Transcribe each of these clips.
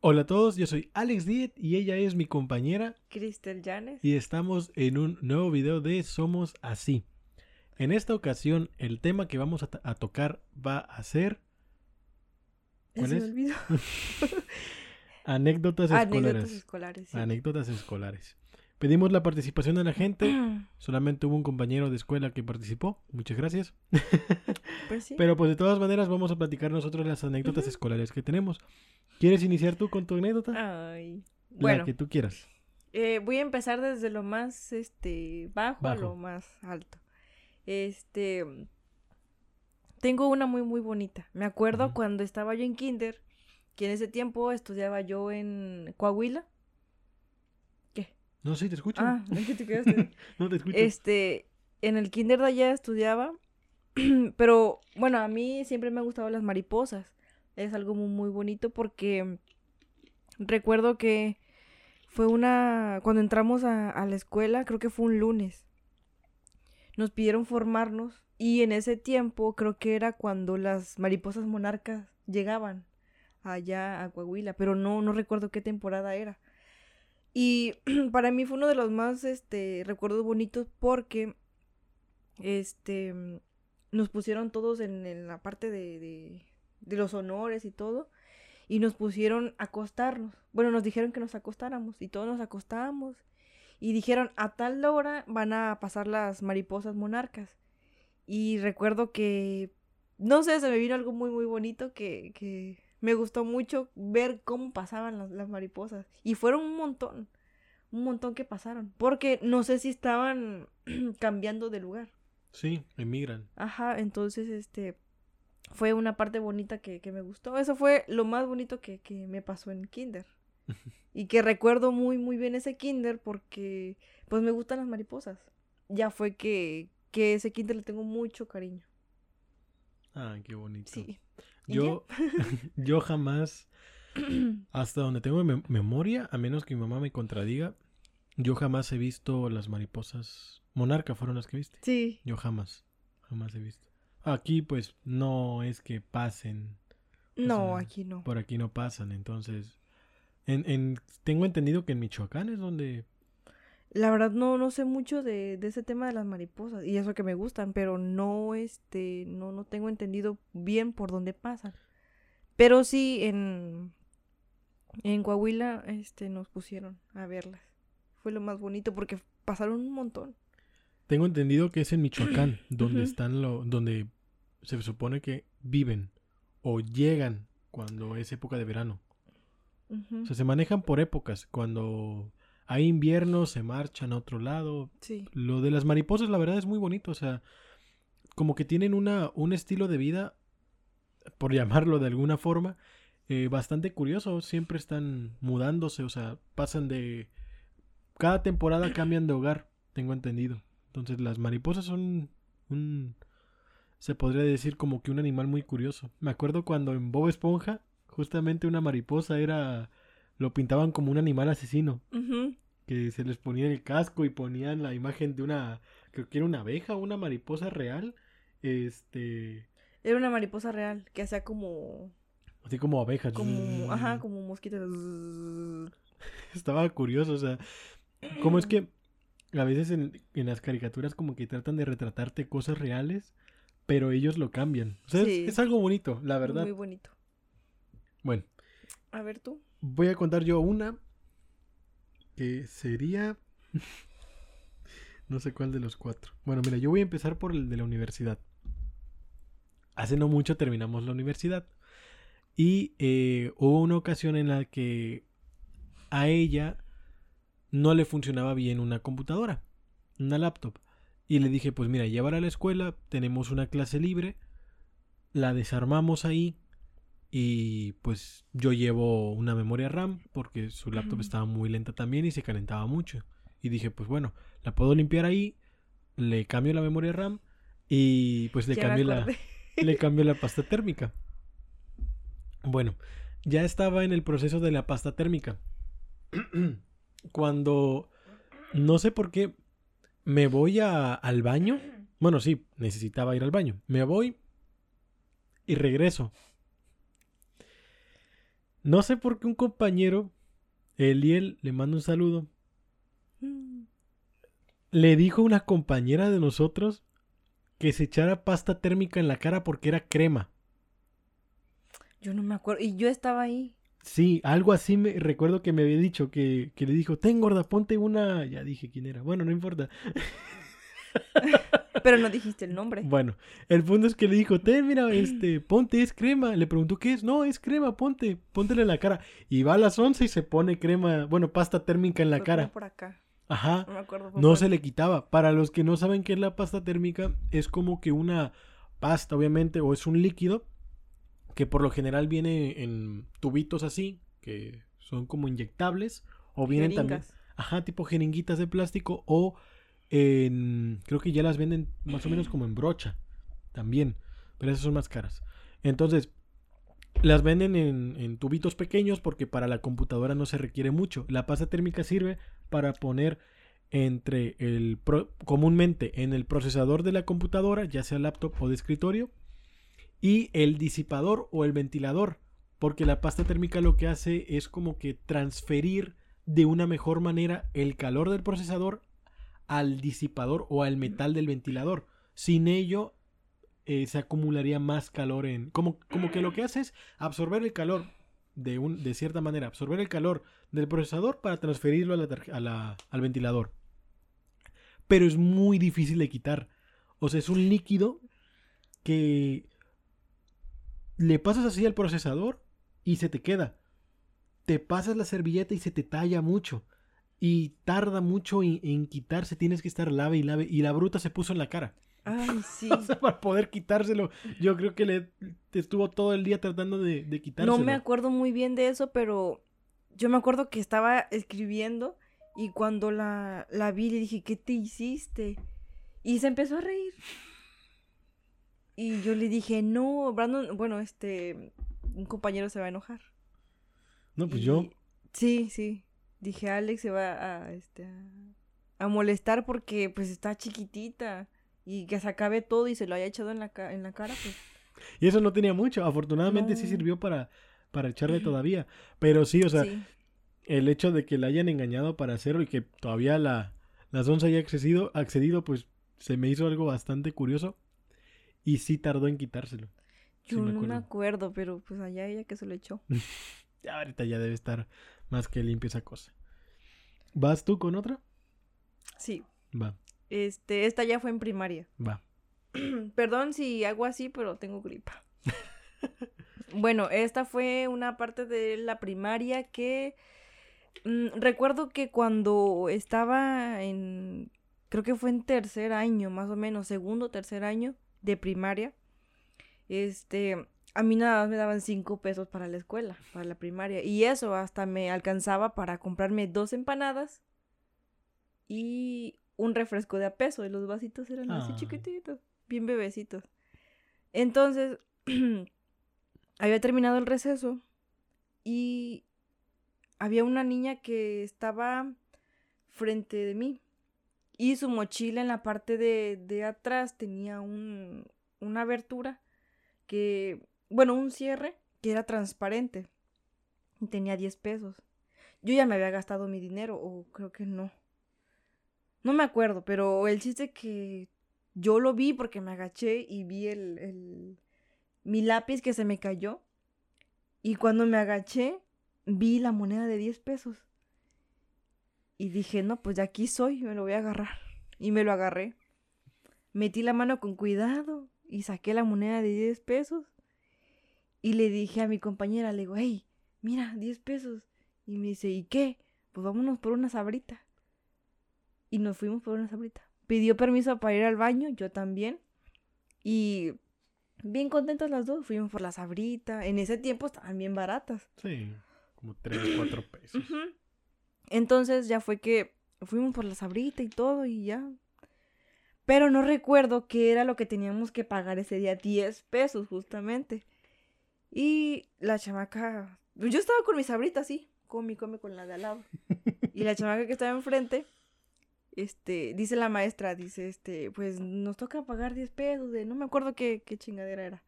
Hola a todos, yo soy Alex Diet y ella es mi compañera Cristel Llanes. y estamos en un nuevo video de Somos Así. En esta ocasión el tema que vamos a, tocar va a ser ¿cuál se es? me olvidó. anécdotas Anécdotas escolares. escolares. sí. Anécdotas escolares. Pedimos la participación de la gente. Solamente hubo un compañero de escuela que participó. Muchas gracias. Pues sí. Pero pues de todas maneras vamos a platicar nosotros las anécdotas escolares que tenemos. ¿Quieres iniciar tú con tu anécdota? Ay. La Bueno, que tú quieras. eh, voy a empezar desde lo más este bajo, a lo más alto. Este tengo una muy muy bonita. Me acuerdo cuando estaba yo en kinder, que en ese tiempo estudiaba yo en Coahuila. ¿Qué? No, sí, te escucho. Ah, ¿en qué te quedaste? No te escucho. Este, en el kinder de allá estudiaba, pero bueno, a mí siempre me han gustado las mariposas. Es algo muy, bonito porque recuerdo que fue una, cuando entramos a, la escuela, creo que fue un lunes, nos pidieron formarnos y en ese tiempo creo que era cuando las mariposas monarcas llegaban allá a Coahuila, pero no, no recuerdo qué temporada era. Y para mí fue uno de los más este, recuerdos bonitos porque este, nos pusieron todos en, en la parte de, de los honores y todo. Y nos pusieron a acostarnos. Bueno, nos dijeron que nos acostáramos. Y todos nos acostábamos. Y dijeron, a tal hora van a pasar las mariposas monarcas. Y recuerdo que, no sé, se me vino algo muy, muy bonito que, que me gustó mucho ver cómo pasaban las, las mariposas. Y fueron un montón, un montón que pasaron. Porque no sé si estaban cambiando de lugar. Sí, emigran. Ajá, entonces este fue una parte bonita que, que me gustó. Eso fue lo más bonito que, que me pasó en kinder. y que recuerdo muy, muy bien ese kinder porque pues me gustan las mariposas. Ya fue que, que ese kinder le tengo mucho cariño. Ah, qué bonito. Sí. ¿Y Yo, yo jamás, hasta donde tengo mem- memoria, a menos que mi mamá me contradiga, yo jamás he visto las mariposas. Monarca fueron las que viste. Sí. Yo jamás, jamás he visto. Aquí pues no es que pasen, No, sea, aquí no. por aquí no pasan, entonces... En, en- tengo entendido que en Michoacán es donde... La verdad no, no sé mucho de, de ese tema de las mariposas. Y eso que me gustan, pero no, este, no, no tengo entendido bien por dónde pasan. Pero sí, en, en Coahuila, este, nos pusieron a verlas. Fue lo más bonito porque pasaron un montón. Tengo entendido que es en Michoacán, donde están lo, donde se supone que viven o llegan cuando es época de verano. O sea, se manejan por épocas. Cuando hay invierno, se marchan a otro lado. Sí. Lo de las mariposas, la verdad, es muy bonito. O sea, como que tienen una, un estilo de vida, por llamarlo de alguna forma, eh, bastante curioso. Siempre están mudándose. O sea, pasan de. Cada temporada cambian de hogar, tengo entendido. Entonces, las mariposas son un. Se podría decir como que un animal muy curioso. Me acuerdo cuando en Bob Esponja, justamente una mariposa era. Lo pintaban como un animal asesino que se les ponía el casco y ponían la imagen de una, creo que era una abeja o una mariposa real, este, Era una mariposa real que hacía como, así como abejas. como, ajá, como mosquitos. Estaba curioso, o sea, cómo es que a veces en, en las caricaturas como que tratan de retratarte cosas reales, pero ellos lo cambian. O sea, es- algo bonito, la verdad. Muy bonito. Bueno, A ver tú. voy a contar yo una que sería... no sé cuál de los cuatro. Bueno, mira, yo voy a empezar por el de la universidad. Hace no mucho terminamos la universidad. Y eh, hubo una ocasión en la que a ella no le funcionaba bien una computadora, una laptop. Y le dije, pues mira, llévala a la escuela, tenemos una clase libre, la desarmamos ahí y pues yo llevo una memoria RAM porque su laptop estaba muy lenta también y se calentaba mucho. Y dije, pues bueno, la puedo limpiar ahí, le cambio la memoria RAM y pues le Ya cambio la, le cambio la pasta térmica. Bueno, ya estaba en el proceso de la pasta térmica. Cuando no sé por qué me voy a- al baño. Bueno, sí, necesitaba ir al baño. Me voy y regreso. No sé por qué un compañero, Eliel, le mando un saludo, le dijo a una compañera de nosotros que se echara pasta térmica en la cara porque era crema. Yo no me acuerdo. Y yo estaba ahí. Sí, algo así me recuerdo que me había dicho que, que le dijo, ten gorda, ponte una. Ya dije quién era. Bueno, no importa. Pero no dijiste el nombre. Bueno, el punto es que le dijo, ten, mira, este, ponte, es crema. Le preguntó, ¿qué es? No, es crema, ponte, póntele en la cara. Y va a las 11 y se pone crema, bueno, pasta térmica en la cara. por acá. Ajá. No me acuerdo. No se le quitaba. Para los que no saben qué es la pasta térmica, es como que una pasta, obviamente, o es un líquido que por lo general viene en tubitos así, que son como inyectables, o vienen también, ajá, tipo jeringuitas de plástico, o en, creo que ya las venden más o menos como en brocha, también, pero esas son más caras. Entonces, las venden en, en tubitos pequeños porque para la computadora no se requiere mucho. La pasta térmica sirve para poner entre el pro- comúnmente en el procesador de la computadora, ya sea laptop o de escritorio, y el disipador o el ventilador, porque la pasta térmica lo que hace es como que transferir de una mejor manera el calor del procesador al disipador o al metal del ventilador. Sin ello eh, se acumularía más calor en como, como que lo que hace es absorber el calor de un de cierta manera, absorber el calor del procesador para transferirlo al ventilador. Pero es muy difícil de quitar. O sea, es un líquido que le pasas así al procesador y se te queda. Te pasas la servilleta y se te talla mucho. Y tarda mucho en, en quitarse. Tienes que estar lave y lave. Y la bruta se puso en la cara. Ay, sí. O sea, para poder quitárselo. Yo creo que le estuvo todo el día tratando de, de quitárselo. No me acuerdo muy bien de eso, pero yo me acuerdo que estaba escribiendo y cuando la, la vi le dije, ¿qué te hiciste? Y se empezó a reír. Y yo le dije, no, Brandon, bueno, este, un compañero se va a enojar. No, pues Y- yo. Sí, sí. Dije, Alex se va a, este, a, a molestar porque pues está chiquitita y que se acabe todo y se lo haya echado en la, ca- en la cara, pues. Y eso no tenía mucho. Afortunadamente sí No. sirvió para, para echarle todavía. Pero sí, o sea, sí. el hecho de que la hayan engañado para hacerlo y que todavía la, la Sonsa haya accedido, accedido, pues se me hizo algo bastante curioso. Y sí tardó en quitárselo. Sí Yo me no me acuerdo. pero pues allá ella que se lo echó. Ya ahorita ya debe estar más que limpia esa cosa. ¿Vas tú con otra? Sí. Va, Este, esta ya fue en primaria. va. Perdón si hago así, pero tengo gripa. bueno, esta fue una parte de la primaria que mm, recuerdo que cuando estaba en, creo que fue en tercer año, más o menos, segundo o tercer año de primaria, este, a mí nada más me daban cinco pesos para la escuela, para la primaria, y eso hasta me alcanzaba para comprarme dos empanadas y un refresco de a peso, y los vasitos eran así Ah. chiquititos, bien bebecitos. Entonces, había terminado el receso y había una niña que estaba frente de mí y su mochila en la parte de, de atrás tenía un, una abertura que, bueno, un cierre que era transparente y tenía 10 pesos. Yo ya me había gastado mi dinero o creo que no. No me acuerdo, pero el chiste que yo lo vi porque me agaché y vi el, el- mi lápiz que se me cayó. Y cuando me agaché, vi la moneda de 10 pesos. Y dije, no, pues de aquí soy, me lo voy a agarrar. Y me lo agarré. Metí la mano con cuidado y saqué la moneda de 10 pesos. Y le dije a mi compañera, le digo, hey, mira, 10 pesos. Y me dice, ¿y qué? Pues vámonos por una sabrita. Y nos fuimos por una sabrita. Pidió permiso para ir al baño, yo también. Y bien contentas las dos, fuimos por la sabrita. En ese tiempo estaban bien baratas. Sí, como 3, 4 pesos. Entonces ya fue que fuimos por la sabrita y todo y ya. Pero no recuerdo qué era lo que teníamos que pagar ese día, 10 pesos justamente. Y la chamaca, yo estaba con mi sabrita así, come come con la de al lado. Y la chamaca que estaba enfrente, este, dice la maestra, dice, este, pues nos toca pagar 10 pesos de, no me acuerdo qué, qué chingadera era.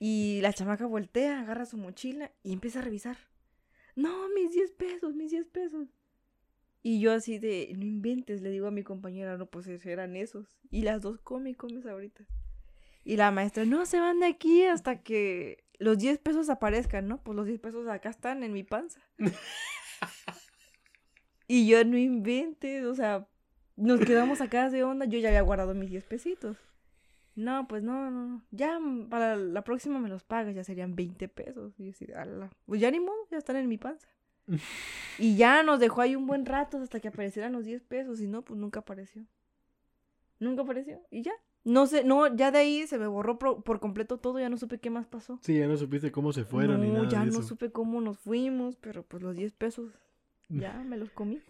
Y la chamaca voltea, agarra su mochila y empieza a revisar. No, mis 10 pesos, mis 10 pesos. Y yo así de, no inventes, le digo a mi compañera, no, pues eran esos. Y las dos come y comes ahorita. Y la maestra, no, se van de aquí hasta que los 10 pesos aparezcan, ¿no? Pues los 10 pesos acá están en mi panza. y yo no inventes, o sea, nos quedamos acá de onda, yo ya había guardado mis 10 pesitos. No, pues no, no, no. Ya para la próxima me los pagas, ya serían 20 pesos. Y yo así, ala. Pues ya ni modo, ya están en mi panza. y ya nos dejó ahí un buen rato hasta que aparecieran los 10 pesos. Y no, pues nunca apareció. Nunca apareció. Y ya. No sé, no, ya de ahí se me borró por, completo todo, ya no supe qué más pasó. Sí, ya no supiste cómo se fueron ni nada. Ya no supe cómo nos fuimos, pero pues los 10 pesos ya me los comí.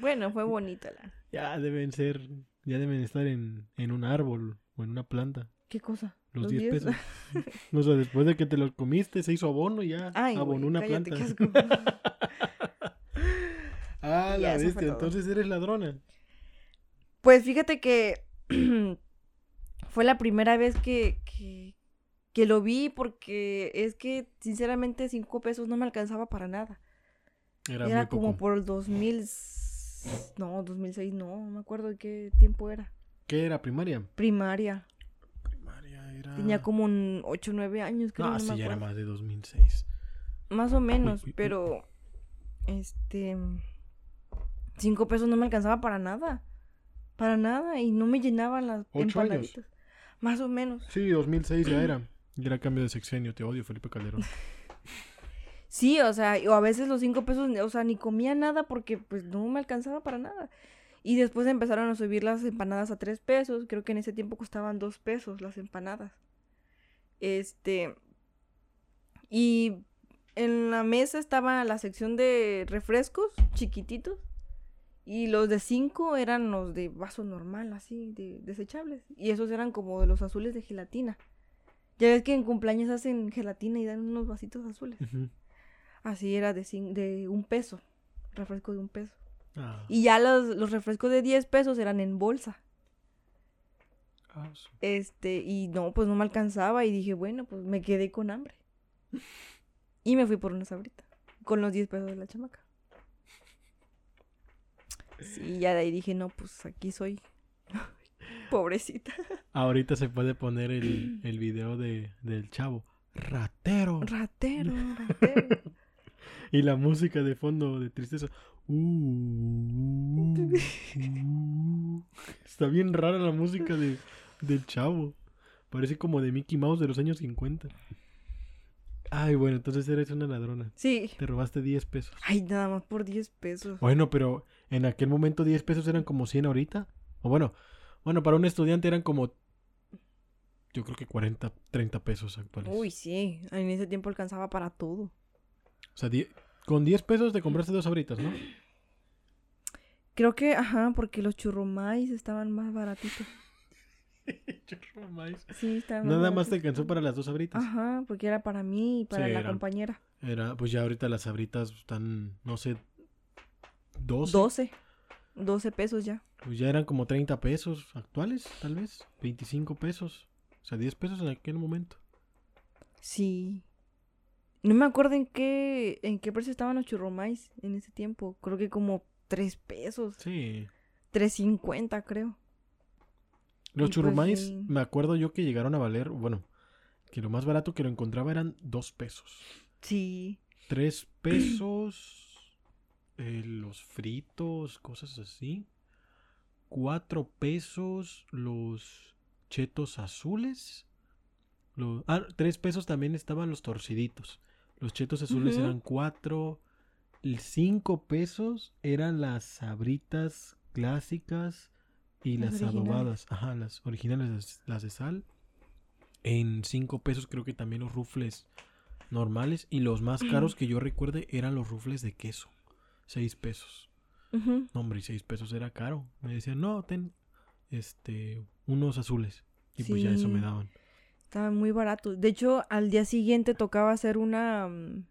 Bueno, fue bonita la. Ya deben ser ya deben estar en, un árbol o en una planta. ¿Qué cosa? Los 10 pesos. o sea, después de que te los comiste, se hizo abono y ya abonó una planta. ah, la bestia, entonces eres ladrona. Pues fíjate que fue la primera vez que, que, lo vi porque es que sinceramente 5 pesos no me alcanzaba para nada. Era, Era como por el 2000 no, 2006 no, no me acuerdo de qué tiempo era. ¿Qué era? ¿Primaria? Primaria. Primaria era... Tenía como un 8 o 9 años, creo. No, sí, ya era más de 2006. Más o menos, pero... Este... 5 pesos no me alcanzaba para nada. Para nada, y no me llenaban las empanaditas. Años. Más o menos. Sí, 2006 ya era. Ya era cambio de sexenio, te odio, Felipe Calderón. Sí, o sea, o a veces los cinco pesos, o sea, ni comía nada porque pues no me alcanzaba para nada. Y después empezaron a subir las empanadas a tres pesos. Creo que en ese tiempo costaban dos pesos las empanadas. Este. Y en la mesa estaba la sección de refrescos chiquititos. Y los de cinco eran los de vaso normal, así, de desechables. Y esos eran como de los azules de gelatina. Ya ves que en cumpleaños hacen gelatina y dan unos vasitos azules. Así era de, de un peso, refresco de un peso. Ah. Y ya los, los, refrescos de 10 pesos eran en bolsa. Ah, este, y no, pues no me alcanzaba y dije, bueno, pues me quedé con hambre. y me fui por una sabrita, con los 10 pesos de la chamaca. Sí, ya de ahí dije, no, pues aquí soy. Pobrecita. Ahorita se puede poner el, el video de, del chavo. Ratero. Ratero, ratero. y la música de fondo de tristeza. Uh, uh. está bien rara la música de, del chavo. Parece como de Mickey Mouse de los años 50. Ay, bueno, entonces eres una ladrona. Sí. Te robaste 10 pesos. Ay, nada más por 10 pesos. Bueno, pero en aquel momento 10 pesos eran como 100 ahorita. O bueno, bueno, para un estudiante eran como yo creo que 40, 30 pesos actuales. Uy, sí, en ese tiempo alcanzaba para todo. O sea, con 10 pesos te compraste dos abritas, ¿no? Creo que, ajá, porque los churrumais estaban más baratitos. churrumais. Sí, estaban Nada más te alcanzó para las dos abritas. Ajá, porque era para mí y para la compañera. Era, pues ya ahorita las abritas están, no sé, 12. 12. 12 pesos ya. Pues ya eran como 30 pesos actuales, tal vez. 25 pesos. O sea, 10 pesos en aquel momento. Sí. No me acuerdo en qué, en qué precio estaban los churromais en ese tiempo. Creo que como 3 pesos. Sí. 3.50 creo. Los pues churrumais, me acuerdo yo que llegaron a valer, bueno, que lo más barato que lo encontraba eran 2 pesos. Sí. 3 pesos, eh, los fritos, cosas así. 4 pesos los chetos azules. Los, ah, 3 pesos también estaban los torciditos. Los chetos azules eran cuatro. Cinco pesos eran las sabritas clásicas y las, adobadas. Ajá, las originales, las de sal. En cinco pesos creo que también los rufles normales. Y los más caros que yo recuerde eran los rufles de queso. Seis pesos. hombre, y seis pesos era caro. Me decían, no, ten este unos azules. Y pues ya eso me daban. Estaban muy baratos. De hecho, al día siguiente tocaba hacer una... Mm,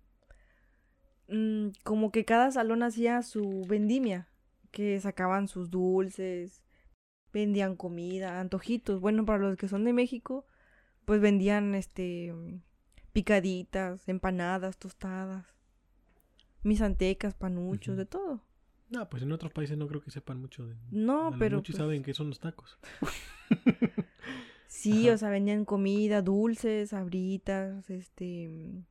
mm, como que cada salón hacía su vendimia. Que sacaban sus dulces, vendían comida, antojitos. Bueno, para los que son de México, pues vendían este picaditas, empanadas, tostadas, misantecas, panuchos, de todo. No, pues en otros países no creo que sepan mucho de. No, pero mucho pues, saben qué son los tacos. sí, Ajá. o sea, vendían comida, dulces, sabritas, este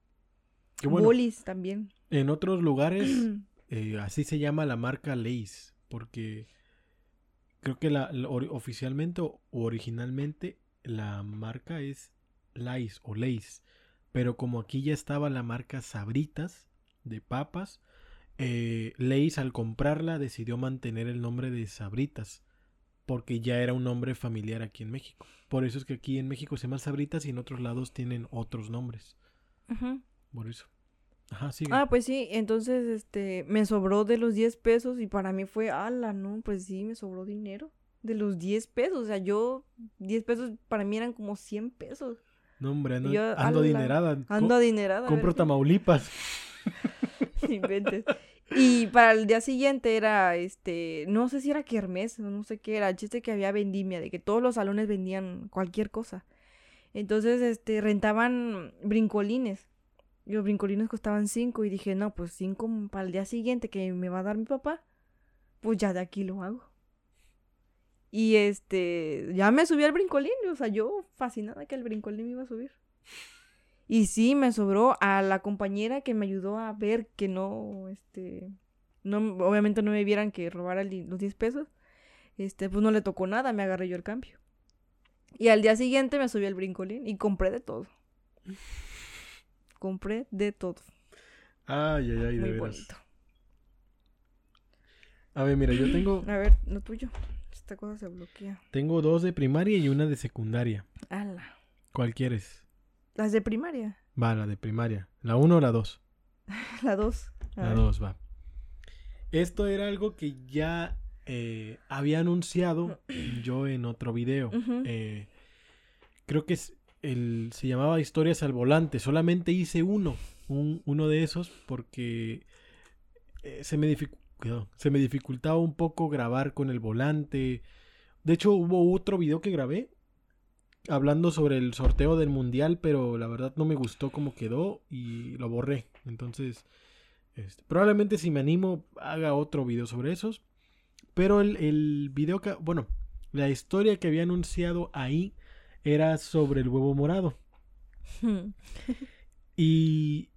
Que bueno, bolis también. en otros lugares eh, así se llama la marca Lay's, porque creo que la, oficialmente o originalmente la marca es Lay's o Lay's, pero como aquí ya estaba la marca Sabritas de papas, eh, Lay's al comprarla decidió mantener el nombre de Sabritas, porque ya era un nombre familiar aquí en México. Por eso es que aquí en México se llama Sabritas y en otros lados tienen otros nombres. Ujú. Por eso. Ajá, sigue. Ah, pues sí, entonces este me sobró de los 10 pesos y para mí fue, ala, no, pues sí, me sobró dinero. De los 10 pesos, o sea, yo 10 pesos para mí eran como 100 pesos. No, hombre, ando, Yo, ando ala, adinerada. Ando adinerada. compro Tamaulipas. Inventes. Y para el día siguiente era, este, no sé si era kermés, no sé qué era, el chiste que había vendimia, de que todos los salones vendían cualquier cosa. Entonces, este, rentaban brincolines. Y los brincolines costaban cinco y dije, no, pues cinco para el día siguiente que me va a dar mi papá, pues ya de aquí lo hago. Y este, ya me subí al brincolín, o sea, yo fascinada que el brincolín me iba a subir. Y sí, me sobró a la compañera que me ayudó a ver que no, este, no, obviamente no me vieran que robara los 10 pesos. Este, pues no le tocó nada, me agarré yo el cambio. Y al día siguiente me subí al brincolín y compré de todo. Compré de todo. Ay, ay, ay, de Muy veras. bonito. A ver, mira, yo tengo, A ver, lo tuyo. Esta cosa se bloquea. tengo dos de primaria y una de secundaria. Ala. ¿Cuál quieres? Las de primaria. Va, la de primaria. ¿La uno o la dos? La dos. A La ver. dos, va. Esto era algo que ya eh, había anunciado yo en otro video. Eh, creo que es el, se llamaba Historias al Volante. Solamente hice uno, un- uno de esos, porque eh, se, me se me dificultaba un poco grabar con el volante. De hecho, hubo otro video que grabé hablando sobre el sorteo del mundial, pero la verdad no me gustó cómo quedó y lo borré. Entonces, este, probablemente si me animo haga otro video sobre esos. Pero el, el video que, bueno, la historia que había anunciado ahí era sobre el huevo morado. Y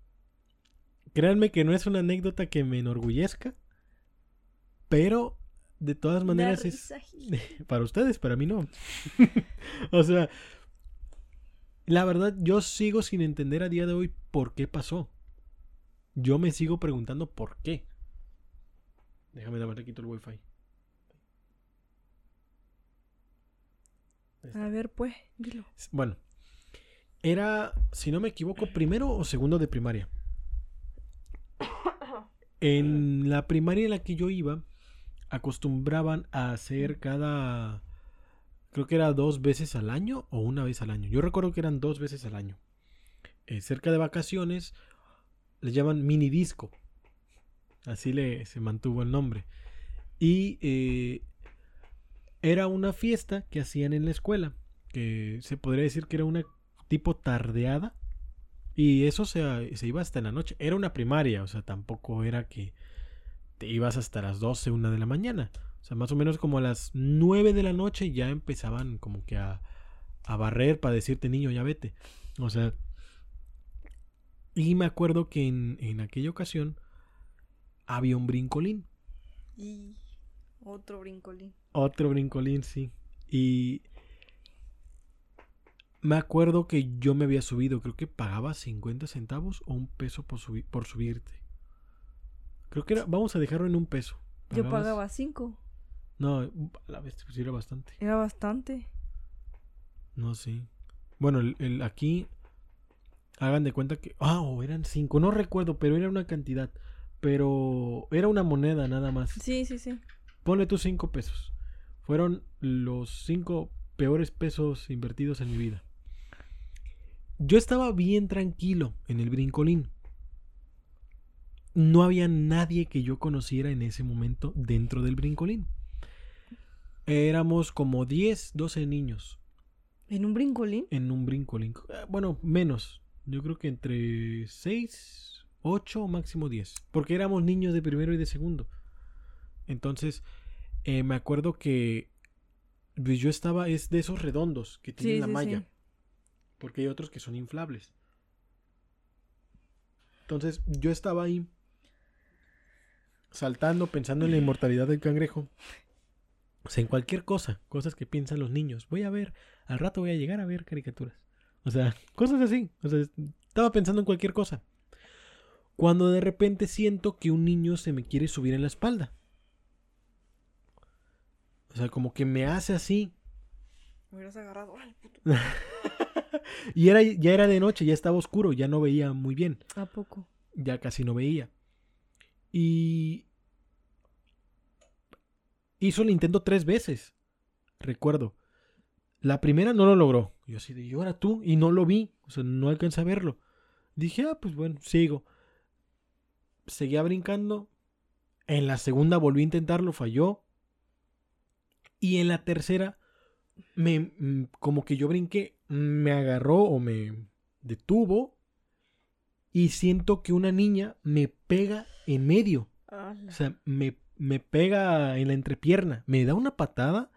créanme que no es una anécdota que me enorgullezca, pero de todas maneras es para ustedes, para mí no. o sea, la verdad yo sigo sin entender a día de hoy por qué pasó. Yo me sigo preguntando por qué. Déjame nada más le quito el wifi. A ver, pues, dilo. Bueno, era, si no me equivoco, primero o segundo de primaria. En la primaria en la que yo iba, acostumbraban a hacer cada, creo que era dos veces al año o una vez al año. Yo recuerdo que eran dos veces al año. Eh, cerca de vacaciones, le llaman mini disco. Así le se mantuvo el nombre. Y eh, era una fiesta que hacían en la escuela, que se podría decir que era una tipo tardeada. Y eso se, se iba hasta en la noche. Era una primaria, o sea, tampoco era que te ibas hasta las 12, una de la mañana. O sea, más o menos como a las 9 de la noche ya empezaban como que a, a barrer para decirte, niño, ya vete. O sea, y me acuerdo que en, en aquella ocasión había un brincolín. Y otro brincolín. Otro brincolín, sí. Y me acuerdo que yo me había subido, creo que pagaba 50 centavos o un peso por, subi- por subirte. Creo que era, vamos a dejarlo en un peso. Yo pagaba cinco. No, a la vez pues, era bastante. Era bastante. No, sí. Bueno, el, el- aquí hagan de cuenta que... Ah, eran cinco, no recuerdo, pero era una cantidad. Pero era una moneda nada más. Sí, sí, sí. Ponle tus cinco pesos. Fueron los cinco peores pesos invertidos en mi vida. Yo estaba bien tranquilo en el brincolín. No había nadie que yo conociera en ese momento dentro del brincolín. Éramos como 10, 12 niños. ¿En un brincolín? En un brincolín. Eh, Bueno, menos. Yo creo que entre 6, 8 o máximo 10. Porque éramos niños de primero y de segundo. Entonces, eh, me acuerdo que yo estaba, es de esos redondos que tienen Sí, la sí, malla. sí. Porque hay otros que son inflables. Entonces, yo estaba ahí saltando, pensando en la inmortalidad del cangrejo. O sea, en cualquier cosa, cosas que piensan los niños. Voy a ver, al rato voy a llegar a ver caricaturas. O sea, cosas así. O sea, estaba pensando en cualquier cosa. Cuando de repente siento que un niño se me quiere subir en la espalda. O sea, como que me hace así. Me hubieras agarrado. Ay, puto. Y era, ya era de noche, ya estaba oscuro, ya no veía muy bien. ¿A poco? Ya casi no veía. Y hizo el intento tres veces. Recuerdo. La primera no lo logró. Yo así de, ¿y ahora tú? Y no lo vi. O sea, no alcancé a verlo. Dije, ah, pues bueno, sigo. Seguía brincando. En la segunda volví a intentarlo, falló. Y en la tercera, me, mm, como que yo brinqué, me agarró o me detuvo. Y siento que una niña me pega en medio. O sea, me, me pega en la entrepierna, me da una patada.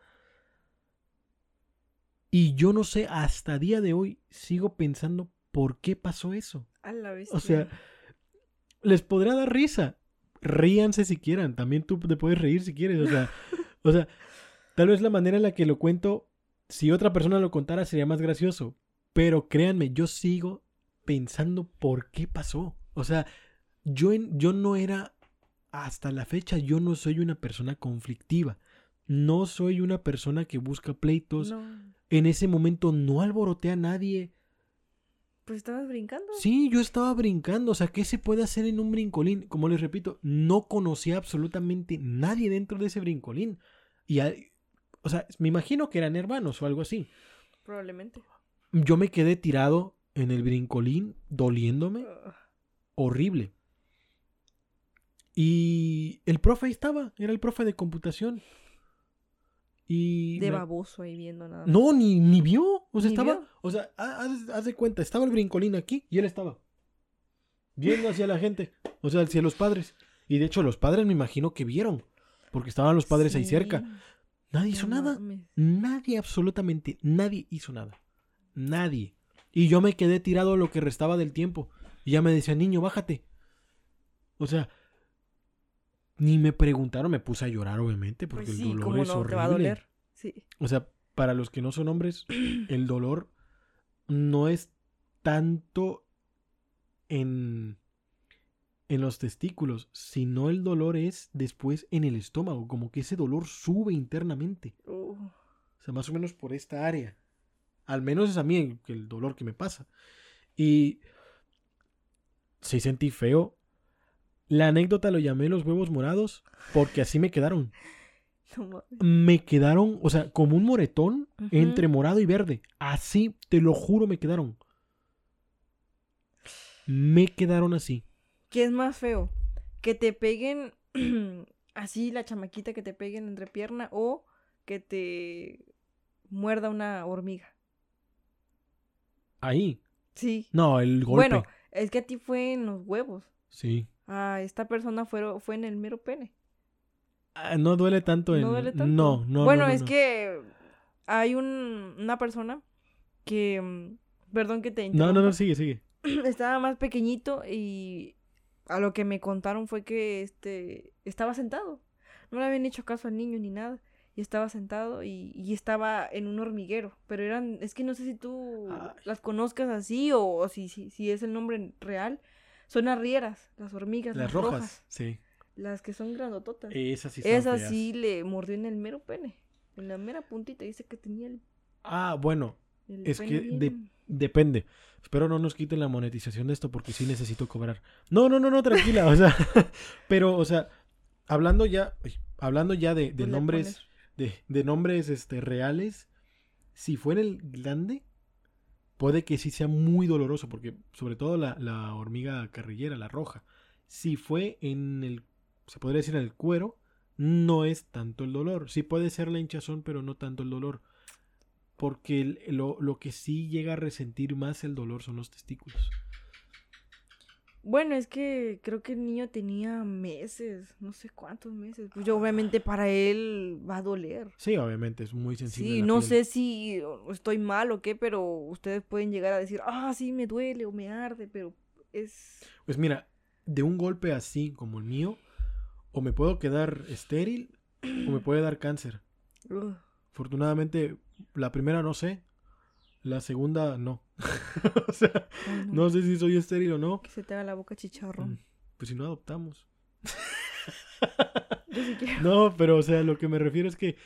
Y yo no sé, hasta día de hoy sigo pensando por qué pasó eso. A la bestia. O sea, les podrá dar risa. Ríanse si quieran, también tú te puedes reír si quieres. O sea, o sea, tal vez la manera en la que lo cuento, si otra persona lo contara sería más gracioso. Pero créanme, yo sigo pensando por qué pasó. O sea, yo, en- yo no era, hasta la fecha, yo no soy una persona conflictiva. No soy una persona que busca pleitos. No. En ese momento no alboroté a nadie. Pues estabas brincando. Sí, yo estaba brincando. O sea, ¿qué se puede hacer en un brincolín? Como les repito, no conocía absolutamente nadie dentro de ese brincolín. Y, a- o sea, me imagino que eran hermanos o algo así. Probablemente. Yo me quedé tirado en el brincolín, doliéndome. Horrible. Y el profe ahí estaba, era el profe de computación. Y de me- baboso ahí viendo nada. más. no, ni, ni vio. O sea, ¿Ni estaba, vio? o sea, ha- haz, haz de cuenta, estaba el brincolín aquí y él estaba viendo hacia la gente, o sea, hacia los padres. Y de hecho, los padres me imagino que vieron, porque estaban los padres ahí cerca. Nadie hizo nada. mames. Nadie, absolutamente nadie hizo nada. Nadie. Y yo me quedé tirado lo que restaba del tiempo. Y ya me decía, niño, bájate. O sea, ni me preguntaron, me puse a llorar, obviamente, porque Pues el dolor es no horrible. te va a doler. Sí. O sea, para los que no son hombres, el dolor no es tanto en, en los testículos, sino el dolor es después en el estómago, como que ese dolor sube internamente. Uh, O sea, más o menos por esta área. Al menos es a mí el, dolor que me pasa. Y sí sentí feo. La anécdota lo llamé los huevos morados porque así me quedaron. no. Me quedaron, o sea, como un moretón entre morado y verde. Así, te lo juro, me quedaron. Me quedaron así. ¿Qué es más feo? Que te peguen así la chamaquita que te peguen entre pierna o que te muerda una hormiga. Ahí. Sí. No, el golpe. Bueno, es que a ti fue en los huevos. Sí. A esta persona fue, fue en el mero pene. Ah, no duele tanto en. No duele tanto. No, no. Bueno, no, no, es no. que hay un, una persona que, mm, perdón que te No, no, no, interrumpa, sigue, sigue. estaba más pequeñito y a lo que me contaron fue que este estaba sentado. No le habían hecho caso al niño ni nada. Y estaba sentado y, y estaba en un hormiguero. Pero eran, es que no sé si tú Ay. las conozcas así o, o si, si, si es el nombre real. Son arrieras, las hormigas, Las rojas. Sí. Las que son grandototas. Esas sí están Esa feas. sí le mordió en el mero pene. En la mera puntita. Dice que tenía el, Ah, bueno, el Es que de- depende. Espero no nos quiten la monetización de esto porque sí necesito cobrar. No, no, no, no, tranquila. O sea, pero, o sea, hablando ya, hablando ya de, de pues nombres, pones- de, nombres este, reales, si fue en el glande, puede que sí sea muy doloroso, porque sobre todo la, hormiga carrillera, la roja, si fue en el, se podría decir en el cuero, no es tanto el dolor. Sí puede ser la hinchazón, pero no tanto el dolor. porque lo que sí llega a resentir más el dolor son los testículos. Bueno, es que creo que el niño tenía meses, no sé cuántos meses. Pues yo obviamente para él va a doler. Sí, obviamente, es muy sensible. Sí, no piel. sé si estoy mal o qué, pero ustedes pueden llegar a decir, ah, sí, me duele o me arde, pero es... Pues mira, de un golpe así como el mío, o me puedo quedar estéril o me puede dar cáncer. Afortunadamente, la primera no sé, la segunda no. o sea, Ay, no sé si soy estéril o no. Que se te haga la boca chicharrón. Mm, Pues si no adoptamos. Yo sí quiero. No, pero o sea, lo que me refiero es que,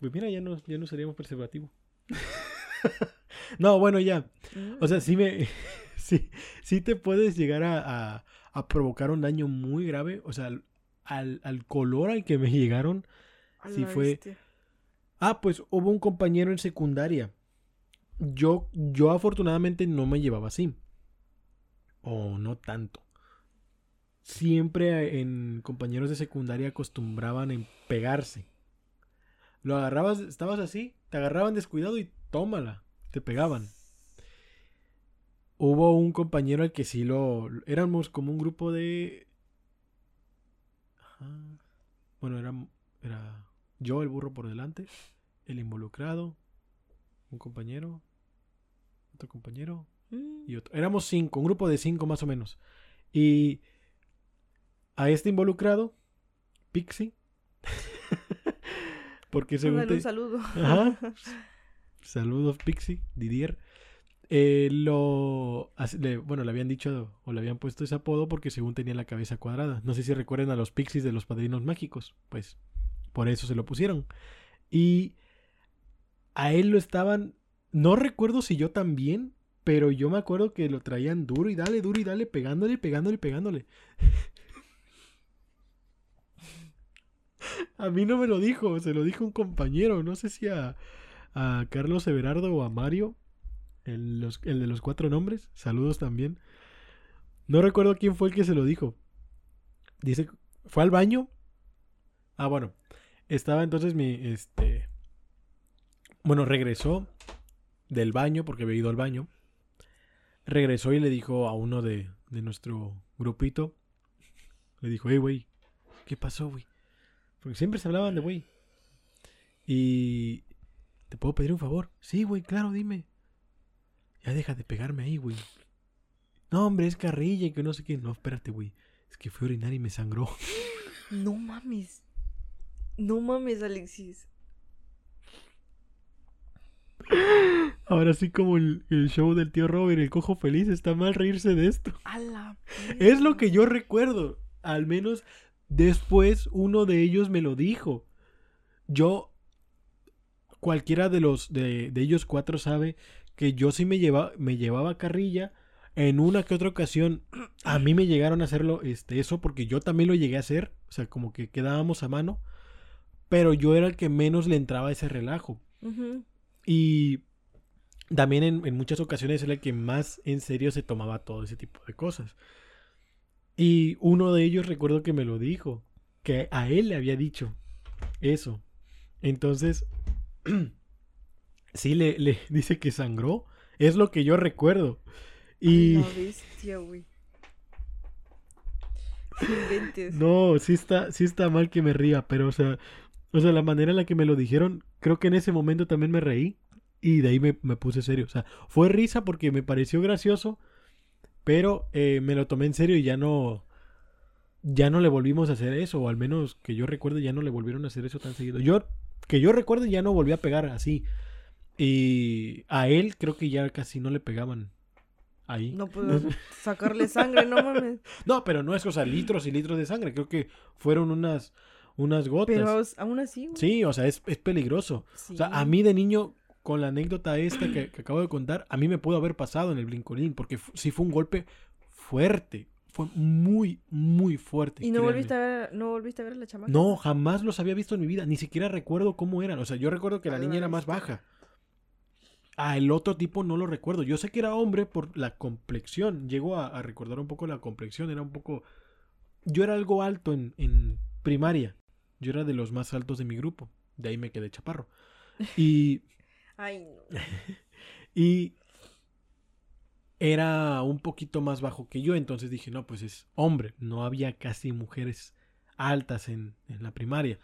pues mira, ya no, ya no seríamos preservativo. no, bueno, ya. O sea, sí me, sí, sí te puedes llegar a, a- a provocar un daño muy grave. O sea, al, al- color al que me llegaron. Sí fue- bestia. Ah, pues hubo un compañero en secundaria. Yo, yo afortunadamente no me llevaba así. O no tanto. Siempre en compañeros de secundaria acostumbraban en pegarse. Lo agarrabas, estabas así, te agarraban descuidado y tómala, te pegaban. Hubo un compañero al que sí lo... Éramos como un grupo de... Bueno, era, era yo el burro por delante, el involucrado, un compañero, otro compañero Mm. y otro. Éramos cinco, un grupo de cinco más o menos. Y a este involucrado, Pixie, porque según un te- saludo. Ajá. Saludos, Pixie, Didier. Eh, lo. le- bueno, le habían dicho o le habían puesto ese apodo porque según tenía la cabeza cuadrada. No sé si recuerdan a los Pixies de los padrinos mágicos. Pues por eso se lo pusieron. Y a él lo estaban. No recuerdo si yo también, pero yo me acuerdo que lo traían duro y dale, duro y dale, pegándole, pegándole, pegándole. A mí no me lo dijo, se lo dijo un compañero, no sé si a, a Carlos Everardo o a Mario, el, los- el de los cuatro nombres, saludos también. No recuerdo quién fue el que se lo dijo. Dice, ¿fue al baño? Ah, bueno, estaba entonces mi, este, bueno, regresó del baño, porque había ido al baño. Regresó y le dijo a uno de, de nuestro grupito, le dijo, hey, güey, ¿qué pasó, güey? Porque siempre se hablaban de güey. Y... ¿Te puedo pedir un favor? Sí, güey, claro, dime. Ya deja de pegarme ahí, güey. No, hombre, es carrilla y que no sé qué. No, espérate, güey. Es que fui a orinar y me sangró. No mames. No mames, Alexis. Ahora sí como el, el show del tío Robert, el cojo feliz, está mal reírse de esto. A la Es lo que yo recuerdo. Al menos después uno de ellos me lo dijo. Yo, cualquiera de los de, de ellos cuatro sabe que yo sí me, lleva, me llevaba carrilla. En una que otra ocasión a mí me llegaron a hacerlo este, eso porque yo también lo llegué a hacer. O sea, como que quedábamos a mano. Pero yo era el que menos le entraba ese relajo. Y también en, en muchas ocasiones era el que más en serio se tomaba todo ese tipo de cosas. Y uno de ellos recuerdo que me lo dijo, que a él le había dicho eso. Entonces, sí le, le dice que sangró. Es lo que yo recuerdo. Y bestia, güey. No inventes. no, sí está, sí está mal que me ría, pero o sea, o sea, la manera en la que me lo dijeron, creo que en ese momento también me reí. Y de ahí me, me puse serio. O sea, fue risa porque me pareció gracioso. Pero eh, me lo tomé en serio y ya no. Ya no le volvimos a hacer eso. O al menos que yo recuerde, ya no le volvieron a hacer eso tan seguido. Yo, que yo recuerde, ya no volví a pegar así. Y a él creo que ya casi no le pegaban ahí. No puedo sacarle sangre, no mames. No, pero no es, o sea, litros y litros de sangre. Creo que fueron unas, unas gotas. Pero aún así, güey. Sí, o sea, es, es peligroso. O sea, a mí de niño, con la anécdota esta que, que acabo de contar, a mí me pudo haber pasado en el brincolín, porque sí fue un golpe fuerte. Fue muy, muy fuerte. ¿Y no créanme. volviste, a ver, no volviste a ver a la chamaca? No, jamás los había visto en mi vida. Ni siquiera recuerdo cómo eran. O sea, yo recuerdo que la A niña era más baja. Ah, el otro tipo no lo recuerdo. Yo sé que era hombre por la complexión. Llego a, a recordar un poco la complexión. Era un poco. Yo era algo alto en, en primaria. Yo era de los más altos de mi grupo. De ahí me quedé chaparro. Y. Ay, no. Y era un poquito más bajo que yo, entonces dije, no, pues es hombre, no había casi mujeres altas en, en la primaria.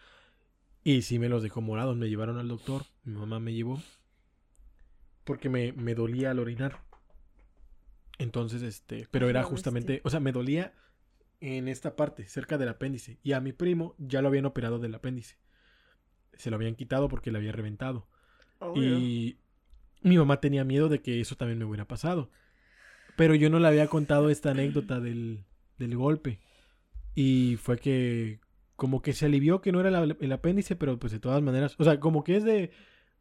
Y sí me los dejó morados, me llevaron al doctor, mi mamá me llevó, porque me, me dolía al orinar. Entonces, este, pero era justamente, o sea, me dolía en esta parte, cerca del apéndice. Y a mi primo ya lo habían operado del apéndice. Se lo habían quitado porque le había reventado. Obvio. Y mi mamá tenía miedo de que eso también me hubiera pasado. Pero yo no le había contado esta anécdota del, del golpe. Y fue que como que se alivió que no era la- el apéndice, pero pues de todas maneras, o sea, como que es de,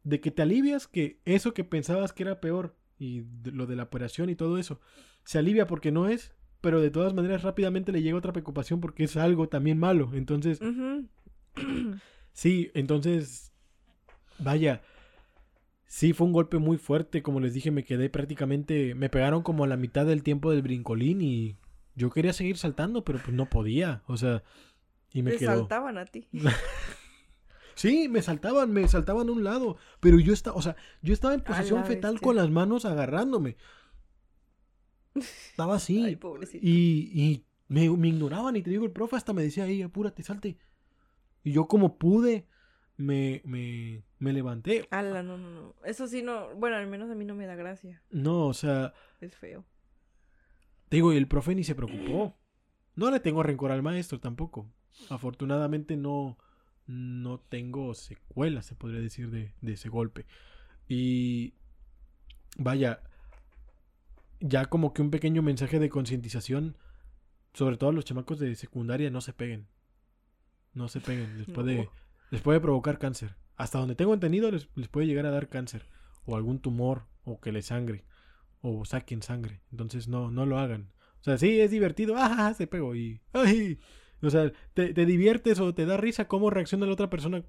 de que te alivias que eso que pensabas que era peor y de- lo de la operación y todo eso, se alivia porque no es, pero de todas maneras rápidamente le llega otra preocupación porque es algo también malo. Entonces. Sí, entonces, vaya, sí fue un golpe muy fuerte, como les dije, me quedé prácticamente, me pegaron como a la mitad del tiempo del brincolín y yo quería seguir saltando, pero pues no podía, o sea, y me Te quedó. saltaban a ti. Sí, me saltaban, me saltaban a un lado, pero yo estaba, o sea, yo estaba en posición fetal bestia. con las manos agarrándome. Estaba así. Ay. Y, y me, me ignoraban y te digo, el profe hasta me decía, ey, apúrate, salte. Y yo como pude, me, me, me levanté. Ala, no, no, no. Eso sí no, bueno, al menos a mí no me da gracia. No, o sea, Es feo. te digo, y el profe ni se preocupó. No le tengo rencor al maestro tampoco. Afortunadamente no, no tengo secuelas, se podría decir, de, de ese golpe. Y vaya, ya como que un pequeño mensaje de concientización, sobre todo a los chamacos de secundaria, no se peguen. No se peguen, les puede, No. Les puede provocar cáncer. Hasta donde tengo entendido, les, les puede llegar a dar cáncer. O algún tumor, o que les sangre, o saquen sangre. Entonces no, no lo hagan. O sea, sí, es divertido. ¡Ah! Se pegó y. ¡Ay! O sea, te, te diviertes o te da risa cómo reacciona la otra persona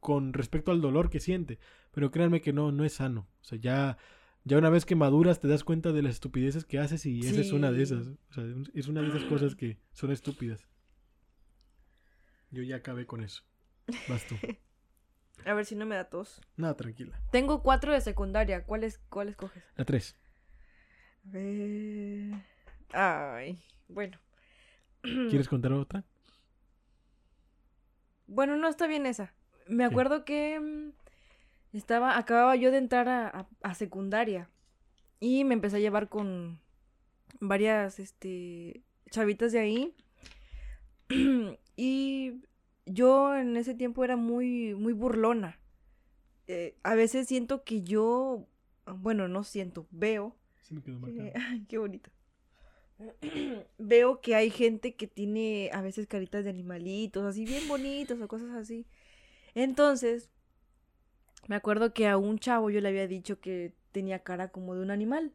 con respecto al dolor que siente. Pero créanme que no, no es sano. O sea, ya, ya una vez que maduras te das cuenta de las estupideces que haces y esa es una de esas. O sea, es una de esas cosas que son estúpidas. Yo ya acabé con eso. Vas tú. A ver si no me da tos. Nada, tranquila. Tengo cuatro de secundaria. ¿Cuáles cuál coges? La 3. A ver. Ay, bueno. ¿Quieres contar otra? Bueno, no está bien esa. Me acuerdo que mm, estaba, acababa yo de entrar a, a- a secundaria y me empecé a llevar con varias, este, chavitas de ahí. y yo en ese tiempo era muy, muy burlona. Eh, a veces siento que yo, bueno, no siento, veo Sí me quedó que- marcado. ay, qué bonito. Veo que hay gente que tiene a veces caritas de animalitos, así bien bonitos o cosas así. Entonces, me acuerdo que a un chavo yo le había dicho que tenía cara como de un animal.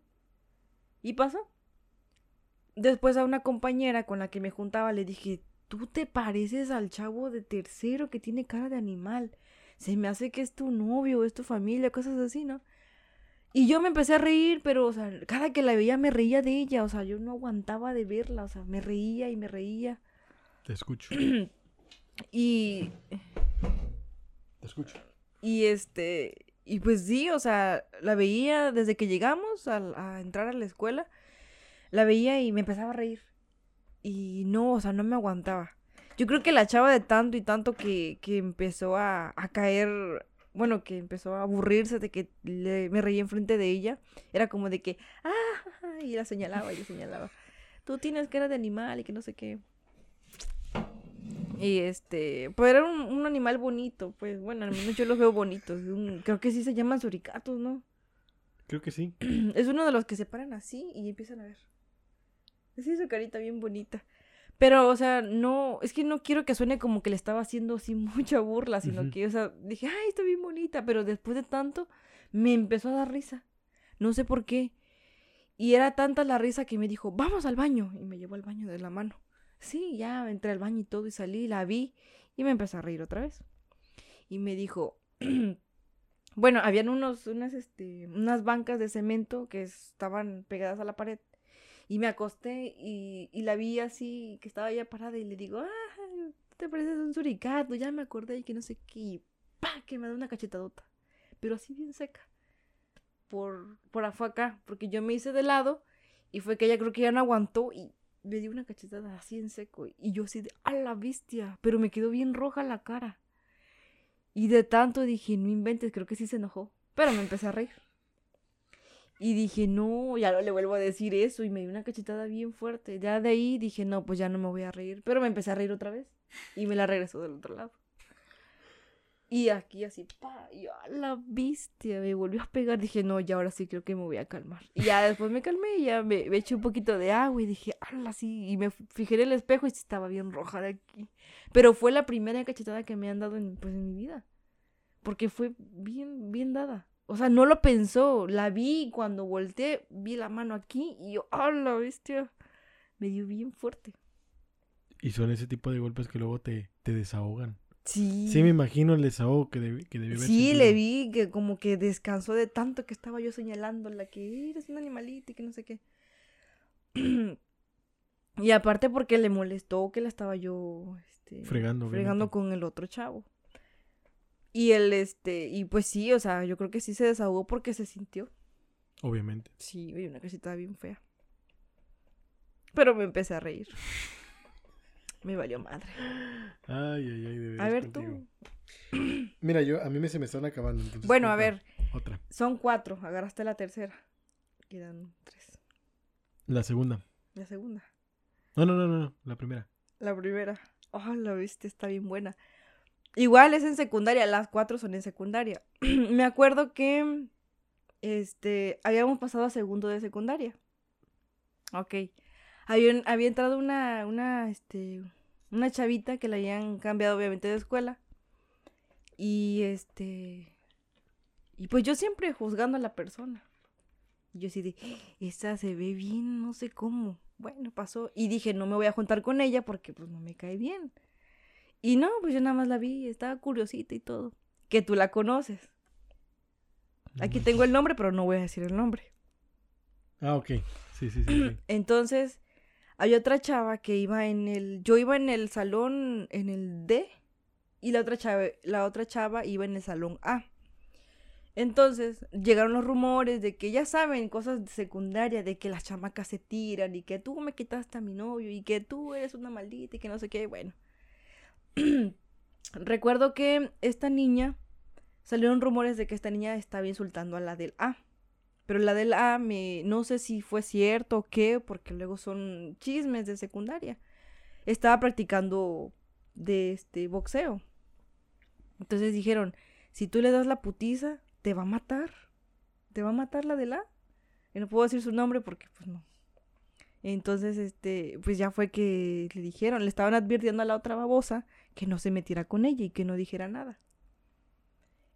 Y pasó. Después a una compañera con la que me juntaba le dije, tú te pareces al chavo de tercero que tiene cara de animal. Se me hace que es tu novio, es tu familia, cosas así, ¿no? Y yo me empecé a reír, pero, o sea, cada que la veía me reía de ella, o sea, yo no aguantaba de verla, o sea, me reía y me reía. Te escucho. Y, Te escucho. y este, y pues sí, o sea, la veía desde que llegamos a, a entrar a la escuela, la veía y me empezaba a reír. Y no, o sea, no me aguantaba. Yo creo que la chava de tanto y tanto que, que empezó a, a caer, bueno, que empezó a aburrirse de que le- me reía enfrente de ella, era como de que, ah, y la señalaba y la señalaba. Tú tienes cara de animal y que no sé qué. Y este, pues era un, un animal bonito, pues bueno, al menos yo los veo bonitos. un- creo que sí se llaman suricatos, ¿no? Creo que sí. Es uno de los que se paran así y empiezan a ver. Así su carita bien bonita. Pero, o sea, no, es que no quiero que suene como que le estaba haciendo así mucha burla, sino que, o sea, dije, ay, está bien bonita, pero después de tanto me empezó a dar risa. No sé por qué. Y era tanta la risa que me dijo, vamos al baño. Y me llevó al baño de la mano. Sí, ya entré al baño y todo y salí, la vi y me empezó a reír otra vez. Y me dijo, bueno, habían unos, unas, este, unas bancas de cemento que estaban pegadas a la pared. Y me acosté y, y la vi así, que estaba ya parada y le digo, ah, te pareces un suricato, ya me acordé y que no sé qué. Y ¡pa! que me da una cachetadota. Pero así bien seca. por, por porque yo me hice de lado y fue que ella creo que ya no aguantó y me dio una cachetada así en seco. Y yo así de, a la bestia, pero me quedó bien roja la cara. Y de tanto dije, no inventes, creo que sí se enojó. Pero me empecé a reír. Y dije, no, ya no le vuelvo a decir eso. Y me dio una cachetada bien fuerte. Ya de ahí dije, no, pues ya no me voy a reír. Pero me empecé a reír otra vez. Y me la regresó del otro lado. Y aquí así, pa, y a la bestia, me volvió a pegar. Dije, no, ya ahora sí creo que me voy a calmar. Y ya después me calmé y ya me, eché un poquito de agua y dije, ala, sí. Y me fijé en el espejo y estaba bien roja de aquí. Pero fue la primera cachetada que me han dado en, pues, en mi vida. Porque fue bien, bien dada. O sea, no lo pensó. La vi cuando volteé, vi la mano aquí y yo, ¡ah, la bestia! Me dio bien fuerte. Y son ese tipo de golpes que luego te, te desahogan. Sí. Sí, me imagino el desahogo que, debe, que haber Sí, le vi que como que descansó de tanto que estaba yo señalándola que eres un animalito y que no sé qué. y aparte porque le molestó que la estaba yo este, fregando, fregando con el otro chavo. Y él, este, y pues sí, o sea, yo creo que sí se desahogó porque se sintió. Obviamente. Sí, oye, una casita bien fea. Pero me empecé a reír. me valió madre. Ay, ay, ay, A ver tú. Mira, yo, a mí me se me están acabando. bueno, a ver. Otra. Son cuatro, agarraste la tercera. Quedan tres. La segunda. La segunda. No, no, no, no, la primera. La primera. Oh, la viste, está bien buena. Igual es en secundaria, las cuatro son en secundaria. Me acuerdo que este habíamos pasado a segundo de secundaria. Ok. Había, había entrado una, una, este, una chavita que la habían cambiado obviamente de escuela. Y este. Y pues yo siempre juzgando a la persona. Yo así de, esta se ve bien, no sé cómo. Bueno, pasó. Y dije, no me voy a juntar con ella porque pues no me cae bien. Y no, pues yo nada más la vi, estaba curiosita y todo. Que tú la conoces. Aquí tengo el nombre, pero no voy a decir el nombre. Ah, ok. Sí, sí, sí. Entonces, hay otra chava que iba en el. Yo iba en el salón, en el D. Y la otra chava, la otra chava iba en el salón A. Entonces llegaron los rumores de que ya saben cosas de secundaria, de que las chamacas se tiran y que tú me quitaste a mi novio y que tú eres una maldita y que no sé qué. Bueno, recuerdo que esta niña, salieron rumores de que esta niña estaba insultando a la del A. Pero la del A, me, no sé si fue cierto o qué, porque luego son chismes de secundaria. Estaba practicando de este boxeo. Entonces dijeron, si tú le das la putiza, te va a matar. Te va a matar la del A. Y no puedo decir su nombre porque pues no. Entonces, este, pues ya fue que le dijeron, le estaban advirtiendo a la otra babosa que no se metiera con ella y que no dijera nada.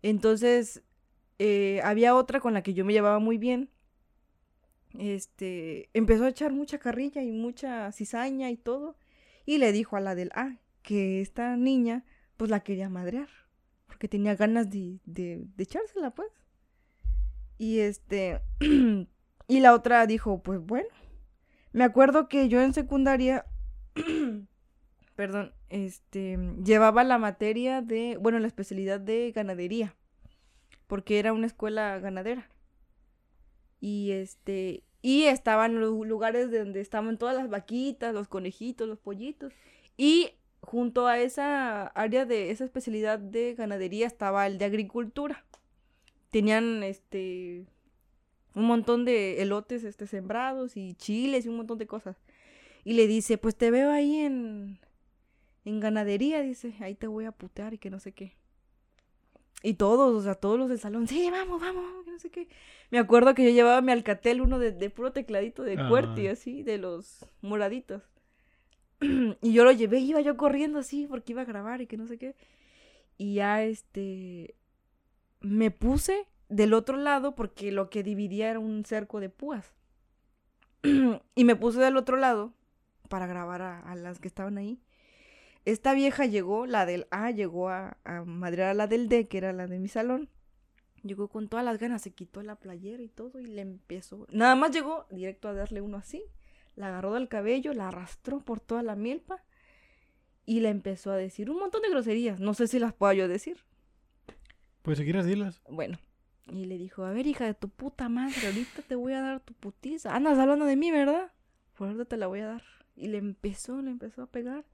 Entonces, eh, había otra con la que yo me llevaba muy bien. Este, empezó a echar mucha carrilla y mucha cizaña y todo. Y le dijo a la del A que esta niña, pues la quería madrear. Porque tenía ganas de, de, de echársela, pues. Y este, y la otra dijo, pues bueno. Me acuerdo que yo en secundaria perdón, este, llevaba la materia de, bueno, la especialidad de ganadería, porque era una escuela ganadera. Y este, y estaban los lugares donde estaban todas las vaquitas, los conejitos, los pollitos. Y junto a esa área de esa especialidad de ganadería estaba el de agricultura. Tenían este un montón de elotes este sembrados y chiles y un montón de cosas. Y le dice, "Pues te veo ahí en en ganadería, dice, ahí te voy a putear y que no sé qué. Y todos, o sea, todos los del salón, sí, vamos, vamos, que no sé qué. Me acuerdo que yo llevaba mi alcatel, uno de, puro tecladito de cuerti, así, de los moraditos. y yo lo llevé, iba yo corriendo así, porque iba a grabar y que no sé qué. Y ya, este, me puse del otro lado, porque lo que dividía era un cerco de púas. y me puse del otro lado para grabar a las que estaban ahí. Esta vieja llegó, la del A llegó a, a madrear a la del D, que era la de mi salón. Llegó con todas las ganas, se quitó la playera y todo y le empezó. Nada más llegó directo a darle uno así. La agarró del cabello, la arrastró por toda la milpa y le empezó a decir un montón de groserías. No sé si las puedo yo decir. Pues si quieres decirlas. Bueno, Y le dijo, a ver, hija de tu puta madre, ahorita te voy a dar tu putiza. Andas hablando de mí, ¿verdad? Por ahorita te la voy a dar. Y le empezó, le empezó a pegar.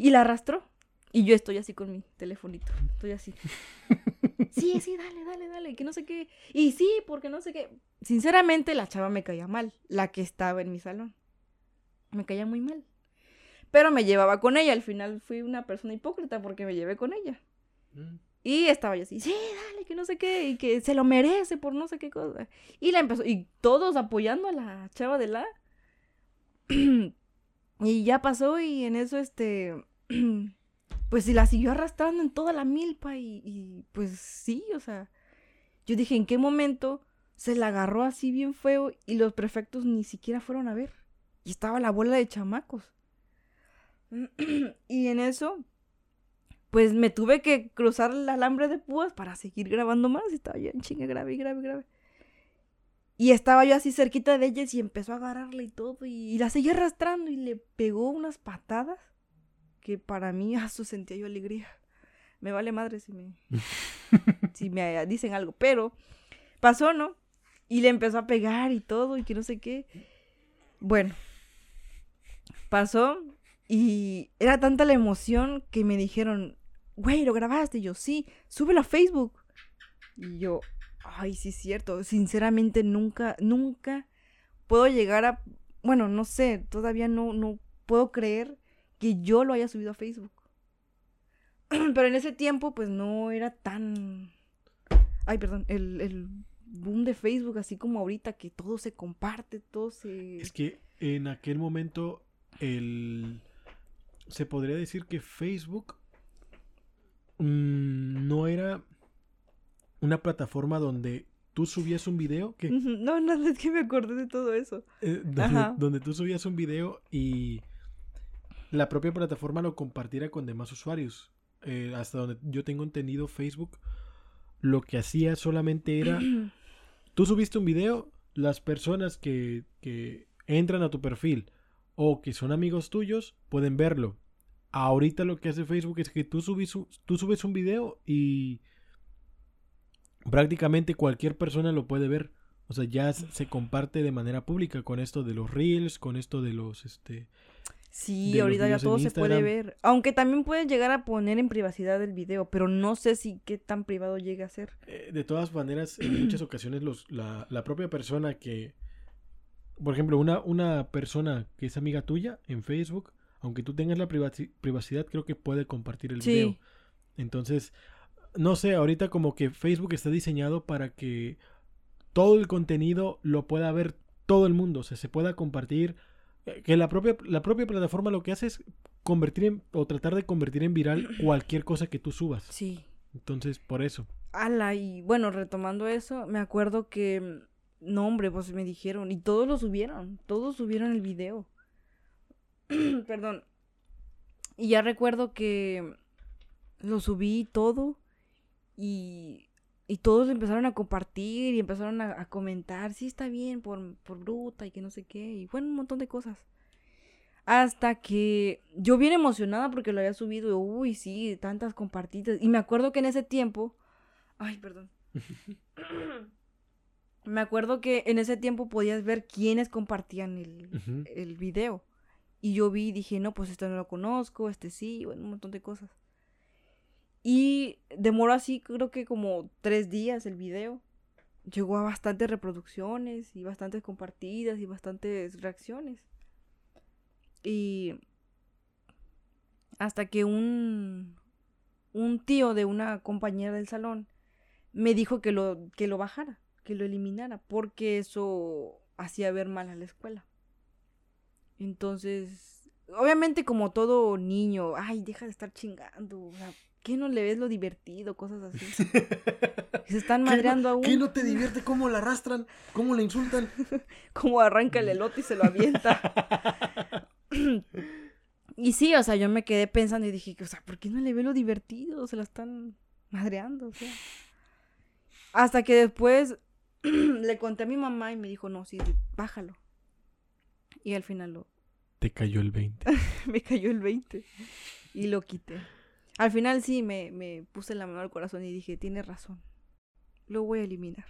Y la arrastró. Y yo estoy así con mi telefonito. Estoy así. Sí, sí, dale, dale, dale. Que no sé qué. Y sí, porque no sé qué. Sinceramente, la chava me caía mal. La que estaba en mi salón. Me caía muy mal. Pero me llevaba con ella. Al final fui una persona hipócrita porque me llevé con ella. Mm. Y estaba yo así, sí, dale, que no sé qué, y que se lo merece por no sé qué cosa. Y la empezó, y todos apoyando a la chava de la. y ya pasó, y en eso, este. pues y la siguió arrastrando en toda la milpa, y, pues sí, o sea. Yo dije, ¿en qué momento se la agarró así bien feo y los prefectos ni siquiera fueron a ver? Y estaba la bola de chamacos. y en eso, pues me tuve que cruzar el alambre de púas para seguir grabando más. Y estaba yo en chinga, grave, grave, grave. Y estaba yo así cerquita de ellas y empezó a agarrarla y todo. Y, y la seguía arrastrando y le pegó unas patadas que para mí, a su sentía yo alegría. Me vale madre si me, si me dicen algo. Pero pasó, ¿no? Y le empezó a pegar y todo y que no sé qué. Bueno, pasó y era tanta la emoción que me dijeron, güey, ¿lo grabaste? Y yo, sí, súbelo a Facebook. Y yo, ay, sí es cierto. Sinceramente nunca, nunca puedo llegar a, bueno, no sé, todavía no, no puedo creer que yo lo haya subido a Facebook. Pero en ese tiempo, pues no era tan, ay, perdón, el, el boom de Facebook, así como ahorita, que todo se comparte, todo se... Es que en aquel momento el se podría decir que Facebook mm, no era una plataforma donde tú subías un video que No, no, es que me acordé de todo eso. eh, donde tú subías un video y la propia plataforma lo compartiera con demás usuarios. Eh, hasta donde yo tengo entendido Facebook lo que hacía solamente era tú subiste un video, las personas que, que entran a tu perfil o que son amigos tuyos pueden verlo. Ahorita lo que hace Facebook es que tú subes, un- tú subes un video y prácticamente cualquier persona lo puede ver. O sea, ya se se comparte de manera pública con esto de los reels, con esto de los este Sí, ahorita ya todo se puede ver. Aunque también puedes llegar a poner en privacidad el video, pero no sé si qué tan privado llega a ser. Eh, de todas maneras, en muchas ocasiones los, la, la propia persona que, por ejemplo, una, una persona que es amiga tuya en Facebook, aunque tú tengas la privaci- privacidad, creo que puede compartir el Sí. video. Entonces, no sé, ahorita como que Facebook está diseñado para que todo el contenido lo pueda ver todo el mundo, o sea, se pueda compartir, que la propia, la propia plataforma lo que hace es convertir en, o tratar de convertir en viral cualquier cosa que tú subas. Sí. Entonces, por eso. Ala, y bueno, retomando eso, me acuerdo que, mm, no hombre, pues me dijeron, y todos lo subieron, todos subieron el video. Perdón. Y ya recuerdo que lo subí todo y, y todos empezaron a compartir y empezaron a, a comentar, sí está bien por, por bruta y que no sé qué, y bueno, un montón de cosas. Hasta que yo bien emocionada porque lo había subido, uy, sí, tantas compartidas. Y me acuerdo que en ese tiempo, ay, perdón. me acuerdo que en ese tiempo podías ver quiénes compartían el, el video. Y yo vi y dije, no, pues este no lo conozco, este sí, bueno, un montón de cosas. Y demoró así, creo que como tres días el video. Llegó a bastantes reproducciones y bastantes compartidas y bastantes reacciones. Y hasta que un, un tío de una compañera del salón me dijo que lo, que lo bajara, que lo eliminara, porque eso hacía ver mal a la escuela. Entonces, obviamente como todo niño, ay, deja de estar chingando, ¿qué no le ves lo divertido? Cosas así. Se están ¿Qué madreando no, a ¿Qué no te divierte? ¿Cómo la arrastran? ¿Cómo la insultan? como arranca el elote y se lo avienta. y sí, o sea, yo me quedé pensando y dije, o sea, ¿por qué no le ve lo divertido? Se la están madreando, o sea. Hasta que después le conté a mi mamá y me dijo, no, sí, bájalo. Y al final lo, Te cayó el 20. me cayó el 20 y lo quité. Al final sí me, me puse la mano al corazón y dije, tiene razón. lo voy a eliminar.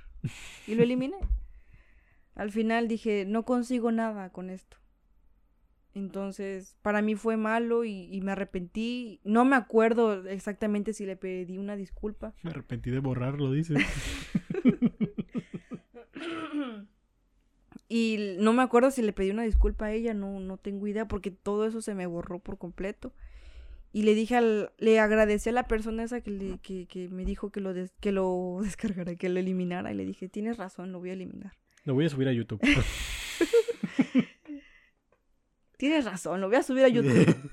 Y lo eliminé. Al final dije, no consigo nada con esto. Entonces, para mí fue malo y, y, me arrepentí. No me acuerdo exactamente si le pedí una disculpa. Me arrepentí de borrarlo, dice. y no me acuerdo si le pedí una disculpa a ella, no, no tengo idea, porque todo eso se me borró por completo. Y le dije al, le agradecí a la persona esa que, le, que, que me dijo que lo, des, que lo descargara, que lo eliminara. Y le dije, tienes razón, lo voy a eliminar. Lo voy a subir a YouTube. Tienes razón, lo voy a subir a YouTube.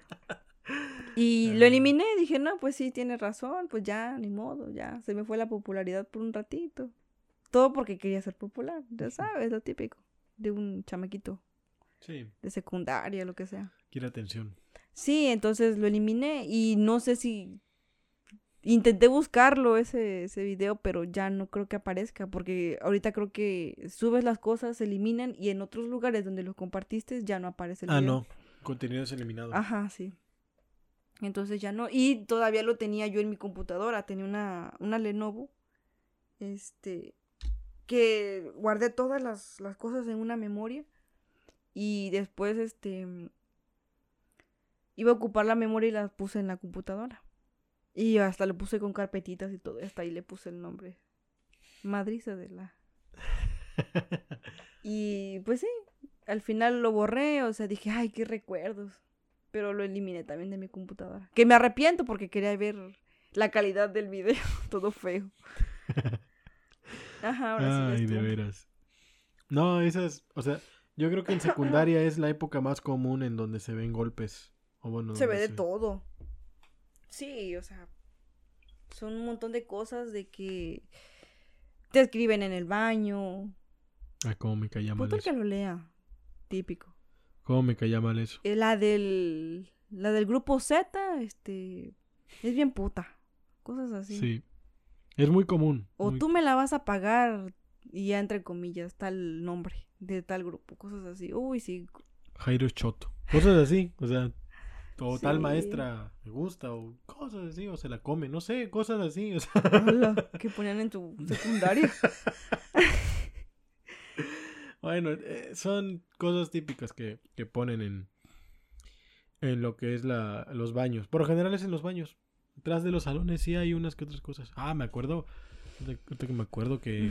y lo eliminé, dije, no, pues sí, tienes razón, pues ya, ni modo, ya, se me fue la popularidad por un ratito. Todo porque quería ser popular, ya sabes, lo típico de un chamaquito. Sí. De secundaria, lo que sea. Quiere atención. Sí, entonces lo eliminé y no sé si Intenté buscarlo ese, ese video, pero ya no creo que aparezca, porque ahorita creo que subes las cosas, se eliminan y en otros lugares donde lo compartiste ya no aparece el ah, video. no, contenido es eliminado. Ajá, sí. Entonces ya no. Y todavía lo tenía yo en mi computadora, tenía una, una Lenovo, este, que guardé todas las, las cosas en una memoria y después, este, iba a ocupar la memoria y la puse en la computadora. Y hasta le puse con carpetitas y todo. Y hasta ahí le puse el nombre. Madriza de la. y pues sí, al final lo borré. O sea, dije, ay, qué recuerdos. Pero lo eliminé también de mi computadora. Que me arrepiento porque quería ver la calidad del video. todo feo. Ajá, ahora ay, sí. de veras. No, esas. O sea, yo creo que en secundaria es la época más común en donde se ven golpes. O bueno, se ve de todo. Sí, o sea, son un montón de cosas de que te escriben en el baño. Ah, cómo me caía mal Puto eso. que lo lea. Típico. Cómo me caía mal eso. Eh, La del la del grupo Z, este es bien puta. Cosas así. Sí. Es muy común. O muy... tú me la vas a pagar y ya entre comillas tal nombre de tal grupo, cosas así. Uy, sí. Jairo Choto. Cosas así, o sea, o Sí. tal maestra me gusta, o cosas así, o se la come, no sé, cosas así, o sea. Hola, que ponían en tu secundaria. bueno, eh, son cosas típicas que, que ponen en, en lo que es la, los baños. Por lo general es en los baños. Detrás de los salones sí hay unas que otras cosas. Ah, me acuerdo, que me acuerdo que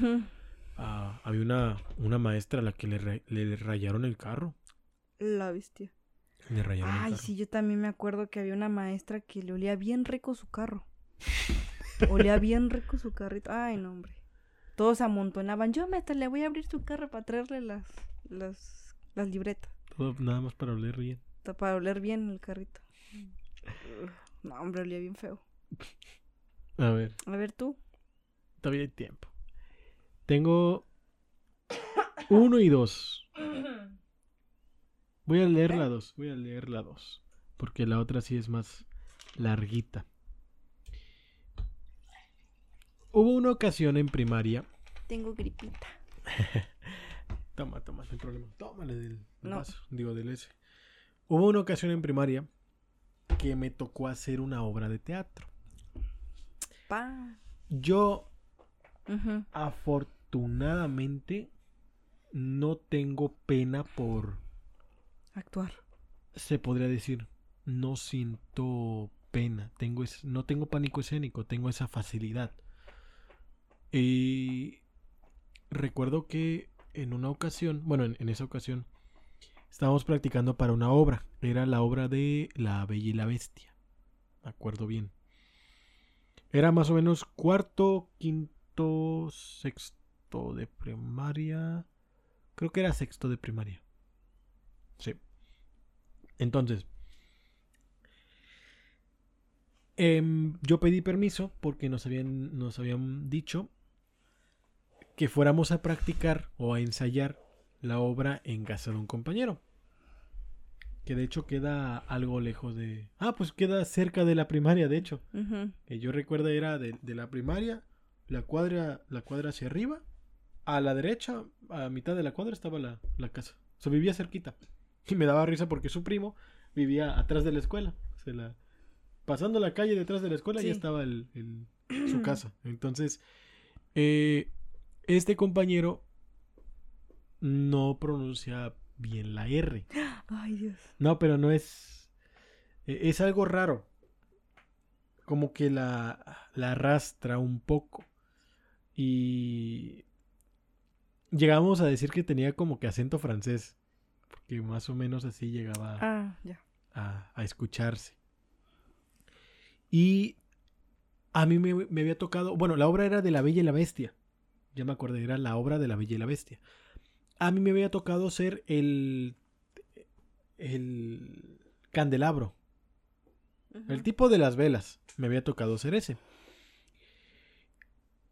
ah, había una, una maestra a la que le, le rayaron el carro. La bestia. Le rayaron el Ay, carro. sí, yo también me acuerdo que había una maestra que le olía bien rico su carro. olía bien rico su carrito. Ay, no, hombre. Todos se amontonaban. Yo, maestra, le voy a abrir su carro para traerle las, las, las libretas. Todo nada más para oler bien. Para oler bien el carrito. No, hombre, olía bien feo. A ver. A ver tú. Todavía hay tiempo. Tengo uno y dos. Voy a leer la dos. Voy a leer la dos. Porque la otra sí es más larguita. Hubo una ocasión en primaria. Tengo gripita. Toma, toma, no hay problema. Tómale del, del No. vaso. Digo, del ese. Hubo una ocasión en primaria que me tocó hacer una obra de teatro. Pa. Yo afortunadamente no tengo pena por, Actuar. se podría decir, no siento pena, tengo es- no tengo pánico escénico, tengo esa facilidad. Y recuerdo que en una ocasión, bueno, en, en esa ocasión, estábamos practicando para una obra, era la obra de La Bella y la Bestia, me acuerdo bien. Era más o menos cuarto, quinto, sexto de primaria. Creo que era sexto de primaria. Sí. Entonces, em, yo pedí permiso porque nos habían, nos habían dicho que fuéramos a practicar o a ensayar la obra en casa de un compañero. Que de hecho queda algo lejos de... Ah, pues queda cerca de la primaria, de hecho. Que yo recuerdo era de, de la primaria, la cuadra, la cuadra hacia arriba, a la derecha, a mitad de la cuadra estaba la, la casa. O sea, vivía cerquita. Y me daba risa porque su primo vivía atrás de la escuela. La- pasando la calle detrás de la escuela Sí. ya estaba el, el- su casa. Entonces, eh, este compañero no pronuncia bien la R. Ay, Dios. No, pero no es. e- Es algo raro. Como que la, la arrastra un poco. Y. Llegamos a decir que tenía como que acento francés. Porque más o menos así llegaba Ah, a, a escucharse. Y a mí me, me había tocado, bueno, la obra era de La Bella y la Bestia. Ya me acordé, era la obra de La Bella y la Bestia. A mí me había tocado ser el, el candelabro, el tipo de las velas. Me había tocado ser ese.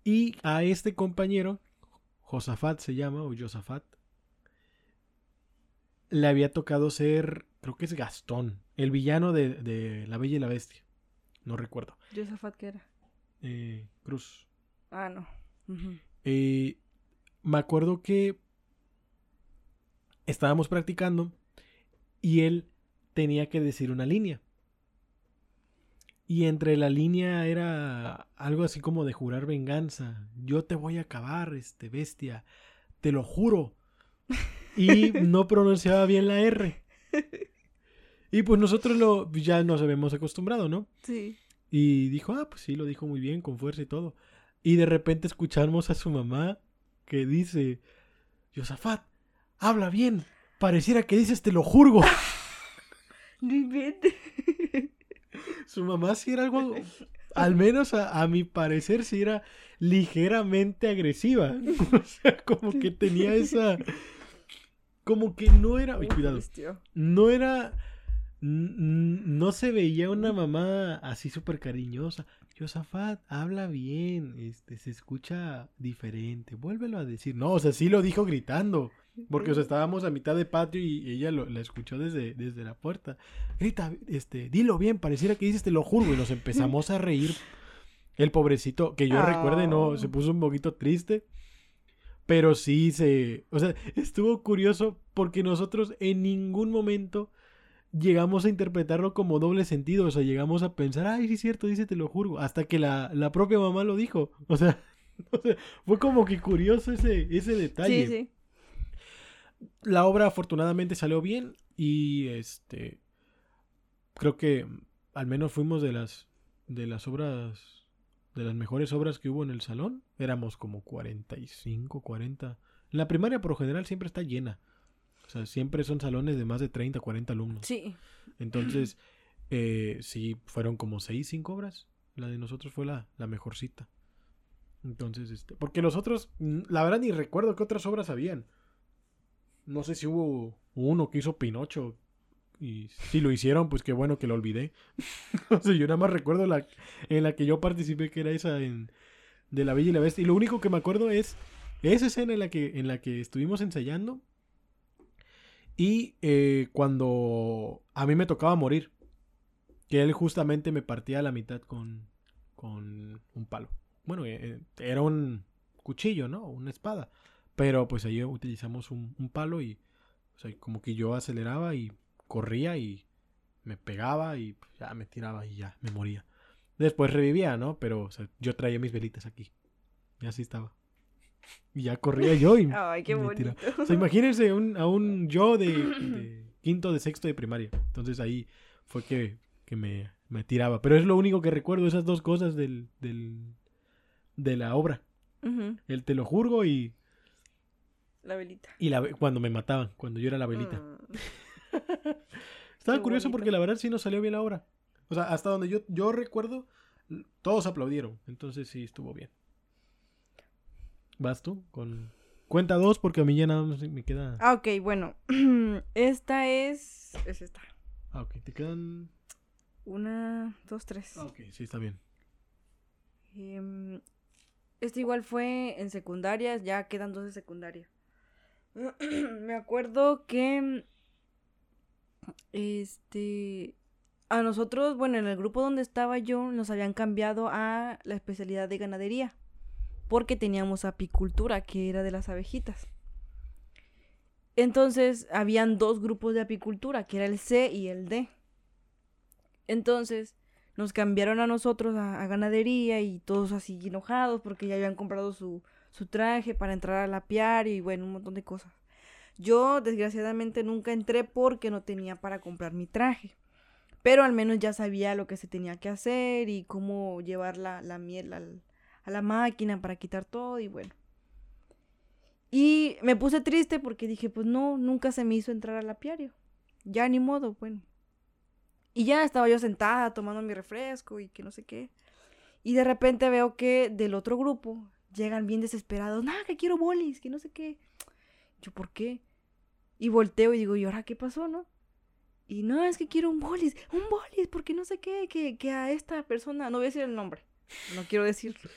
Y a este compañero, Josafat se llama, o Josafat, le había tocado ser, creo que es Gastón, el villano de, de La Bella y la Bestia. No recuerdo. Josafat, ¿qué era? Eh, Cruz. Ah, no. Eh, me acuerdo que estábamos practicando y él tenía que decir una línea. Y entre la línea era algo así como de jurar venganza. Yo te voy a acabar, este bestia. Te lo juro. Y no pronunciaba bien la R. Y pues nosotros lo ya nos habíamos acostumbrado, ¿no? Sí. Y dijo, ah, pues sí, lo dijo muy bien, con fuerza y todo. Y de repente escuchamos a su mamá que dice, Yosafat, habla bien. Pareciera que dices, te lo inventes. su mamá sí era algo, al menos a, a mi parecer, sí era ligeramente agresiva. o sea, como que tenía esa... Como que no era... Uf, cuidado. no era. No se veía una mamá así súper cariñosa. Josafat, habla bien, este, se escucha diferente, vuélvelo a decir. No, o sea, sí lo dijo gritando, porque o sea, estábamos a mitad de patio y ella lo, la escuchó desde, desde la puerta. Grita, este, dilo bien, pareciera que dices te lo juro, y nos empezamos a reír. El pobrecito, que yo recuerde, no, se puso un poquito triste. Pero sí se. O sea, estuvo curioso porque nosotros en ningún momento llegamos a interpretarlo como doble sentido. O sea, llegamos a pensar, ay, sí es cierto, dice, te lo juro. Hasta que la, la propia mamá lo dijo. O sea, o sea, fue como que curioso ese, ese detalle. Sí, sí. La obra afortunadamente salió bien y este. Creo que al menos fuimos de las. De las obras. De las mejores obras que hubo en el salón. Éramos como 45, 40. En la primaria por lo general siempre está llena. O sea, siempre son salones de más de 30, 40 alumnos. Sí. Entonces, eh, sí, fueron como 6, 5 obras. La de nosotros fue la, la mejorcita. Entonces, este. Porque los otros, la verdad ni recuerdo qué otras obras habían. No sé si hubo uno que hizo Pinocho. Y si lo hicieron, pues qué bueno que lo olvidé. o sea, yo nada más recuerdo la en la que yo participé, que era esa en, de La Bella y la Bestia. Y lo único que me acuerdo es esa escena en la que, en la que estuvimos ensayando. Y eh, cuando a mí me tocaba morir. Que él justamente me partía a la mitad con, con un palo. Bueno, eh, era un cuchillo, ¿no? Una espada. Pero pues ahí utilizamos un, un palo y o sea, como que yo aceleraba y corría y me pegaba y ya me tiraba y ya me moría. Después revivía, ¿no? Pero o sea, yo traía mis velitas aquí. Y así estaba. Y ya corría yo y Ay, qué me bonito. tiraba. O sea, imagínense un- a un yo de, de quinto, de sexto de primaria. Entonces ahí fue que, que me, me tiraba. Pero es lo único que recuerdo, esas dos cosas del, del, de la obra. Ujú, El te lo juro y, La velita. y la, cuando me mataban, cuando yo era la velita. Mm. Estaba Qué curioso bonito. porque la verdad sí nos salió bien la obra. O sea, hasta donde yo, yo recuerdo, todos aplaudieron. Entonces sí estuvo bien. ¿Vas tú? Con... Cuenta dos porque a mí ya nada más me queda... Ah, ok, bueno. Esta es. Es esta. Ah, ok. Te quedan... Una, dos, tres. Ah, ok. Sí, está bien. Em, este igual fue en secundaria, ya quedan dos de secundaria. Me acuerdo que este a nosotros, bueno, en el grupo donde estaba yo, nos habían cambiado a la especialidad de ganadería, porque teníamos apicultura, que era de las abejitas. Entonces, habían dos grupos de apicultura, que era el C y el D. Entonces, nos cambiaron a nosotros a, ganadería y todos así enojados porque ya habían comprado su, su traje para entrar al apiario y bueno, un montón de cosas. Yo desgraciadamente nunca entré porque no tenía para comprar mi traje. Pero al menos ya sabía lo que se tenía que hacer y cómo llevar la, miel a la máquina para quitar todo y bueno. Y me puse triste porque dije, pues no, nunca se me hizo entrar al apiario. Ya ni modo, bueno. Y ya estaba yo sentada tomando mi refresco y que no sé qué. Y de repente veo que del otro grupo llegan bien desesperados. Nada, que quiero bolis, que no sé qué. Yo, ¿por qué? Y volteo y digo, ¿y ahora qué pasó, no? Y no, es que quiero un bolis, un bolis, porque no sé qué, que, que a esta persona, no voy a decir el nombre, no quiero decirlo.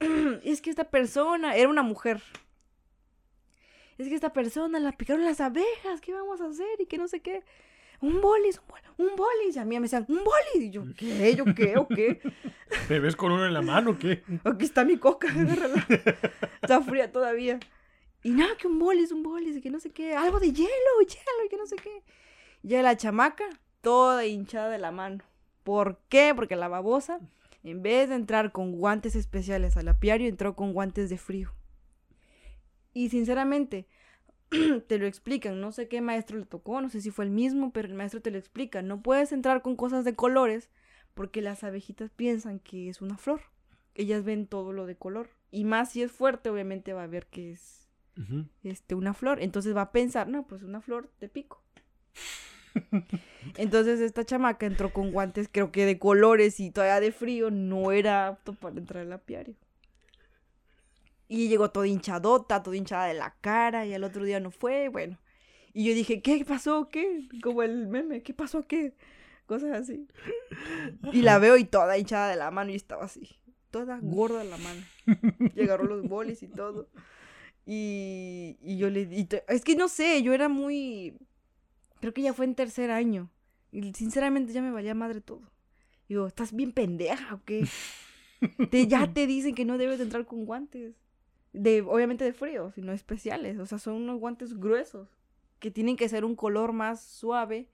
es que esta persona era una mujer. Es que esta persona la picaron las abejas, ¿qué vamos a hacer? Y que no sé qué. Un bolis, un bolis, un bolis. Y a mí me decían, un bolis. Y yo, ¿qué? ¿Yo qué? ¿O qué? ¿Te ves con uno en la mano o qué? Aquí está mi coca, Está fría todavía. Y nada, que un bolis, un bolis, que no sé qué, algo de hielo, hielo, que no sé qué. Ya la chamaca, toda hinchada de la mano. ¿Por qué? Porque la babosa, en vez de entrar con guantes especiales al apiario, entró con guantes de frío. Y sinceramente, te lo explican, no sé qué maestro le tocó, no sé si fue el mismo, pero el maestro te lo explica. No puedes entrar con cosas de colores porque las abejitas piensan que es una flor. Ellas ven todo lo de color. Y más si es fuerte, obviamente va a ver que es este, una flor. Entonces va a pensar, no, pues una flor de pico. Entonces esta chamaca entró con guantes, creo que de colores y todavía de frío, no era apto para entrar al apiario. Y llegó toda hinchadota, toda hinchada de la cara, y al otro día no fue, bueno. Y yo dije, ¿qué pasó? ¿Qué? Como el meme, ¿qué pasó? ¿Qué? Cosas así. Y la veo y toda hinchada de la mano y estaba así, toda gorda la mano. Llegaron los bolis y todo. Y, y yo le... Y es que no sé, yo era muy... Creo que ya fue en tercer año. Y sinceramente ya me valía madre todo. Digo, ¿estás bien pendeja o qué? te, ya te dicen que no debes entrar con guantes. De, obviamente de frío, sino especiales. O sea, son unos guantes gruesos. Que tienen que ser un color más suave.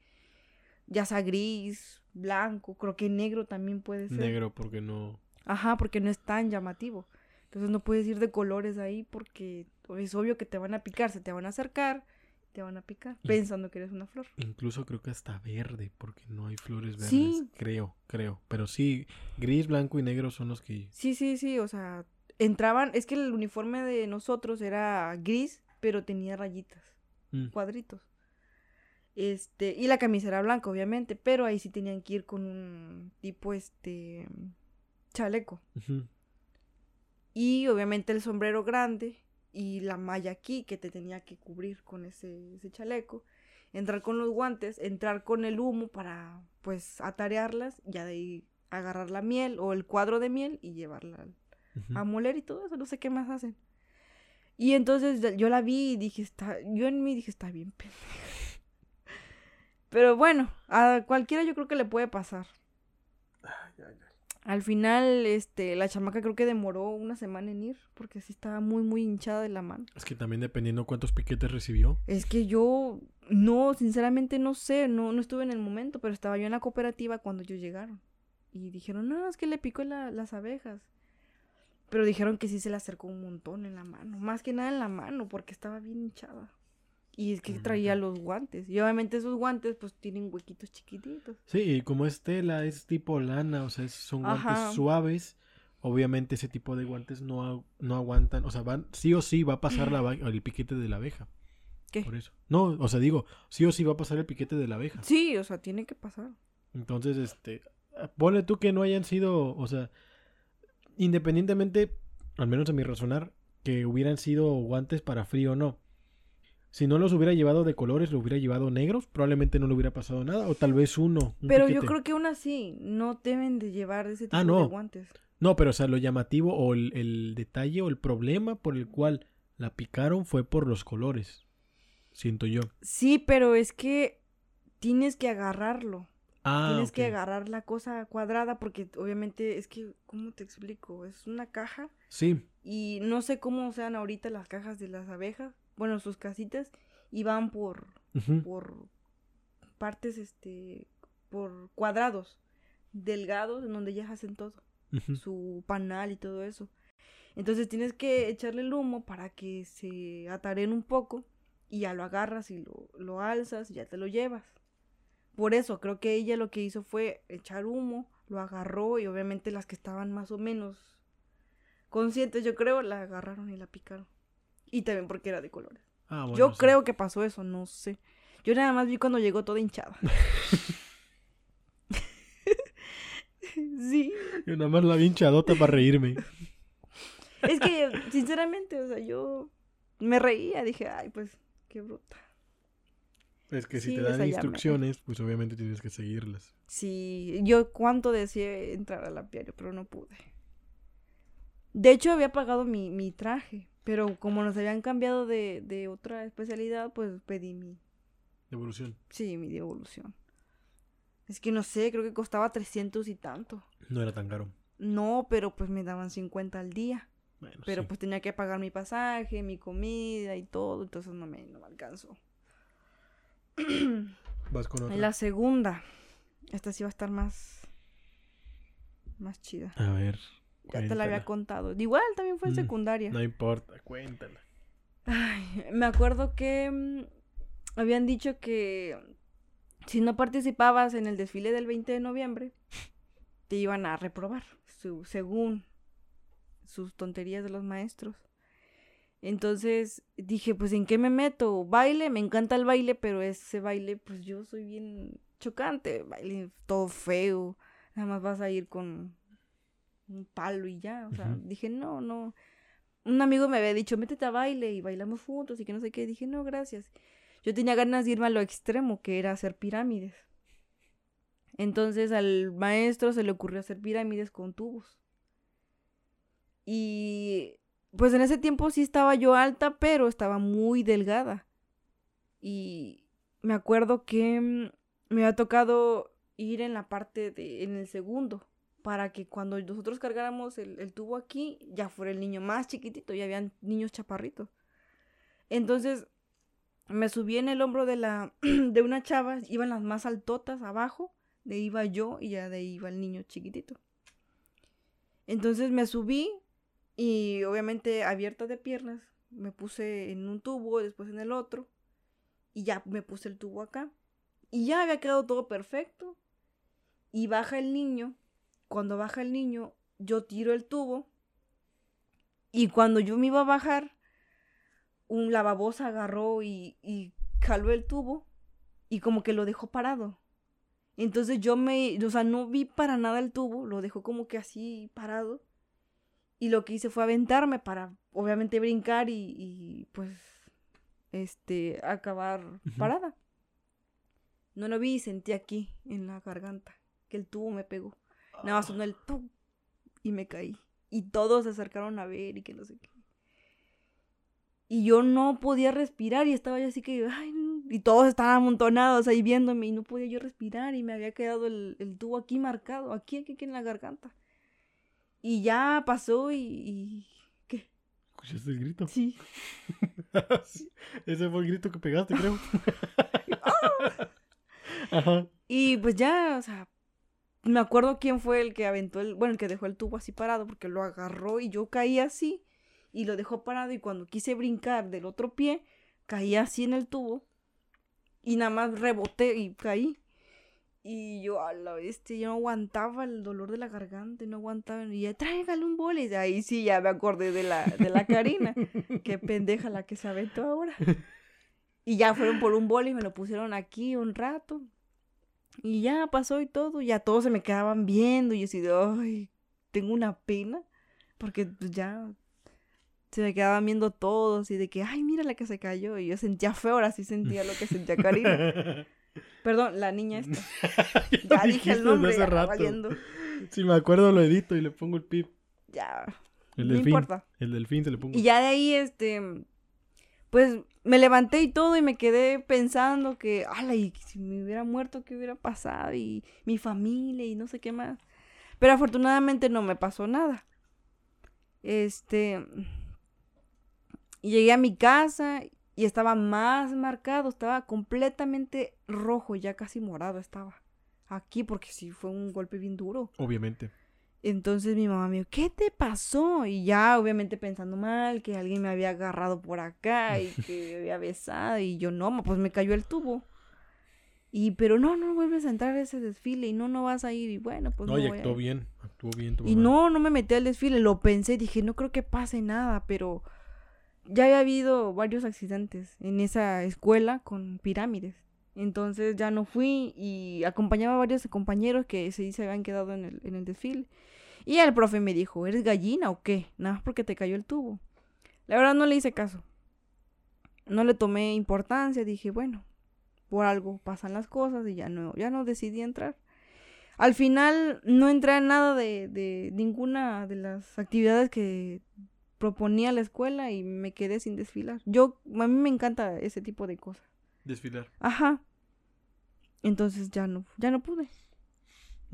Ya sea gris, blanco, creo que negro también puede ser. Negro porque no... Ajá, porque no es tan llamativo. Entonces no puedes ir de colores ahí porque es obvio que te van a picar, se te van a acercar, te van a picar, pensando que eres una flor. Incluso creo que hasta verde, porque no hay flores verdes. Sí. Creo, creo. Pero sí, gris, blanco y negro son los que... Sí, sí, sí, o sea, entraban, es que el uniforme de nosotros era gris, pero tenía rayitas, mm. cuadritos. Este, y la camisa era blanca, obviamente, pero ahí sí tenían que ir con un tipo, este, chaleco. Y obviamente el sombrero grande y la malla aquí que te tenía que cubrir con ese, ese chaleco, entrar con los guantes, entrar con el humo para pues atarearlas, ya de ahí agarrar la miel o el cuadro de miel y llevarla a moler y todo eso, no sé qué más hacen. Y entonces yo la vi y dije, está, yo en mí dije, está bien Pero bueno, a cualquiera yo creo que le puede pasar. Al final, este, la chamaca creo que demoró una semana en ir, porque sí estaba muy, muy hinchada de la mano. Es que también dependiendo cuántos piquetes recibió. Es que yo, no, sinceramente no sé, no, no estuve en el momento, pero estaba yo en la cooperativa cuando ellos llegaron. Y dijeron, no, es que le picó las abejas. Pero dijeron que sí se le acercó un montón en la mano, más que nada en la mano, porque estaba bien hinchada. Y es que traía los guantes. Y obviamente esos guantes pues tienen huequitos chiquititos. Sí, y como es tela, es tipo lana, o sea, son guantes suaves. Obviamente ese tipo de guantes no, no aguantan, o sea, van, sí o sí va a pasar la, el piquete de la abeja. ¿Qué? Por eso. No, o sea, digo, sí o sí va a pasar el piquete de la abeja. Sí, o sea, tiene que pasar. Entonces, este, ponle tú que no hayan sido, o sea, independientemente, al menos a mi razonar, que hubieran sido guantes para frío o no si no los hubiera llevado de colores, lo hubiera llevado negros, probablemente no le hubiera pasado nada, o tal vez uno. pero yo creo que aún así, no deben de llevar ese tipo ah, no. de guantes. No, pero o sea, lo llamativo o el, detalle o el problema por el cual la picaron fue por los colores. Siento yo. Sí, pero es que tienes que agarrarlo. Ah, tienes que agarrar la cosa cuadrada porque obviamente es que, ¿cómo te explico? Es una caja. Sí. Y no sé cómo sean ahorita las cajas de las abejas, bueno, sus casitas y van por, por partes, este, por cuadrados. delgados en donde ellas hacen todo, su panal y todo eso. Entonces tienes que echarle el humo para que se ataren un poco y ya lo agarras y lo, lo alzas y ya te lo llevas. Por eso creo que ella lo que hizo fue echar humo, lo agarró y obviamente las que estaban más o menos conscientes, yo creo, la agarraron y la picaron. Y también porque era de colores. Ah, bueno, yo sí. creo que pasó eso, no sé. Yo nada más vi cuando llegó toda hinchada. sí. Yo nada más la vi hinchadota para reírme. Es que, sinceramente, o sea, yo me reía, dije, ay, pues, qué bruta. Es que si Sí, te dan instrucciones, pues obviamente tienes que seguirlas. Sí, yo cuánto deseé entrar al apiario, pero no pude. De hecho, había pagado mi, mi traje, pero como nos habían cambiado de, de otra especialidad, pues pedí mi, Evolución. sí, mi devolución. Es que no sé, creo que costaba 300 y tanto. No era tan caro. No, pero pues me daban 50 al día. Bueno, Pero sí. pues tenía que pagar mi pasaje, mi comida y todo, entonces no me, no me alcanzó. Vas con otra. La segunda. Esta sí va a estar más. Más chida. A ver. Ya te la había contado. Igual también fue en Mm, secundaria. No importa, cuéntala. Ay, me acuerdo que mm, habían dicho que si no participabas en el desfile del 20 de noviembre, te iban a reprobar, su- según sus tonterías de los maestros. Entonces dije, pues ¿en qué me meto? Baile, me encanta el baile, pero ese baile, pues yo soy bien chocante, baile todo feo, nada más vas a ir con un palo y ya, o sea, dije, no, no. Un amigo me había dicho, métete a baile y bailamos juntos y que no sé qué, dije, no, gracias. Yo tenía ganas de irme a lo extremo, que era hacer pirámides. Entonces al maestro se le ocurrió hacer pirámides con tubos. Y pues en ese tiempo sí estaba yo alta, pero estaba muy delgada. Y me acuerdo que mm, me había tocado ir en la parte de, en el segundo, para que cuando nosotros cargáramos el, tubo aquí, ya fuera el niño más chiquitito, ya habían niños chaparritos. Entonces me subí en el hombro de la de una chava, iban las más altotas abajo, de iba yo y ya de ahí iba el niño chiquitito. Entonces me subí y obviamente abierta de piernas, me puse en un tubo, después en el otro y ya me puse el tubo acá. Y ya había quedado todo perfecto. Y baja el niño. Cuando baja el niño, yo tiro el tubo. Y cuando yo me iba a bajar, un lavabosa agarró y, y jaló el tubo y como que lo dejó parado. Entonces yo me, o sea, no vi para nada el tubo, lo dejó como que así parado. Y lo que hice fue aventarme para, obviamente, brincar y, y, pues, este, acabar parada. No lo vi y sentí aquí, en la garganta, que el tubo me pegó. Nada más sonó el tum y me caí. Y todos se acercaron a ver y que no sé qué. Y yo no podía respirar y estaba yo así que, ay, no. y todos estaban amontonados ahí viéndome y no podía yo respirar y me había quedado el, el tubo aquí marcado, aquí, aquí, aquí en la garganta. Y ya pasó y... y... ¿Qué? ¿Escuchaste el grito? Sí. Sí, Ese fue el grito que pegaste, creo. Ajá. Y pues ya, o sea, me acuerdo quién fue el que aventó el, bueno, el que dejó el tubo así parado, porque lo agarró y yo caí así y lo dejó parado y cuando quise brincar del otro pie, caí así en el tubo y nada más reboté y caí. Y yo, a la bestia, yo no aguantaba el dolor de la garganta, no aguantaba. Y ya, tráigale un boli. Y ahí sí ya me acordé de la, de la Karina. Qué pendeja la que se aventó ahora. Y ya fueron por un boli y me lo pusieron aquí un rato. Y ya pasó y todo. Ya todos se me quedaban viendo. Y yo así de, ay, tengo una pena. Porque pues ya se me quedaban viendo todos. Y de que, ay, mira la que se cayó. Y yo sentía feo, ahora sí sentía lo que sentía Karina. Perdón, la niña esta. Ya dije el nombre, ya hace rato. Si me acuerdo lo edito y le pongo el pip. Ya, El no delfín. importa. El delfín se le pongo. Y ya de ahí, este, pues me levanté y todo y me quedé pensando que, ala, y si me hubiera muerto, ¿qué hubiera pasado? Y mi familia y no sé qué más. Pero afortunadamente no me pasó nada. Este, llegué a mi casa y estaba más marcado, estaba completamente rojo, ya casi morado estaba. aquí porque sí fue un golpe bien duro. Obviamente. Entonces mi mamá me dijo, ¿qué te pasó? Y ya, obviamente pensando mal, que alguien me había agarrado por acá y que me había besado. Y yo, no, pues me cayó el tubo. Y, pero no, no vuelves a entrar a ese desfile y no, no vas a ir. Y bueno, pues no. no y voy actuó bien, actuó bien tu Y no, no me metí al desfile, lo pensé, dije, no creo que pase nada, pero ya había habido varios accidentes en esa escuela con pirámides. Entonces ya no fui y acompañaba a varios compañeros que se, se habían quedado en el, en el desfile. Y el profe me dijo, ¿eres gallina o qué? Nada más porque te cayó el tubo. La verdad no le hice caso. No le tomé importancia, dije, bueno, por algo pasan las cosas y ya no, ya no decidí entrar. Al final no entré a nada de, de ninguna de las actividades que proponía la escuela y me quedé sin desfilar. Yo, a mí me encanta ese tipo de cosas. Desfilar. Ajá. Entonces ya no, ya no pude.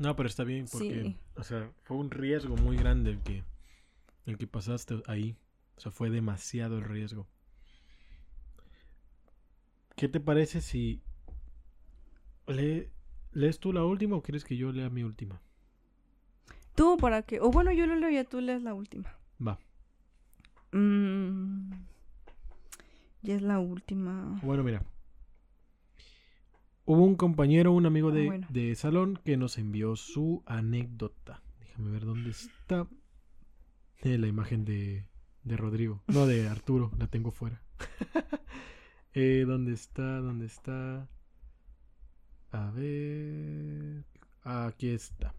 No, pero está bien porque, Sí. o sea, fue un riesgo muy grande el que, el que pasaste ahí. O sea, fue demasiado el riesgo. ¿Qué te parece si lee- lees tú la última o quieres que yo lea mi última? ¿Tú para qué? O bueno, yo lo leo y tú lees la última. Va. Mm, ya es la última. Bueno, mira. Hubo un compañero, un amigo Ah, de, bueno. de salón que nos envió su anécdota. Déjame ver dónde está. Eh, la imagen de, de Rodrigo. No, de Arturo. La tengo fuera. eh, ¿Dónde está? ¿Dónde está? A ver. Aquí está.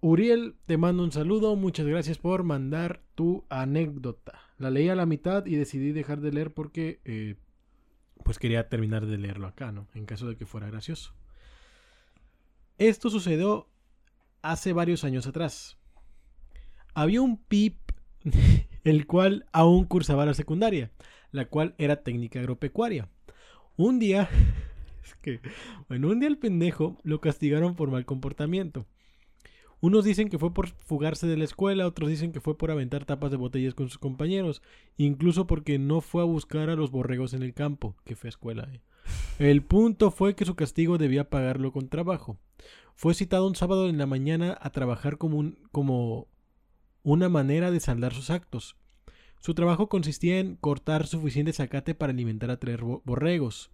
Uriel, te mando un saludo. Muchas gracias por mandar tu anécdota. La leí a la mitad y decidí dejar de leer porque eh, pues quería terminar de leerlo acá, ¿no? En caso de que fuera gracioso. Esto sucedió hace varios años atrás. Había un PIP el cual aún cursaba la secundaria, la cual era técnica agropecuaria. Un día, es que, bueno, un día el pendejo lo castigaron por mal comportamiento. Unos dicen que fue por fugarse de la escuela, otros dicen que fue por aventar tapas de botellas con sus compañeros, incluso porque no fue a buscar a los borregos en el campo. Qué fea escuela, eh. El punto fue que su castigo debía pagarlo con trabajo. Fue citado un sábado en la mañana a trabajar como, como una manera de saldar sus actos. Su trabajo consistía en cortar suficiente zacate para alimentar a tres bo- borregos.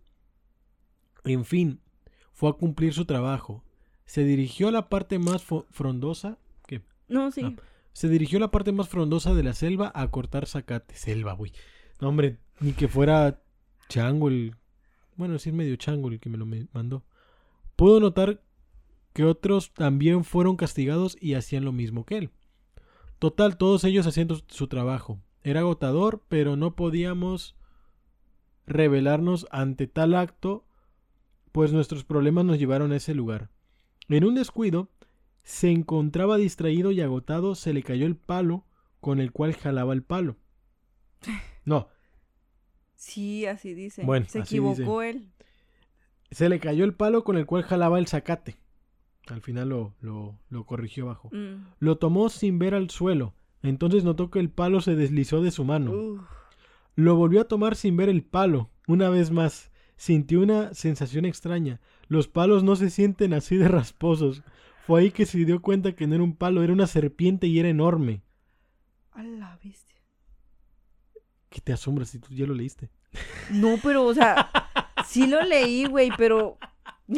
En fin, fue a cumplir su trabajo. Se dirigió a la parte más frondosa. ¿Qué? No, sí. Ah. Se dirigió a la parte más frondosa de la selva a cortar zacate. Selva, güey. No, hombre, ni que fuera chango el... Bueno, sí medio chango el que me lo mandó. Pudo notar que otros también fueron castigados y hacían lo mismo que él. Total, todos ellos haciendo su trabajo. Era agotador, pero no podíamos rebelarnos ante tal acto, pues nuestros problemas nos llevaron a ese lugar. En un descuido, se encontraba distraído y agotado, se le cayó el palo con el cual jalaba el palo. No, Sí, así dice. Bueno, Se así equivocó él. se le cayó el palo con el cual jalaba el zacate. Al final lo, lo, lo corrigió abajo. Mm. Lo tomó sin ver al suelo. Entonces notó que el palo se deslizó de su mano. Uf. Lo volvió a tomar sin ver el palo. Una vez más. Sintió una sensación extraña. Los palos no se sienten así de rasposos. Fue ahí que se dio cuenta que no era un palo, era una serpiente y era enorme. A la bestia. ¿Qué te asombra si tú ya lo leíste? No, pero, o sea, sí lo leí, güey, pero.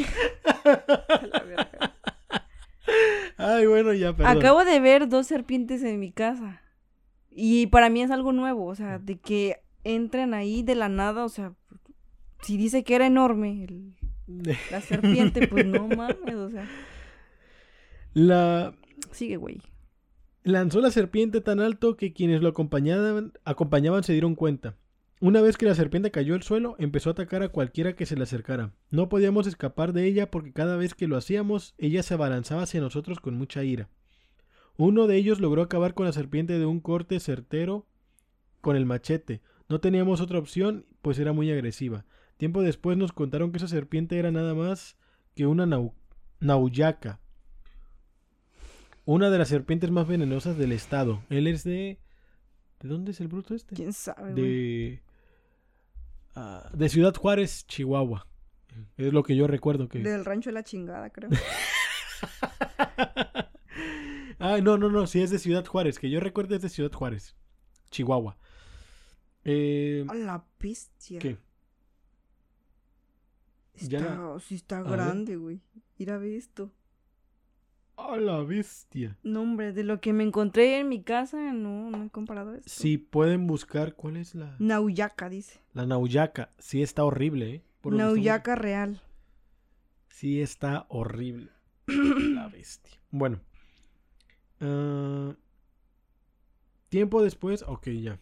Ay, bueno, ya, perdón. Acabo de ver dos serpientes en mi casa. Y para mí es algo nuevo, o sea, de que entren ahí de la nada, o sea, si dice que era enorme el- la serpiente, pues no mames, o sea, La, sigue, güey. Lanzó la serpiente tan alto que quienes lo acompañaban, acompañaban se dieron cuenta. Una vez que la serpiente cayó al suelo, empezó a atacar a cualquiera que se le acercara. No podíamos escapar de ella porque cada vez que lo hacíamos, ella se abalanzaba hacia nosotros con mucha ira. Uno de ellos logró acabar con la serpiente de un corte certero con el machete. No teníamos otra opción, pues era muy agresiva. Tiempo después nos contaron que esa serpiente era nada más que una nau- nauyaca, una de las serpientes más venenosas del estado. Él es de... ¿De dónde es el bruto este? ¿Quién sabe? De... ah, de Ciudad Juárez, Chihuahua. Es lo que yo recuerdo que... Del rancho de la chingada, creo. ah, no, no, no, sí es de Ciudad Juárez, que yo recuerdo es de Ciudad Juárez, Chihuahua. Eh, A la bestia. ¿Qué? Está, sí está grande, güey. Mira, ve esto. ¡A la bestia! No, hombre, de lo que me encontré en mi casa, no, no he comparado esto. Si pueden buscar, ¿cuál es la...? Nauyaca, dice. La Nauyaca. Sí está horrible, ¿eh? Por estamos- real. Sí está horrible. la bestia. Bueno. Ah, tiempo después, ok, ya.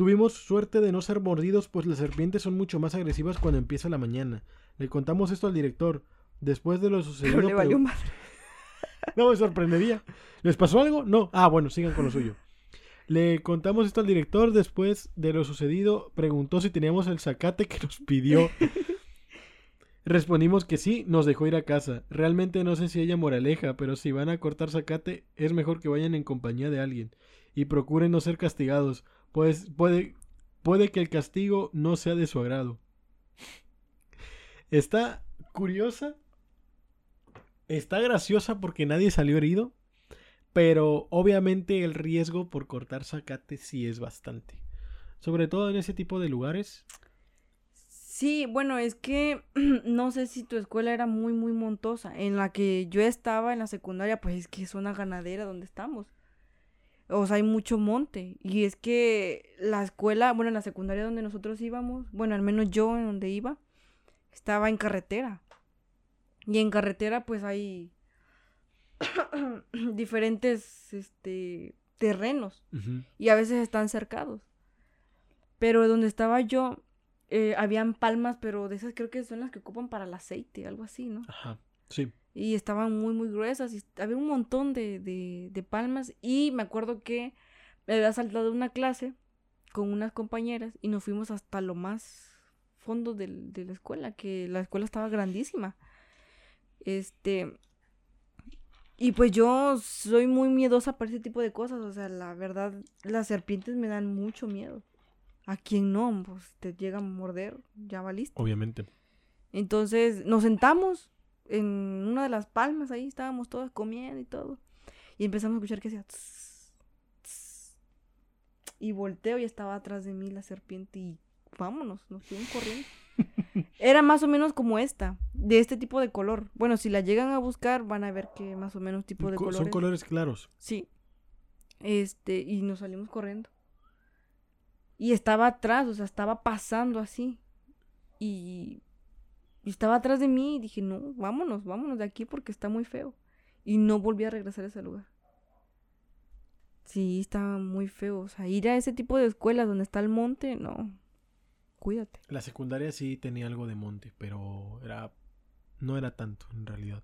Tuvimos suerte de no ser mordidos, pues las serpientes son mucho más agresivas cuando empieza la mañana. Le contamos esto al director. Después de lo sucedido... Pero le valió pregu- madre. No me sorprendería. ¿Les pasó algo? No. Ah, bueno, sigan con lo suyo. Le contamos esto al director después de lo sucedido. Preguntó si teníamos el zacate que nos pidió. Respondimos que sí, nos dejó ir a casa. Realmente no sé si haya moraleja, pero si van a cortar zacate, es mejor que vayan en compañía de alguien. Y procuren no ser castigados, pues puede, puede que el castigo no sea de su agrado. Está curiosa. Está graciosa porque nadie salió herido. Pero obviamente el riesgo por cortar zacate sí es bastante. Sobre todo en ese tipo de lugares. Sí, bueno, es que no sé si tu escuela era muy, muy montosa. En la que yo estaba en la secundaria, pues es que es una ganadera donde estamos. O sea, hay mucho monte. Y es que la escuela, bueno, en la secundaria donde nosotros íbamos, bueno, al menos yo en donde iba, estaba en carretera. Y en carretera, pues hay diferentes este, terrenos y a veces están cercados. Pero donde estaba yo, eh, habían palmas, pero de esas creo que son las que ocupan para el aceite, algo así, ¿no? Ajá. Sí. Y estaban muy, muy gruesas y había un montón de, de, de palmas. Y me acuerdo que me había saltado una clase con unas compañeras y nos fuimos hasta lo más fondo del- de la escuela, que la escuela estaba grandísima. Este. Y pues yo soy muy miedosa para ese tipo de cosas. O sea, la verdad, las serpientes me dan mucho miedo. A quien no, pues te llega a morder, ya valiste. Obviamente. Entonces nos sentamos en una de las palmas, ahí estábamos todos comiendo y todo. Y empezamos a escuchar que hacía... tss, tss. Y volteo y estaba atrás de mí la serpiente y vámonos, nos fuimos corriendo. Era más o menos como esta, de este tipo de color. Bueno, si la llegan a buscar van a ver qué más o menos tipo de Co- color. Son es. colores claros. Sí. Este, y nos salimos corriendo. Y estaba atrás, o sea, estaba pasando así. Y, estaba atrás de mí y dije, no, vámonos, vámonos de aquí porque está muy feo. Y no volví a regresar a ese lugar. Sí, estaba muy feo. O sea, ir a ese tipo de escuelas donde está el monte, no. Cuídate. La secundaria sí tenía algo de monte, pero era no era tanto en realidad.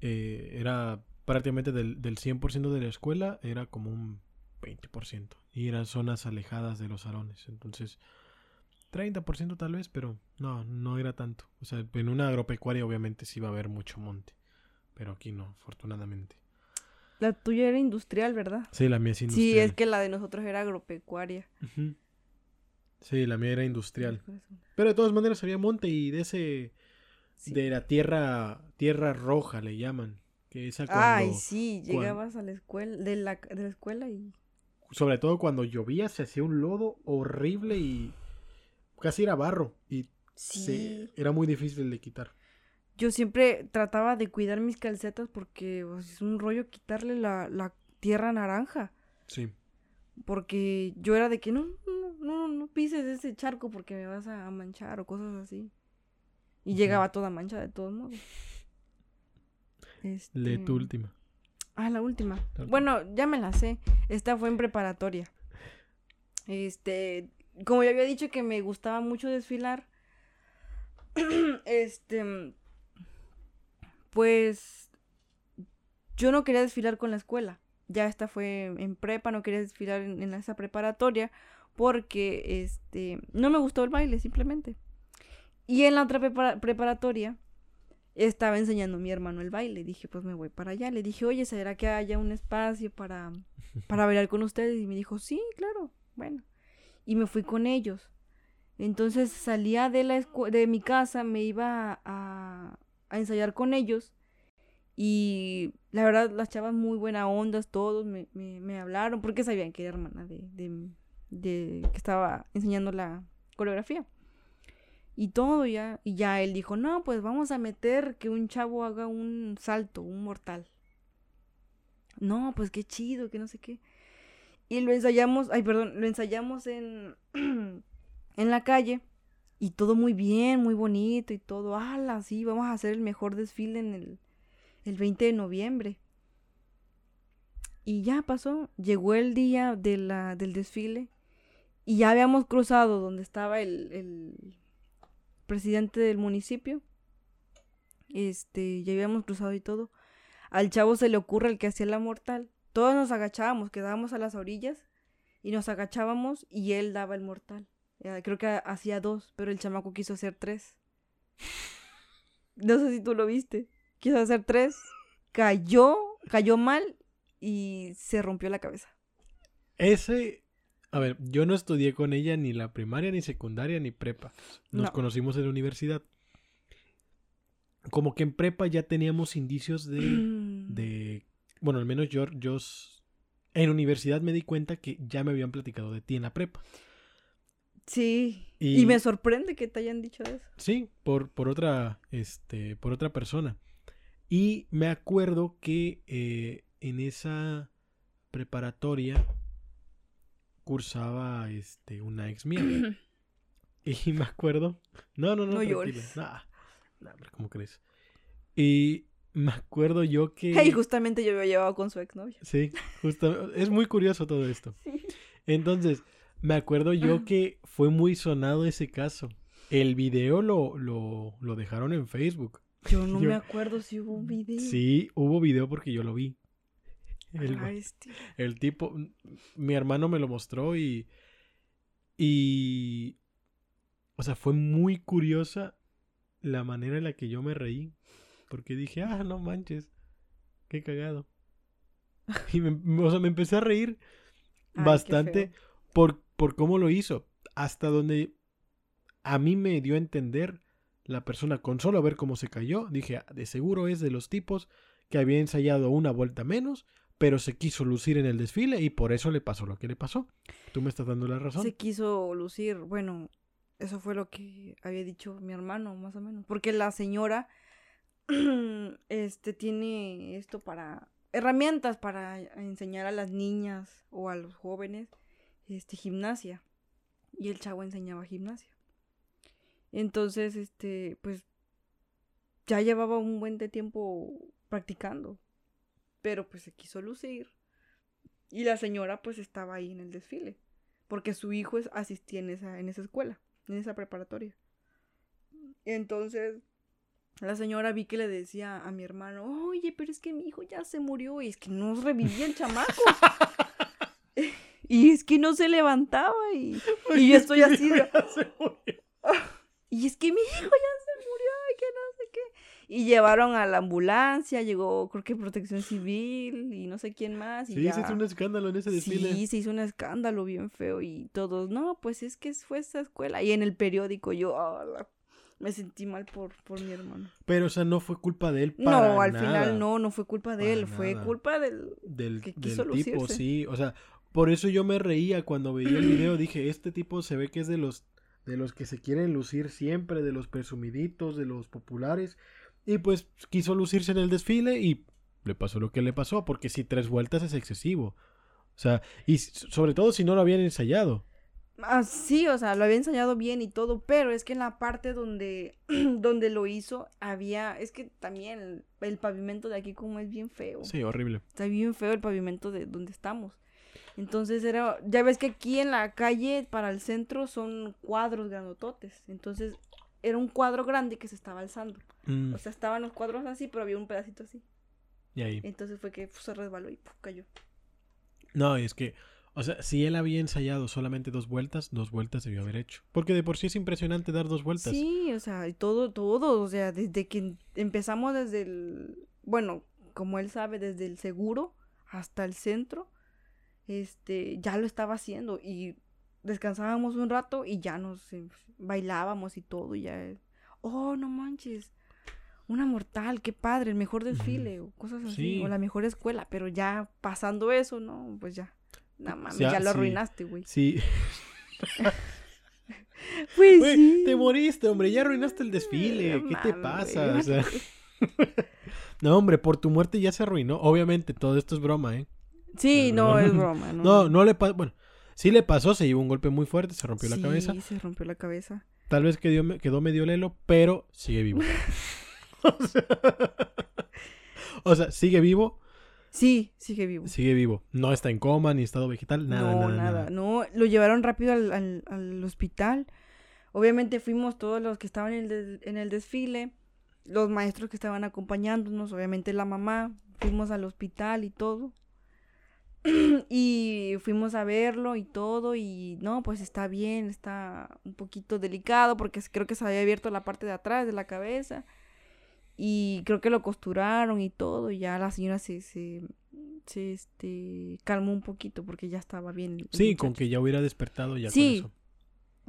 Eh, era prácticamente del, del 100% de la escuela, era como un 20%. Y eran zonas alejadas de los salones. Entonces, 30% tal vez, pero no, no era tanto. O sea, en una agropecuaria obviamente sí va a haber mucho monte. Pero aquí no, afortunadamente. La tuya era industrial, ¿verdad? Sí, la mía es industrial. Sí, es que la de nosotros era agropecuaria. Sí, la mía era industrial. Pero de todas maneras había monte y de ese... Sí. De la tierra, tierra roja le llaman. Que esa cuando, Ay, sí, llegabas a la escuela, de la, de la escuela y... sobre todo cuando llovía se hacía un lodo horrible y casi era barro y Sí. se- era muy difícil de quitar. Yo siempre trataba de cuidar mis calcetas porque sea, es un rollo quitarle la, la tierra naranja. Sí. Porque yo era de que no, no, no, no pises ese charco porque me vas a manchar o cosas así. Y llegaba toda mancha de todos modos. Lee tu Este, última. Ah, la última. La última. Bueno, ya me la sé. Esta fue en preparatoria. Este, como ya había dicho que me gustaba mucho desfilar, este, pues yo no quería desfilar con la escuela. Ya esta fue en prepa, no quería desfilar en, esa preparatoria porque, este, no me gustó el baile simplemente. Y en la otra prepara- preparatoria estaba enseñando a mi hermano el baile. Dije, pues me voy para allá. Le dije, oye, ¿será que haya un espacio para, para bailar con ustedes? Y me dijo, sí, claro, bueno. Y me fui con ellos. Entonces salía de, la de mi casa, me iba a, a ensayar con ellos. Y la verdad, las chavas muy buena ondas, todos me, me, me hablaron porque sabían que era hermana de, de, de- que estaba enseñando la coreografía. Y todo ya, y ya él dijo, no, pues vamos a meter que un chavo haga un salto, un mortal. No, pues qué chido, que no sé qué. Y lo ensayamos, ay, perdón, lo ensayamos en, en la calle. Y todo muy bien, muy bonito y todo. ¡Hala! Sí, vamos a hacer el mejor desfile en el, el 20 de noviembre. Y ya pasó. Llegó el día de la, del desfile. Y ya habíamos cruzado donde estaba el, el presidente del municipio. Este, ya habíamos cruzado y todo. Al chavo se le ocurre el que hacía la mortal. Todos nos agachábamos, quedábamos a las orillas y nos agachábamos y él daba el mortal. Ya, Creo que hacía dos, pero el chamaco quiso hacer tres. No sé si tú lo viste. Quiso hacer tres, cayó, cayó mal y se rompió la cabeza. Ese, a ver, yo no estudié con ella ni la primaria, ni secundaria, ni prepa. Nos No. conocimos en la universidad. Como que en prepa ya teníamos indicios de, bueno, al menos yo, yo en universidad me di cuenta que ya me habían platicado de ti en la prepa. Sí. Y- Y... me sorprende que te hayan dicho eso. Sí, por, por otra, este, por otra persona. Y me acuerdo que eh, en esa preparatoria cursaba este, una ex mía. Y me acuerdo. No, no, no. No tranquila. Nah, nah, ¿cómo crees? Y me acuerdo yo que. Hey, justamente yo me llevado con su exnovio. Sí, justo. Es muy curioso todo esto. Sí. Entonces, me acuerdo yo que fue muy sonado ese caso. El video lo, lo, lo dejaron en Facebook. Yo no Yo- me acuerdo si hubo un video. Sí, hubo video porque yo lo vi. El, Ay, este. el tipo, mi hermano me lo mostró y, y, o sea, fue muy curiosa la manera en la que yo me reí. Porque dije, ah, no manches, qué cagado. Y me, o sea, me empecé a reír Ay, bastante por, por cómo lo hizo. Hasta donde a mí me dio a entender la persona con solo ver cómo se cayó. Dije, "Ah, de seguro es de los tipos que había ensayado una vuelta menos, pero se quiso lucir en el desfile y por eso le pasó lo que le pasó. Tú me estás dando la razón. Se quiso lucir, bueno, eso fue lo que había dicho mi hermano, más o menos. Porque la señora, este, tiene esto para, herramientas para enseñar a las niñas o a los jóvenes, este, gimnasia. Y el chavo enseñaba gimnasia. Entonces, este, pues, ya llevaba un buen de tiempo practicando. Pero pues se quiso lucir. Y la señora pues estaba ahí en el desfile. Porque su hijo asistía en esa, en esa escuela, en esa preparatoria. Entonces, la señora vi que le decía a mi hermano, oye, pero es que mi hijo ya se murió y es que no revivía el chamaco. y es que no se levantaba y, y yo estoy así de, y es que mi hijo ya se murió y que no sé qué. Y llevaron a la ambulancia, llegó creo que protección civil y no sé quién más. Y Sí, ya... se hizo un escándalo en ese desfile. Sí, se hizo un escándalo bien feo y todos, no, pues es que fue esa escuela. Y en el periódico yo ah, la- me sentí mal por, por mi hermano. Pero, o sea, no fue culpa de él para No, al nada. final no, no fue culpa de Para él, fue culpa del... del, que del quiso tipo, lucirse. sí. O sea, por eso yo me reía cuando veía el video. Dije, este tipo se ve que es de los, de los que se quieren lucir siempre, de los presumiditos, de los populares. Y pues quiso lucirse en el desfile y le pasó lo que le pasó, porque si tres vueltas es excesivo. O sea, y sobre todo si no lo habían ensayado. Ah, sí, o sea, lo había ensayado bien y todo, pero es que en la parte donde, donde lo hizo había, es que también el, el pavimento de aquí como es bien feo. Sí, horrible. Está bien feo el pavimento de donde estamos. Entonces era, ya ves que aquí en la calle para el centro son cuadros grandototes. Entonces era un cuadro grande que se estaba alzando. Mm, O sea, estaban los cuadros así, pero había un pedacito así. y ahí. Entonces fue que puf, se resbaló y puf, cayó. No, es que, o sea, si él había ensayado solamente dos vueltas, dos vueltas debió haber hecho. Porque de por sí es impresionante dar dos vueltas. Sí, o sea, todo, todo, o sea, desde que em- empezamos desde el, bueno, como él sabe, desde el seguro hasta el centro, este, ya lo estaba haciendo y descansábamos un rato y ya nos eh, bailábamos y todo, y ya. Oh, no manches. Una mortal, qué padre, el mejor desfile, o cosas así, Sí. o la mejor escuela, pero ya pasando eso, no, pues ya. No mames, Ya, ya, lo sí. arruinaste, güey. Sí. Pues Güey, sí. te moriste, hombre. Ya arruinaste el desfile. No ¿Qué te pasa? güey. O sea, no, hombre, por tu muerte ya se arruinó. Obviamente, todo esto es broma, ¿eh? Sí, No, es broma. No, No, no le pasó. Bueno, sí le pasó, se llevó un golpe muy fuerte, se rompió la Sí, cabeza. se rompió la cabeza. Tal vez quedó, quedó medio lelo, pero sigue vivo. o, sea, o sea, sigue vivo, Sí, sigue vivo. sigue vivo. No está en coma ni estado vegetal, nada, no, nada, nada, nada. No, lo llevaron rápido al, al- al hospital. Obviamente fuimos todos los que estaban en el, en el desfile, los maestros que estaban acompañándonos, obviamente la mamá, fuimos al hospital y todo. y fuimos a verlo y todo y no, pues está bien, está un poquito delicado porque creo que se había abierto la parte de atrás de la cabeza y creo que lo costuraron y todo y ya la señora se, se, se, este, calmó un poquito porque ya estaba bien. Sí, con muchacho. que ya hubiera despertado ya Sí. con eso.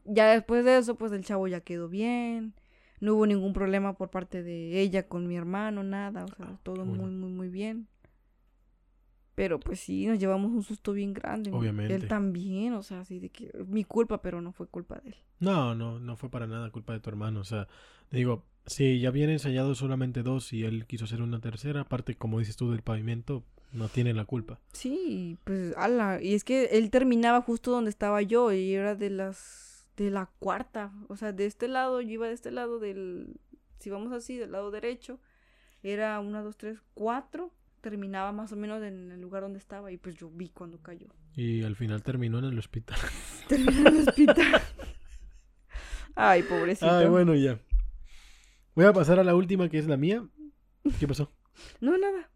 Ya después de eso, pues el chavo ya quedó bien. No hubo ningún problema por parte de ella con mi hermano, nada. O sea, todo bueno. muy, muy, muy bien. Pero pues sí, nos llevamos un susto bien grande. Obviamente. Él también, o sea, así de que mi culpa, pero no fue culpa de él. No, no, no fue para nada culpa de tu hermano. O sea, digo, si ya habían ensayado solamente dos y él quiso hacer una tercera, aparte, como dices tú, del pavimento, no tiene la culpa. Sí, pues, ala. Y es que él terminaba justo donde estaba yo y era de las, de la cuarta. O sea, de este lado, yo iba de este lado del, si vamos así, del lado derecho, era una, dos, tres, cuatro. Terminaba más o menos en el lugar donde estaba y pues yo vi cuando cayó. Y al final terminó en el hospital. Terminó en el hospital. Ay, pobrecito. Ay, bueno, ya. Voy a pasar a la última, que es la mía. ¿Qué pasó? No, nada.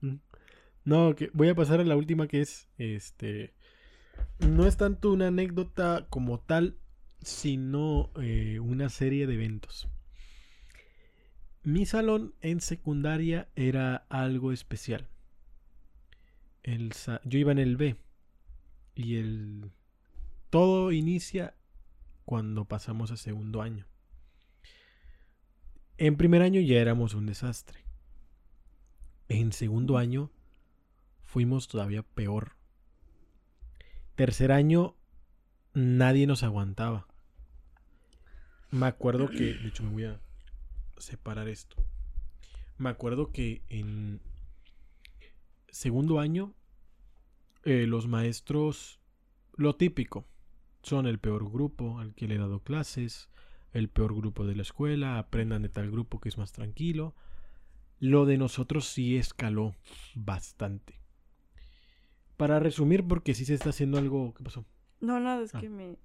No, que voy a pasar a la última, que es, este, no es tanto una anécdota como tal, sino eh, una serie de eventos. Mi salón en secundaria era algo especial. El sa- yo iba en el B y el todo inicia cuando pasamos a segundo año. En primer año ya éramos un desastre. En segundo año fuimos todavía peor. Tercer año nadie nos aguantaba. Me acuerdo que, de hecho me voy a separar esto. Me acuerdo que en segundo año eh, los maestros, lo típico, son el peor grupo al que le he dado clases, el peor grupo de la escuela, aprendan de tal grupo que es más tranquilo. Lo de nosotros sí escaló bastante. Para resumir, porque sí se está haciendo algo... ¿Qué pasó? No, nada, es Ah. que me,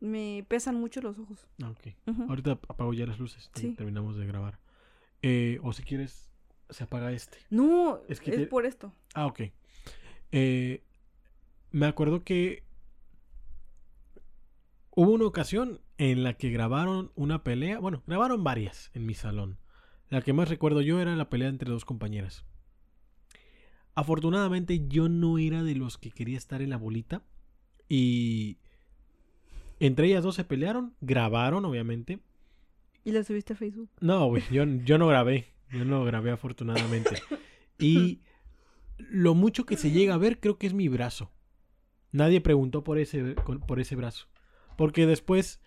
me pesan mucho los ojos. Ah, ok. Ahorita apago ya las luces. Sí. Terminamos de grabar. Eh, o si quieres, se apaga este. No, Es es, que te- por esto. Ah, ok. Eh, me acuerdo que hubo una ocasión en la que grabaron una pelea. Bueno, grabaron varias en mi salón. La que más recuerdo yo era la pelea entre dos compañeras. Afortunadamente yo no era de los que quería estar en la bolita. Y entre ellas dos se pelearon, grabaron obviamente. Y la subiste a Facebook. No, güey, yo, yo no grabé. Yo no grabé afortunadamente. Y lo mucho que se llega a ver creo que es mi brazo. Nadie preguntó por ese, por ese brazo. Porque después,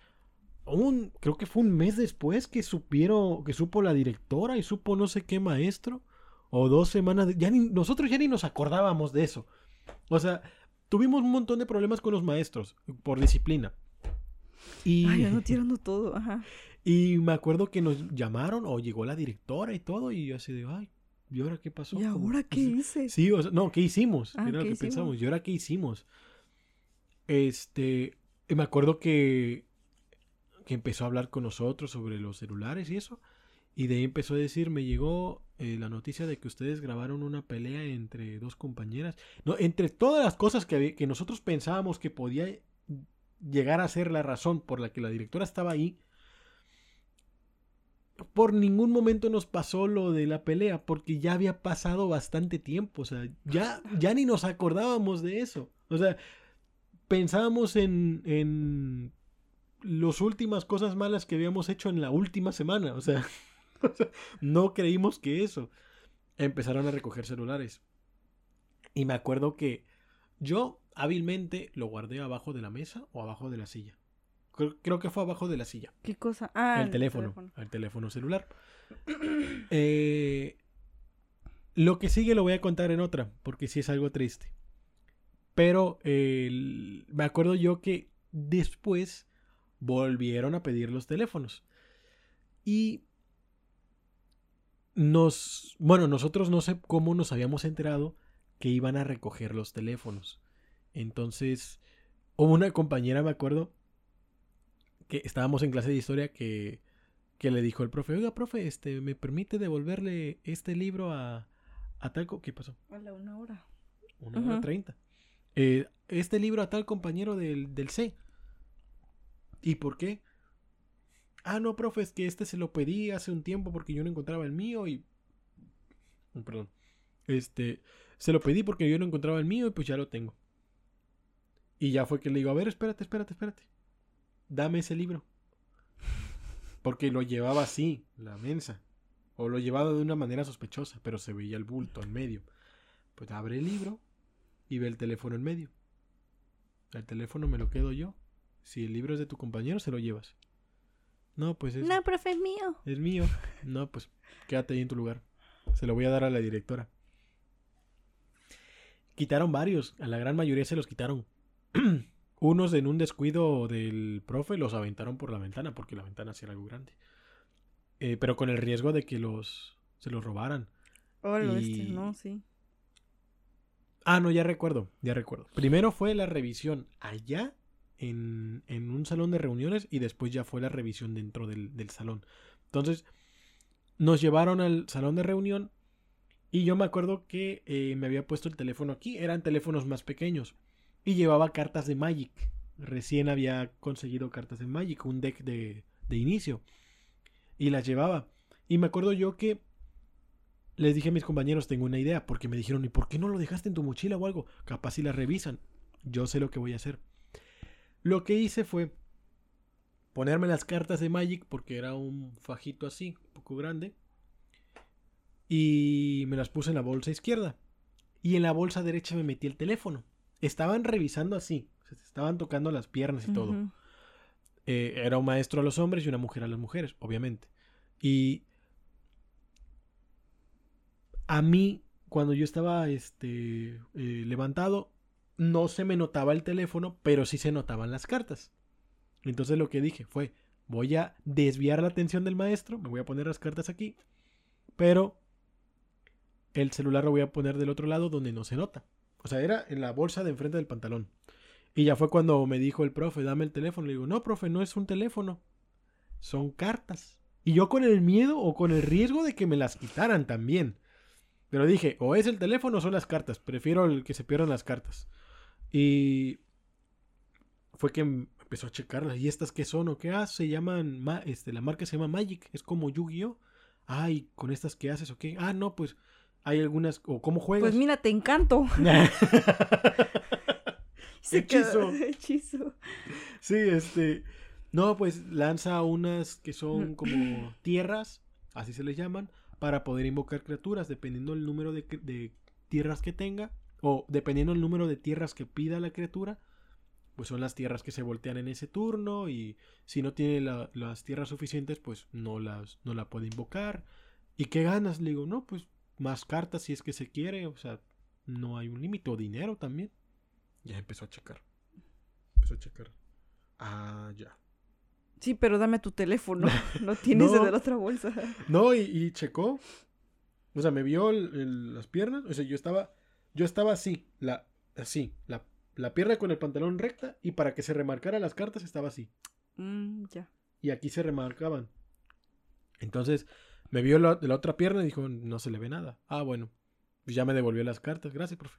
un, creo que fue un mes después que supieron, que supo la directora y supo no sé qué maestro. O dos semanas, de- ya ni, nosotros ya ni nos acordábamos de eso. O sea, tuvimos un montón de problemas con los maestros por disciplina. Y... Ay, no tirando todo, ajá. Y me acuerdo que nos llamaron o llegó la directora y todo y yo así de, ay, ¿y ahora qué pasó? ¿Y ahora qué sí, hice? Sí, o sea, no, ¿qué hicimos? Ah, Era lo ¿qué que hicimos? pensamos. ¿Y ahora qué hicimos? Este, me acuerdo que, que empezó a hablar con nosotros sobre los celulares y eso. Y de ahí empezó a decir, me llegó eh, la noticia de que ustedes grabaron una pelea entre dos compañeras. No, entre todas las cosas que, que nosotros pensábamos que podía llegar a ser la razón por la que la directora estaba ahí, por ningún momento nos pasó lo de la pelea, porque ya había pasado bastante tiempo, o sea, ya, ya ni nos acordábamos de eso. O sea, pensábamos en, en las últimas cosas malas que habíamos hecho en la última semana. O sea, no creímos que eso. Empezaron a recoger celulares. Y me acuerdo que yo hábilmente lo guardé abajo de la mesa o abajo de la silla. Creo, creo que fue abajo de la silla. ¿Qué cosa? Ah, el teléfono, el teléfono celular. Eh, lo que sigue lo voy a contar en otra, porque sí es algo triste. Pero eh, me acuerdo yo que después volvieron a pedir los teléfonos. Y nos, bueno, nosotros no sé cómo nos habíamos enterado que iban a recoger los teléfonos. Entonces, hubo una compañera, me acuerdo, que estábamos en clase de historia que, que le dijo el profe, oiga, profe, este, ¿me permite devolverle este libro a, a tal... co-?" ¿Qué pasó? Hola, una hora. Una hora treinta. Eh, este libro a tal compañero del, del C. ¿Y por qué? Ah, no, profe, es que este se lo pedí hace un tiempo porque yo no encontraba el mío y... Oh, Perdón. Este, se lo pedí porque yo no encontraba el mío y pues ya lo tengo. Y ya fue que le digo, a ver, espérate, espérate, espérate. Dame ese libro. Porque lo llevaba así, la mensa. O lo llevaba de una manera sospechosa, pero se veía el bulto en medio. Pues abre el libro y ve el teléfono en medio. El teléfono me lo quedo yo. Si el libro es de tu compañero, se lo llevas. No, pues es, No, profe, es mío. es mío. No, pues quédate ahí en tu lugar. Se lo voy a dar a la directora. Quitaron varios. A la gran mayoría se los quitaron. Unos en un descuido del profe los aventaron por la ventana, porque la ventana sí era algo grande. Eh, pero con el riesgo de que los se los robaran. Hola, Y- este, no, sí. Ah, no, ya recuerdo, ya recuerdo. Primero fue la revisión allá en, un salón de reuniones y después ya fue la revisión dentro del, del salón. Entonces, nos llevaron al salón de reunión y yo me acuerdo que eh, me había puesto el teléfono aquí. Eran teléfonos más pequeños y llevaba cartas de Magic. Recién había conseguido cartas de Magic, un deck de, de inicio. Y las llevaba. Y me acuerdo yo que les dije a mis compañeros, tengo una idea, porque me dijeron, ¿y por qué no lo dejaste en tu mochila o algo? Capaz si la revisan. Yo sé lo que voy a hacer. Lo que hice fue ponerme las cartas de Magic, porque era un fajito así, un poco grande. Y me las puse en la bolsa izquierda. Y en la bolsa derecha me metí el teléfono. Estaban revisando así. se estaban tocando las piernas y todo. Eh, era un maestro a los hombres y una mujer a las mujeres, obviamente. Y a mí, cuando yo estaba este, eh, levantado, no se me notaba el teléfono, pero sí se notaban las cartas. Entonces lo que dije fue, voy a desviar la atención del maestro, me voy a poner las cartas aquí, pero el celular lo voy a poner del otro lado donde no se nota. O sea, era en la bolsa de enfrente del pantalón. Y ya fue cuando me dijo el profe, dame el teléfono. Le digo, no, profe, no es un teléfono. Son cartas. Y yo con el miedo o con el riesgo de que me las quitaran también. Pero dije, o es el teléfono o son las cartas. Prefiero el que se pierdan las cartas. Y fue que m- empezó a checarlas. ¿Y estas qué son o qué haces? Se llaman, ma- este, la marca se llama Magic. Es como Yu-Gi-Oh. Ay, ¿con estas qué haces o qué? Ah, no, pues hay algunas, o cómo juegas. Pues mira, te encanto. Hechizo. Hechizo. Sí, este. No, pues lanza unas que son como tierras, así se les llaman, para poder invocar criaturas, dependiendo el número de tierras que tenga, o dependiendo el número de tierras que pida la criatura, pues son las tierras que se voltean en ese turno, y si no tiene la- las tierras suficientes, pues no las no la puede invocar. ¿Y qué ganas? Le digo, no, pues más cartas si es que se quiere, o sea, no hay un límite, o dinero también. Ya empezó a checar. Empezó a checar. Ah, ya. Sí, pero dame tu teléfono. No tienes No. el de la otra bolsa. No, y, y checó. O sea, me vio el- el- las piernas. O sea, yo estaba. Yo estaba así. La, así. La, la pierna con el pantalón recta. Y para que se remarcara las cartas estaba así. Mm, ya. Y aquí se remarcaban. Entonces, me vio la, la otra pierna y dijo, no se le ve nada. Ah, bueno. Pues ya me devolvió las cartas. Gracias, profe.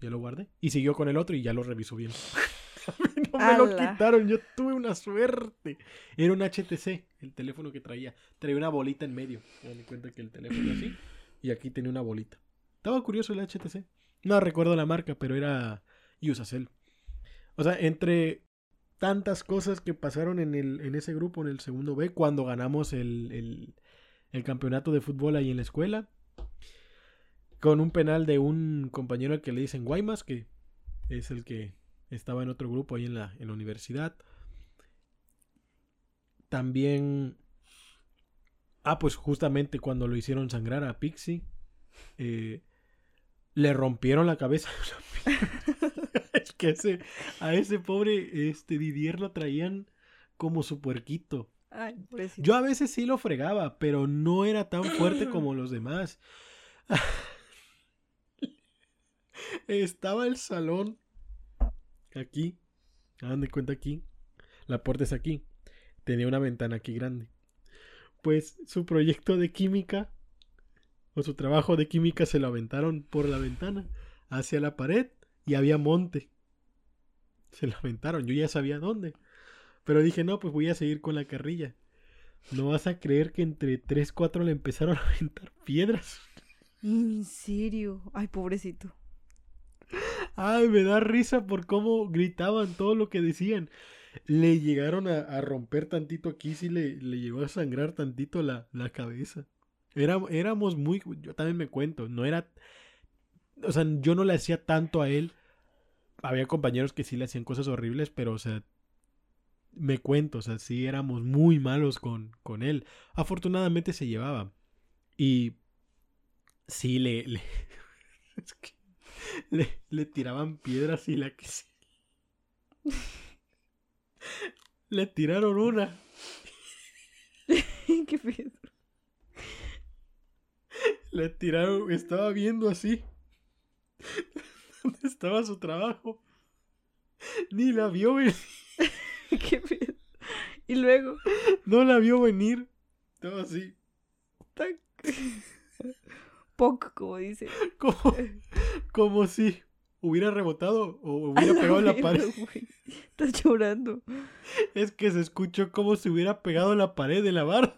Ya lo guardé. Y siguió con el otro y ya lo revisó bien. No me lo ¡Hala! quitaron. Yo tuve una suerte. Era un HTC, el teléfono que traía. Traía una bolita en medio. Me di cuenta que el teléfono así. Y aquí tenía una bolita. Estaba curioso el HTC. No recuerdo la marca, pero era Usacell. O sea, entre tantas cosas que pasaron en, el, en ese grupo, en el segundo B, cuando ganamos el, el, el campeonato de fútbol ahí en la escuela. Con un penal de un compañero al que le dicen Guaymas, que es el que estaba en otro grupo ahí en la, en la universidad. También. Ah, pues justamente cuando lo hicieron sangrar a Pixie. eh, le rompieron la cabeza. es que ese, a ese pobre este, Didier lo traían como su puerquito. Ay, pobrecito. Yo a veces sí lo fregaba, pero no era tan fuerte como los demás. Estaba el salón aquí. Hagan de cuenta aquí. La puerta es aquí. Tenía una ventana aquí grande. Pues su proyecto de química o su trabajo de química se lo aventaron por la ventana hacia la pared y había monte. Se lo aventaron. Yo ya sabía dónde. Pero dije, no, pues voy a seguir con la carrilla. No vas a creer que entre 3, 4 le empezaron a aventar piedras. ¿En serio? Ay, pobrecito. Ay, me da risa por cómo gritaban todo lo que decían. Le llegaron a, a romper tantito aquí, sí le, le llegó a sangrar tantito la, la cabeza. Era, éramos muy, yo también me cuento, no era, o sea, yo no le hacía tanto a él. Había compañeros que sí le hacían cosas horribles, pero, o sea, me cuento, o sea, sí éramos muy malos con, con él. Afortunadamente se llevaba. Y sí le, le, es que le, le tiraban piedras y la que sí. Le tiraron una. Qué pedo. Le tiraron. Estaba viendo así. ¿Dónde estaba su trabajo? Ni la vio venir. Qué pedo. Y luego. No la vio venir. Estaba así. tac. Poc, como dice. Como, como si hubiera rebotado o hubiera pegado en la pared. Estás llorando. Es que se escuchó como si hubiera pegado en la pared de la barra.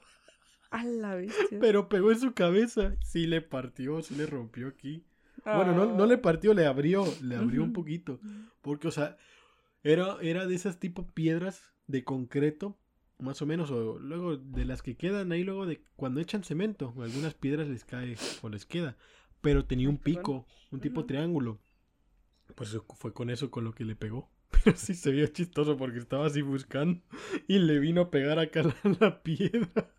A la bestia. Pero pegó en su cabeza. Sí le partió, sí le rompió aquí. Bueno, no, no le partió, le abrió, le abrió un poquito. Porque, o sea, era, era de esas tipo piedras de concreto, más o menos, o luego de las que quedan ahí, luego de cuando echan cemento, algunas piedras les cae o les queda. Pero tenía un pico, un tipo triángulo. Pues fue con eso con lo que le pegó. Pero sí se vio chistoso porque estaba así buscando y le vino a pegar acá la, la piedra.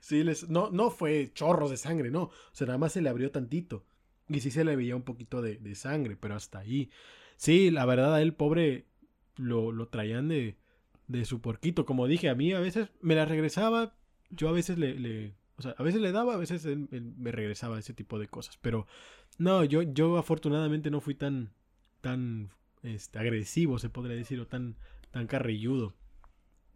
Sí, les, no, no fue chorros de sangre, no. O sea, nada más se le abrió tantito. Y sí se le veía un poquito de, de sangre, pero hasta ahí. Sí, la verdad, a él, pobre, lo, lo traían de, de su porquito. Como dije, a mí a veces me la regresaba. Yo a veces le, le- o sea, a veces le daba, a veces él, me regresaba ese tipo de cosas. Pero no, yo, yo afortunadamente no fui tan, tan este, agresivo, se podría decir, o tan, tan carrilludo.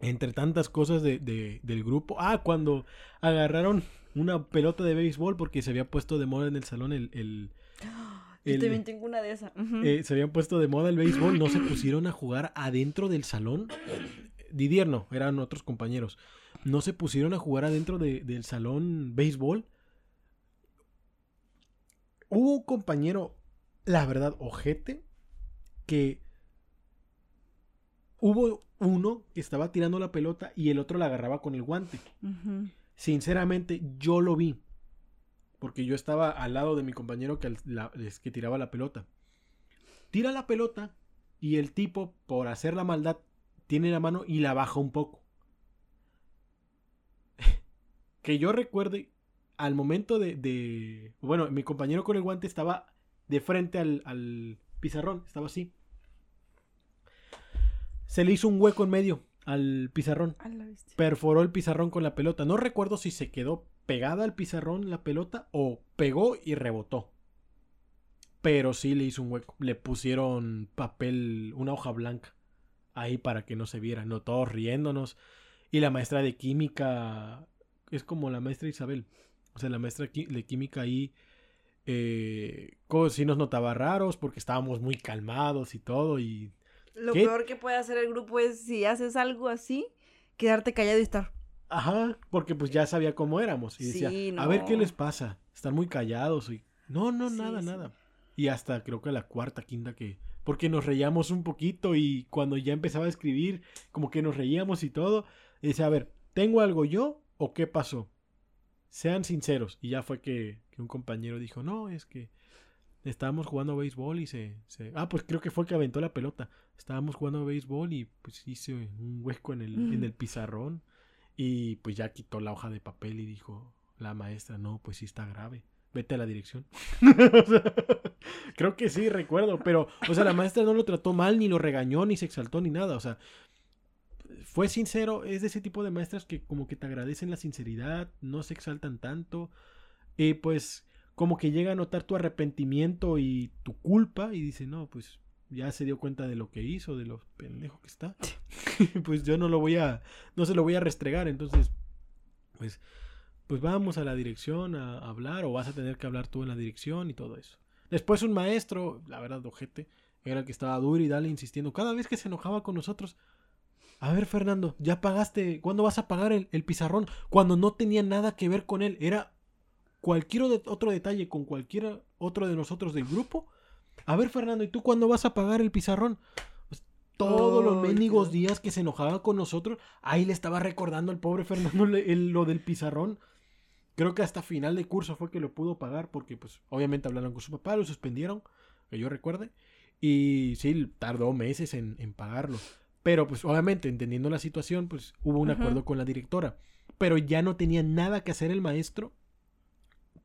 Entre tantas cosas de, de- del grupo. Ah, cuando agarraron una pelota de béisbol porque se había puesto de moda en el salón el... el- Yo también tengo una de esas. Eh, se habían puesto de moda el béisbol, no se pusieron a jugar adentro del salón. Didier no, eran otros compañeros. No se pusieron a jugar adentro de- del salón béisbol. Hubo un compañero, la verdad, ojete, que hubo uno que estaba tirando la pelota y el otro la agarraba con el guante. Sinceramente, yo lo vi. Porque yo estaba al lado de mi compañero la- que tiraba la pelota. Tira la pelota y el tipo, por hacer la maldad, tiene la mano y la baja un poco. que yo recuerde, al momento de, de- Bueno, mi compañero con el guante estaba de frente al, al pizarrón, estaba así. Se le hizo un hueco en medio al pizarrón A la bestia. perforó el pizarrón con la pelota. No recuerdo si se quedó pegada al pizarrón la pelota o pegó y rebotó. Pero sí le hizo un hueco. Le pusieron papel, una hoja blanca ahí para que no se viera. No todos riéndonos. Y la maestra de química es como la maestra Isabel. O sea, la maestra de química ahí eh, sí nos notaba raros porque estábamos muy calmados y todo. Y Lo ¿Qué? peor que puede hacer el grupo es si haces algo así, quedarte callado y estar. Ajá, porque pues ya sabía cómo éramos. Y decía, a ver qué les pasa. Están muy callados. Y... No, no, Sí, nada, sí. nada. Y hasta creo que la cuarta, quinta que porque nos reíamos un poquito y cuando ya empezaba a escribir, como que nos reíamos y todo. Y decía, a ver, ¿tengo algo yo o qué pasó? Sean sinceros. Y ya fue que, que un compañero dijo, no, es que estábamos jugando béisbol y se, se, Ah, pues creo que fue el que aventó la pelota. Estábamos jugando béisbol y pues hice un hueco en el, en el pizarrón. Y pues ya quitó la hoja de papel y dijo la maestra, no, pues sí está grave. Vete a la dirección. creo que sí, recuerdo. Pero, o sea, la maestra no lo trató mal, ni lo regañó, ni se exaltó, ni nada. O sea, fue sincero. Es de ese tipo de maestras que como que te agradecen la sinceridad, no se exaltan tanto. Y pues como que llega a notar tu arrepentimiento y tu culpa y dice, no, pues ya se dio cuenta de lo que hizo, de lo pendejo que está. pues yo no lo voy a, no se lo voy a restregar, entonces, pues, pues vamos a la dirección a hablar o vas a tener que hablar tú en la dirección y todo eso. Después un maestro, la verdad, ojete, era el que estaba duro y dale insistiendo, cada vez que se enojaba con nosotros, a ver, Fernando, ya pagaste, ¿cuándo vas a pagar el, el pizarrón? Cuando no tenía nada que ver con él, era cualquier otro detalle con cualquier otro de nosotros del grupo. A ver, Fernando, ¿y tú cuándo vas a pagar el pizarrón? Pues, todos los mendigos días que se enojaba con nosotros, ahí le estaba recordando al pobre Fernando lo del pizarrón. Creo que hasta final de curso fue que lo pudo pagar porque, pues, obviamente hablaron con su papá, lo suspendieron, que yo recuerde. Y sí, tardó meses en, pagarlo. Pero, pues, obviamente, entendiendo la situación, pues, hubo un acuerdo con la directora. Pero ya no tenía nada que hacer el maestro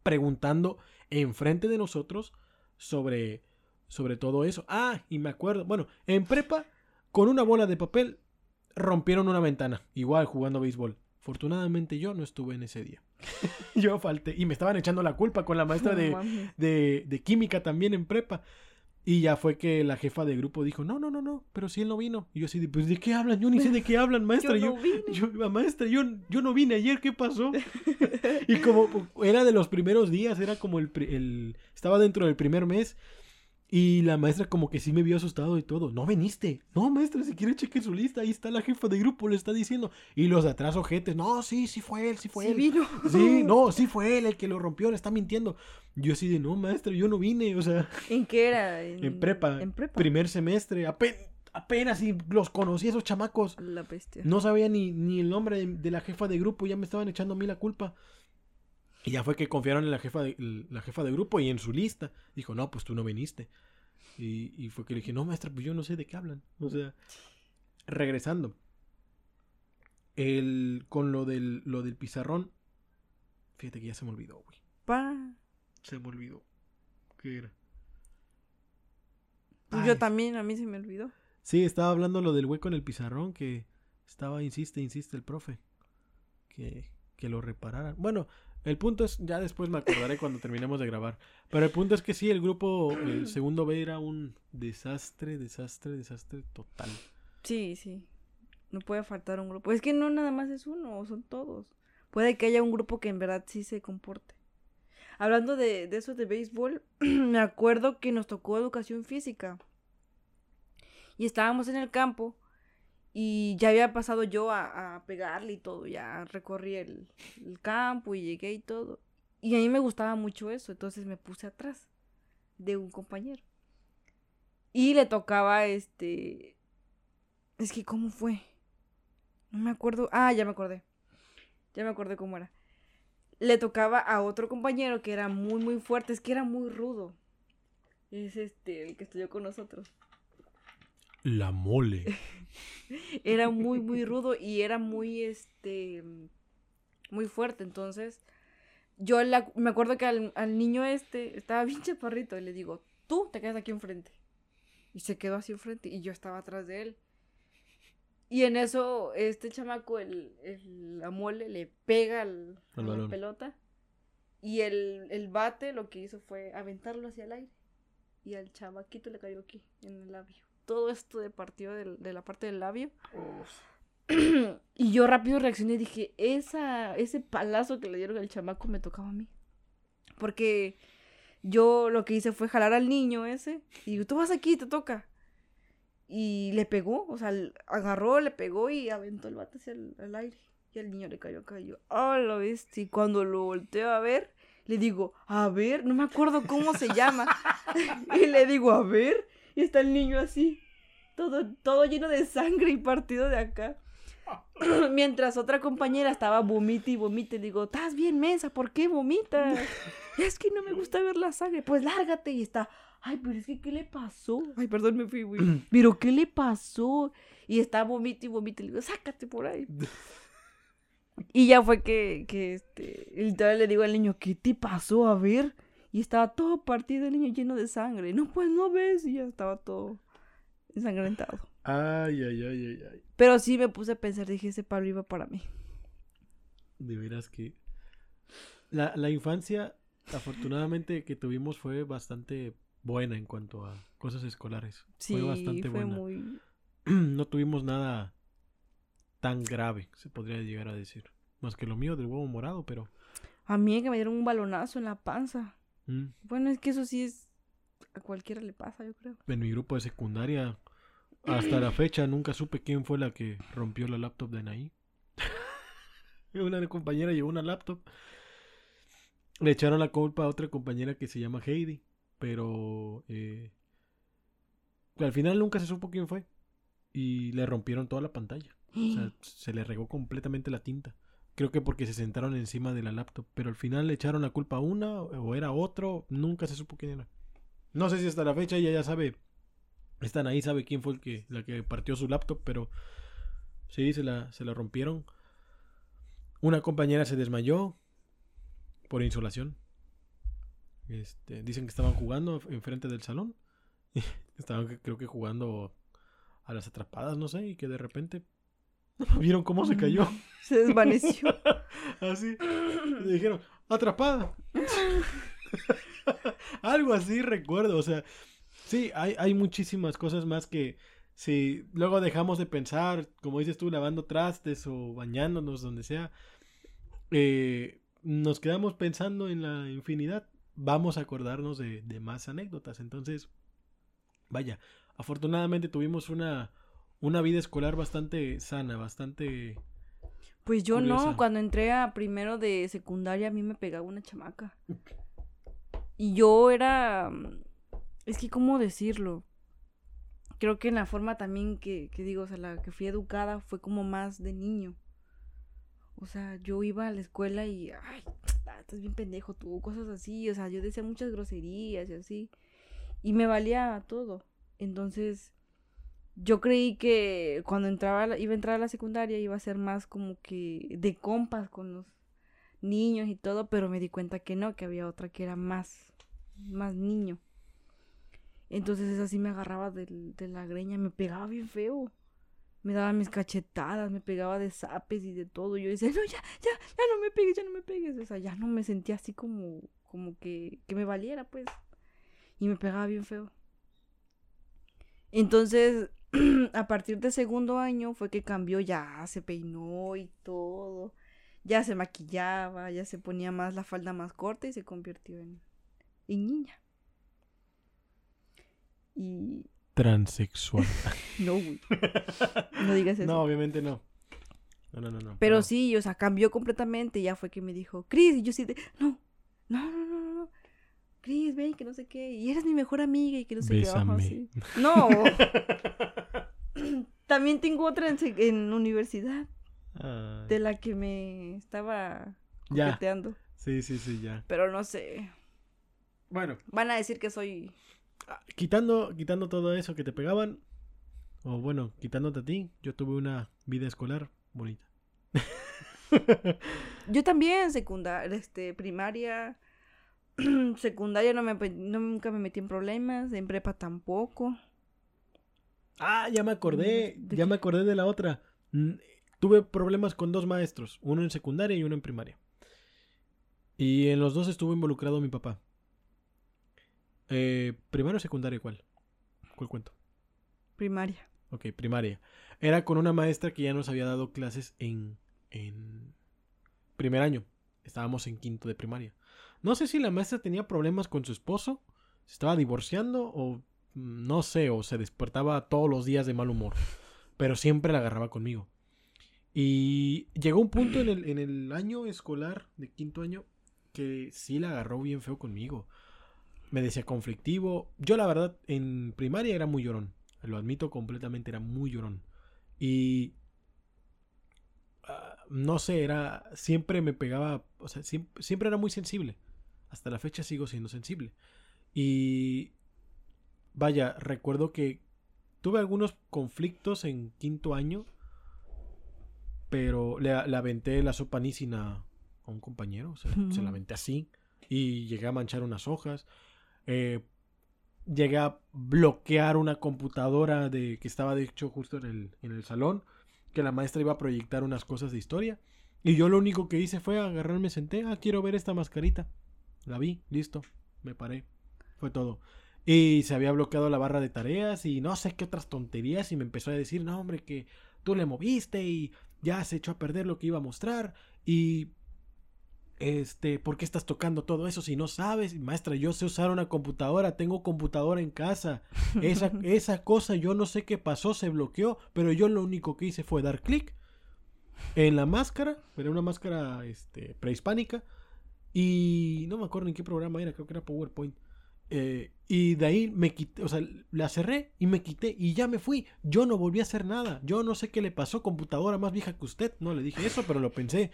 preguntando enfrente de nosotros sobre, sobre todo eso. Ah, y me acuerdo, bueno, en prepa, con una bola de papel, rompieron una ventana, igual jugando béisbol. Afortunadamente yo no estuve en ese día. yo falté. Y me estaban echando la culpa con la maestra de, de, de, química también en prepa. Y ya fue que la jefa de grupo dijo, no, no, no, no, pero si él no vino. Y yo así, de, pues ¿de qué hablan? Yo ni sé de qué hablan, maestra. yo, no vine. yo, maestra, yo, yo no vine ayer, ¿qué pasó? y como era de los primeros días, era como el, el, estaba dentro del primer mes. Y la maestra como que sí me vio asustado y todo. No veniste. No, maestra, si quiere cheque su lista. Ahí está la jefa de grupo, le está diciendo. Y los de atrás ojetes. No, sí, sí fue él, sí fue él. Vino. Sí, no, sí fue él el que lo rompió, le está mintiendo. Yo así de, no, maestra, yo no vine. O sea. ¿En qué era? En, prepa. En prepa. Primer semestre. apenas y los conocí esos chamacos. La bestia. No sabía ni, ni el nombre de, la jefa de grupo. Ya me estaban echando a mí la culpa. Y ya fue que confiaron en la jefa de, la jefa de grupo y en su lista. Dijo, no, pues tú no viniste. Y, y fue que le dije, no, maestra, pues yo no sé de qué hablan. O sea, regresando. El, con lo del, lo del pizarrón. Fíjate que ya se me olvidó, güey. Pa. Se me olvidó. ¿Qué era? Pues yo también, a mí se me olvidó. Sí, estaba hablando lo del hueco en el pizarrón que estaba, insiste, insiste el profe. Que, que lo repararan. Bueno, el punto es, ya después me acordaré cuando terminemos de grabar. Pero el punto es que sí, el grupo, el segundo B era un desastre, desastre, desastre total. Sí, sí. No puede faltar un grupo. Es que no nada más es uno, son todos. Puede que haya un grupo que en verdad sí se comporte. Hablando de, de eso de béisbol, me acuerdo que nos tocó educación física. Y estábamos en el campo y ya había pasado yo a, pegarle y todo, ya recorrí el, campo y llegué y todo. Y a mí me gustaba mucho eso, entonces me puse atrás de un compañero. Y le tocaba este... Es que, ¿cómo fue? No me acuerdo. Ah, ya me acordé. Ya me acordé cómo era. Le tocaba a otro compañero que era muy, muy fuerte. Es que era muy rudo. Es este, el que estudió con nosotros. La mole. era muy, muy rudo y era muy, este, muy fuerte. Entonces, yo me acuerdo que al, niño este estaba bien chaparrito y le digo, tú te quedas aquí enfrente. Y se quedó así enfrente y yo estaba atrás de él. Y en eso, este chamaco, el, la mole, le pega al, a la pelota. Y el, el bate lo que hizo fue aventarlo hacia el aire. Y al chamaquito le cayó aquí, en el labio todo esto de partido de, la parte del labio. y yo rápido reaccioné y dije, esa, ese palazo que le dieron al chamaco me tocaba a mí. Porque yo lo que hice fue jalar al niño ese. Y digo, tú vas aquí, te toca. Y le pegó, o sea, agarró, le pegó y aventó el bate hacia el, aire. Y el niño le cayó cayó. ¡Oh, lo viste! Y cuando lo volteo a ver, le digo, a ver, no me acuerdo cómo se llama. y le digo, a ver. Y está el niño así, todo, todo lleno de sangre y partido de acá. Mientras otra compañera estaba vomite y vomite. Digo, ¿estás bien, mesa? ¿Por qué vomitas? es que no me gusta ver la sangre. Pues lárgate. Y está, ay, pero es que, ¿qué le pasó? Ay, perdón, me fui, güey. Pero, ¿qué le pasó? Y está vomite y vomite. Le digo, sácate por ahí. Y ya fue que, que este, literal le digo al niño, ¿qué te pasó? A ver. Y estaba todo partido el niño lleno de sangre. No, pues no ves. Y ya estaba todo ensangrentado. Ay, ay, ay, ay, ay. Pero sí me puse a pensar, dije, ese palo iba para mí. De veras que... La, la infancia, afortunadamente, que tuvimos fue bastante buena en cuanto a cosas escolares. Sí, fue bastante fue buena. muy... no tuvimos nada tan grave, se podría llegar a decir. Más que lo mío del huevo morado, pero... A mí que me dieron un balonazo en la panza. Mm, Bueno, es que eso sí es... A cualquiera le pasa, yo creo. en mi grupo de secundaria, hasta la fecha, nunca supe quién fue la que rompió la laptop de Anaí. una compañera llevó una laptop. Le echaron la culpa a otra compañera que se llama Heidi, pero eh, al final nunca se supo quién fue. Y le rompieron toda la pantalla. O sea, se le regó completamente la tinta. Creo que porque se sentaron encima de la laptop. Pero al final le echaron la culpa a una o era otro. Nunca se supo quién era. No sé si hasta la fecha ella ya sabe. Están ahí, sabe quién fue la que partió su laptop. Pero sí, se la, se la rompieron. Una compañera se desmayó por insolación. Este, dicen que estaban jugando enfrente del salón. estaban creo que jugando a las atrapadas, no sé, y que de repente vieron cómo se cayó. Se desvaneció. Así. Le dijeron, atrapada. Algo así recuerdo. O sea, sí, hay, hay muchísimas cosas más que si luego dejamos de pensar, como dices tú, lavando trastes o bañándonos, donde sea, eh, nos quedamos pensando en la infinidad. Vamos a acordarnos de, de más anécdotas. Entonces, vaya, afortunadamente tuvimos una, una vida escolar bastante sana, bastante... Pues yo no, cuando entré a primero de secundaria a mí me pegaba una chamaca. Y yo era... mm, Es que, ¿cómo decirlo? Creo que en la forma también que, que digo, o sea, la que fui educada fue como más de niño. O sea, yo iba a la escuela y, ay, ah, estás bien pendejo tú, cosas así. O sea, yo decía muchas groserías y así. Y me valía todo. Entonces, yo creí que cuando entraba, iba a entrar a la secundaria iba a ser más como que de compas con los niños y todo, pero me di cuenta que no, que había otra que era más, más niño. Entonces esa sí me agarraba del- de, la greña, me pegaba bien feo. Me daba mis cachetadas, me pegaba de zapes y de todo. Yo decía, no, ya, ya, ya no me pegues, ya no me pegues. O sea, ya no me sentía así como, como que, que me valiera, pues. Y me pegaba bien feo. Entonces, a partir del segundo año fue que cambió, ya se peinó y todo. Ya se maquillaba, ya se ponía más la falda más corta y se convirtió en, en niña. Y Transexual. no, güey. No digas eso. no, obviamente no. No, no, no, no. Pero sí, o sea, cambió completamente. Ya fue que me dijo, Cris, y yo sí de, no, no, no, no. Cris, ven, que no sé qué. Y eres mi mejor amiga y que no sé qué. sí. No. También tengo otra en, en universidad, Ay. de la que me estaba Ya. coqueteando. Sí, sí, sí, ya. Pero no sé. Bueno, Van a decir que soy. ah, quitando, quitando todo eso que te pegaban, o bueno, quitándote a ti, yo tuve una vida escolar bonita. Yo también, secundaria, este, primaria. secundaria no me, nunca me metí en problemas. En prepa tampoco. Ah, ya me acordé, ¿De ya qué? me acordé de la otra. Tuve problemas con dos maestros, uno en secundaria y uno en primaria. Y en los dos estuvo involucrado mi papá. Eh, ¿Primaria o secundaria cuál? ¿Cuál cuento? Primaria. Ok, primaria. Era con una maestra que ya nos había dado clases en, en primer año. Estábamos en quinto de primaria. No sé si la maestra tenía problemas con su esposo, se estaba divorciando o mm, no sé, o se despertaba todos los días de mal humor. Pero siempre la agarraba conmigo. Y llegó un punto en el, año escolar de quinto año que sí la agarró bien feo conmigo. me decía conflictivo. Yo la verdad en primaria era muy llorón. Lo admito completamente, era muy llorón. Y ah, no sé, era siempre me pegaba, o sea, siempre, siempre, era muy sensible. Hasta la fecha sigo siendo sensible. Y vaya, recuerdo que tuve algunos conflictos en quinto año, pero le, aventé la sopa nísina a un compañero, o sea, se la aventé así y llegué a manchar unas hojas. Eh, llegué a bloquear una computadora de que estaba de hecho justo en el, en el salón, que la maestra iba a proyectar unas cosas de historia. Y yo lo único que hice fue agarrarme, senté, ah, quiero ver esta mascarita. La vi, listo, me paré. Fue todo. Y se había bloqueado la barra de tareas y no sé qué otras tonterías y me empezó a decir, no hombre, que tú le moviste y ya se echó a perder lo que iba a mostrar y este, ¿por qué estás tocando todo eso si no sabes? Maestra, yo sé usar una computadora, tengo computadora en casa. Esa, esa cosa yo no sé qué pasó, se bloqueó, pero yo lo único que hice fue dar clic en la máscara, era una máscara este, prehispánica, y no me acuerdo en qué programa era, creo que era PowerPoint. Eh, y de ahí me quité, o sea, la cerré y me quité y ya me fui. Yo no volví a hacer nada. Yo no sé qué le pasó, computadora más vieja que usted. No le dije eso, pero lo pensé.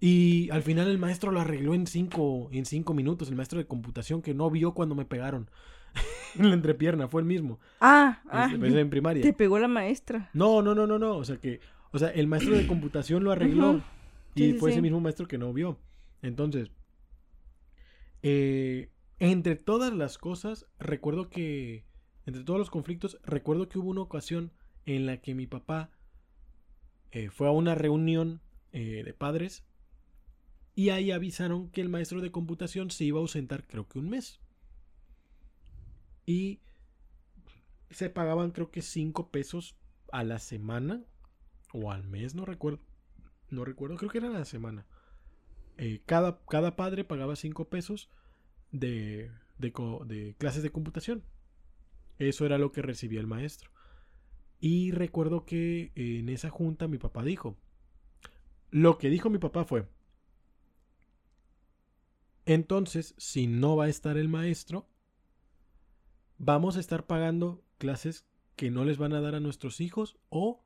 Y al final el maestro lo arregló en cinco, en cinco minutos, el maestro de computación que no vio cuando me pegaron. en la entrepierna, fue el mismo. Ah, ah. en primaria. Te pegó la maestra. No, no, no, no, no. O sea que, o sea, el maestro de computación lo arregló. y fue ese mismo maestro que no vio. Entonces, eh, entre todas las cosas, recuerdo que, entre todos los conflictos, recuerdo que hubo una ocasión en la que mi papá eh, fue a una reunión eh, de padres y ahí avisaron que el maestro de computación se iba a ausentar creo que un mes. Y se pagaban creo que 5 pesos a la semana o al mes, no recuerdo. No recuerdo, creo que era la semana. Eh, cada, cada, padre pagaba 5 pesos de, de, clases de computación. Eso era lo que recibía el maestro. Y recuerdo que en esa junta mi papá dijo, lo que dijo mi papá fue, entonces, si no va a estar el maestro, vamos a estar pagando clases que no les van a dar a nuestros hijos o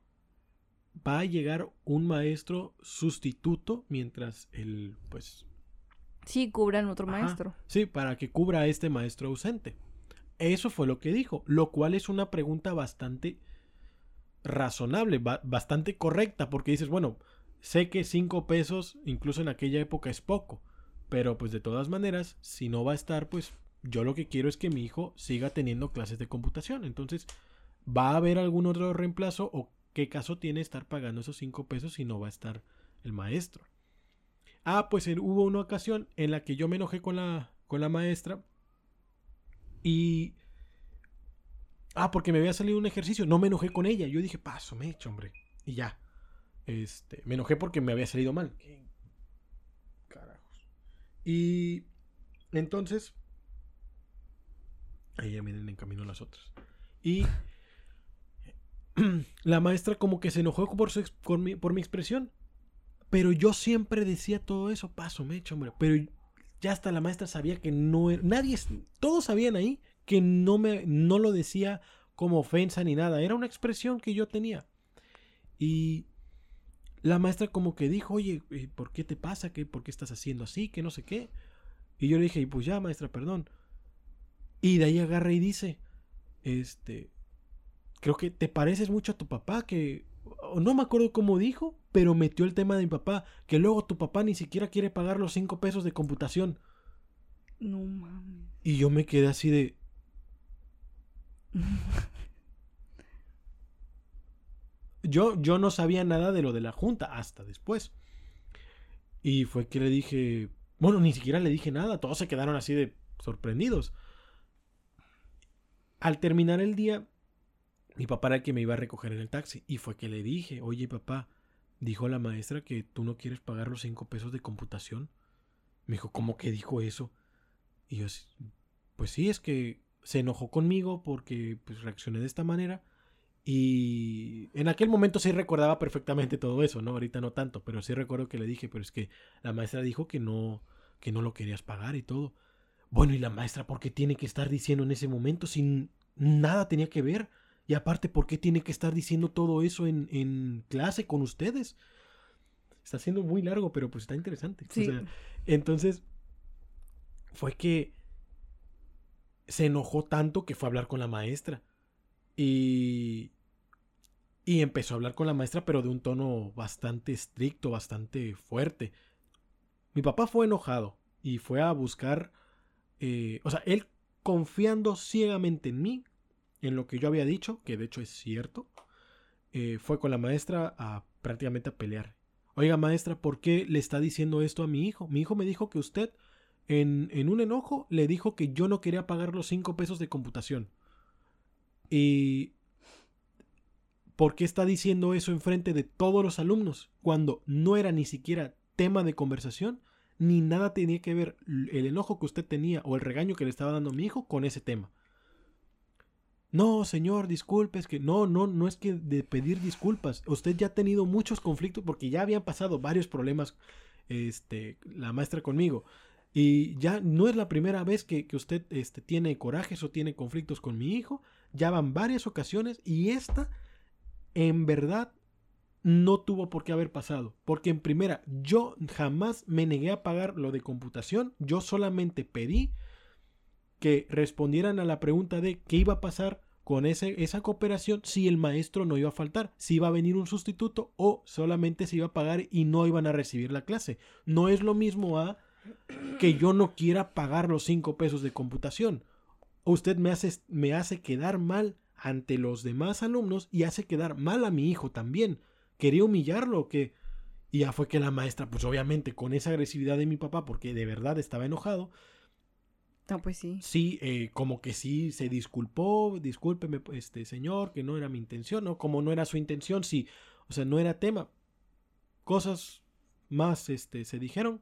va a llegar un maestro sustituto mientras el, pues... Sí, cubran otro maestro. Sí, para que cubra a este maestro ausente. Eso fue lo que dijo, lo cual es una pregunta bastante razonable, bastante correcta, porque dices, bueno, sé que cinco pesos, incluso en aquella época, es poco, pero pues de todas maneras, si no va a estar, pues yo lo que quiero es que mi hijo siga teniendo clases de computación. Entonces, ¿va a haber algún otro reemplazo o qué caso tiene estar pagando esos cinco pesos si no va a estar el maestro? Ah, pues hubo una ocasión en la que yo me enojé con la, con la maestra y... Ah, porque me había salido un ejercicio. No me enojé con ella. Yo dije, paso, me he hecho, hombre. Y ya. Este, me enojé porque me había salido mal. Y entonces, ahí ya vienen en camino las otras. Y la maestra como que se enojó por, por, mi, por mi expresión. Pero yo siempre decía todo eso, paso, me echo, hombre. Pero ya hasta la maestra sabía que no era, nadie, todos sabían ahí que no me, no lo decía como ofensa ni nada. Era una expresión que yo tenía. Y la maestra como que dijo, oye, eh, ¿por qué te pasa? ¿Qué, ¿Por qué estás haciendo así? Que no sé qué. Y yo le dije, pues ya, maestra, perdón. Y de ahí agarra y dice, este, creo que te pareces mucho a tu papá, que no me acuerdo cómo dijo, pero metió el tema de mi papá, que luego tu papá ni siquiera quiere pagar los cinco pesos de computación. No mames. Y yo me quedé así de... Yo, yo no sabía nada de lo de la junta hasta después. Y fue que le dije, bueno, ni siquiera le dije nada, todos se quedaron así de sorprendidos. Al terminar el día, mi papá era el que me iba a recoger en el taxi y fue que le dije, oye papá, dijo la maestra que tú no quieres pagar los cinco pesos de computación. Me dijo, ¿cómo que dijo eso? Y yo, pues sí, es que se enojó conmigo porque pues, reaccioné de esta manera y en aquel momento sí recordaba perfectamente todo eso, ¿no? Ahorita no tanto, pero sí recuerdo que le dije, pero es que la maestra dijo que no, que no lo querías pagar y todo. Bueno, ¿y la maestra por qué tiene que estar diciendo en ese momento sin nada tenía que ver? Y aparte, ¿por qué tiene que estar diciendo todo eso en, en clase con ustedes? Está siendo muy largo, pero pues está interesante. O Sí. sea, entonces, fue que se enojó tanto que fue a hablar con la maestra. Y, y empezó a hablar con la maestra, pero de un tono bastante estricto, bastante fuerte. Mi papá fue enojado y fue a buscar, eh, o sea, él confiando ciegamente en mí, en lo que yo había dicho, que de hecho es cierto, eh, fue con la maestra a prácticamente a pelear. Oiga, maestra, ¿por qué le está diciendo esto a mi hijo? Mi hijo me dijo que usted, en, en un enojo, le dijo que yo no quería pagar los cinco pesos de computación. Y... ¿Por qué está diciendo eso enfrente de todos los alumnos cuando no era ni siquiera tema de conversación ni nada tenía que ver el enojo que usted tenía o el regaño que le estaba dando a mi hijo con ese tema? No, señor, disculpe, es que no, no, no es que de pedir disculpas. Usted ya ha tenido muchos conflictos porque ya habían pasado varios problemas, este, la maestra conmigo. Y ya no es la primera vez que, que usted este, tiene corajes o tiene conflictos con mi hijo. Ya van varias ocasiones y esta, en verdad, no tuvo por qué haber pasado. Porque en primera, yo jamás me negué a pagar lo de computación. Yo solamente pedí que respondieran a la pregunta de qué iba a pasar con ese, esa cooperación si el maestro no iba a faltar, si iba a venir un sustituto o solamente se iba a pagar y no iban a recibir la clase. No es lo mismo a que yo no quiera pagar los cinco pesos de computación. Usted me hace, me hace quedar mal ante los demás alumnos y hace quedar mal a mi hijo también. Quería humillarlo que... Y ya fue que la maestra, pues obviamente con esa agresividad de mi papá, porque de verdad estaba enojado, No, pues sí. sí, eh, como que sí se disculpó, discúlpeme, este señor, que no era mi intención, ¿no? Como no era su intención, sí, o sea, no era tema. Cosas más, este, se dijeron.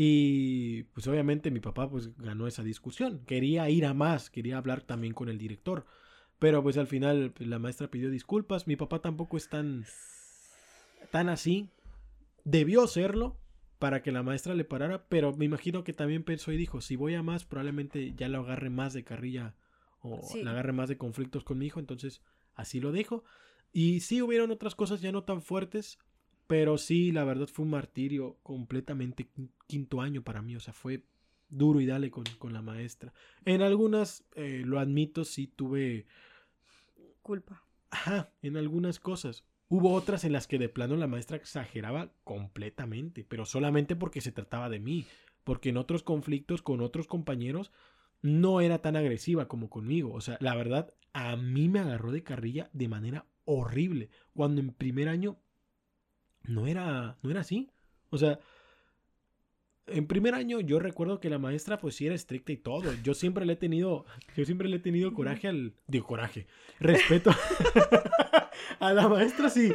Y pues obviamente mi papá pues ganó esa discusión. Quería ir a más, quería hablar también con el director. Pero pues al final pues, la maestra pidió disculpas. Mi papá tampoco es tan, tan así. Debió serlo, para que la maestra le parara, pero me imagino que también pensó y dijo, si voy a más, probablemente ya lo agarre más de carrilla o Sí. le agarre más de conflictos con mi hijo, entonces así lo dejo. Y sí hubieron otras cosas ya no tan fuertes, pero sí, la verdad fue un martirio completamente quin- quinto año para mí, o sea, fue duro y dale con, con la maestra. En algunas, eh, lo admito, sí tuve Culpa. Ajá, en algunas cosas. Hubo otras en las que de plano la maestra exageraba completamente, pero solamente porque se trataba de mí, porque en otros conflictos con otros compañeros no era tan agresiva como conmigo. O sea, la verdad, a mí me agarró de carrilla de manera horrible, cuando en primer año no era, no era así. O sea, en primer año yo recuerdo que la maestra pues sí era estricta y todo. Yo siempre le he tenido, yo siempre le he tenido coraje al, digo coraje, respeto a la maestra sí,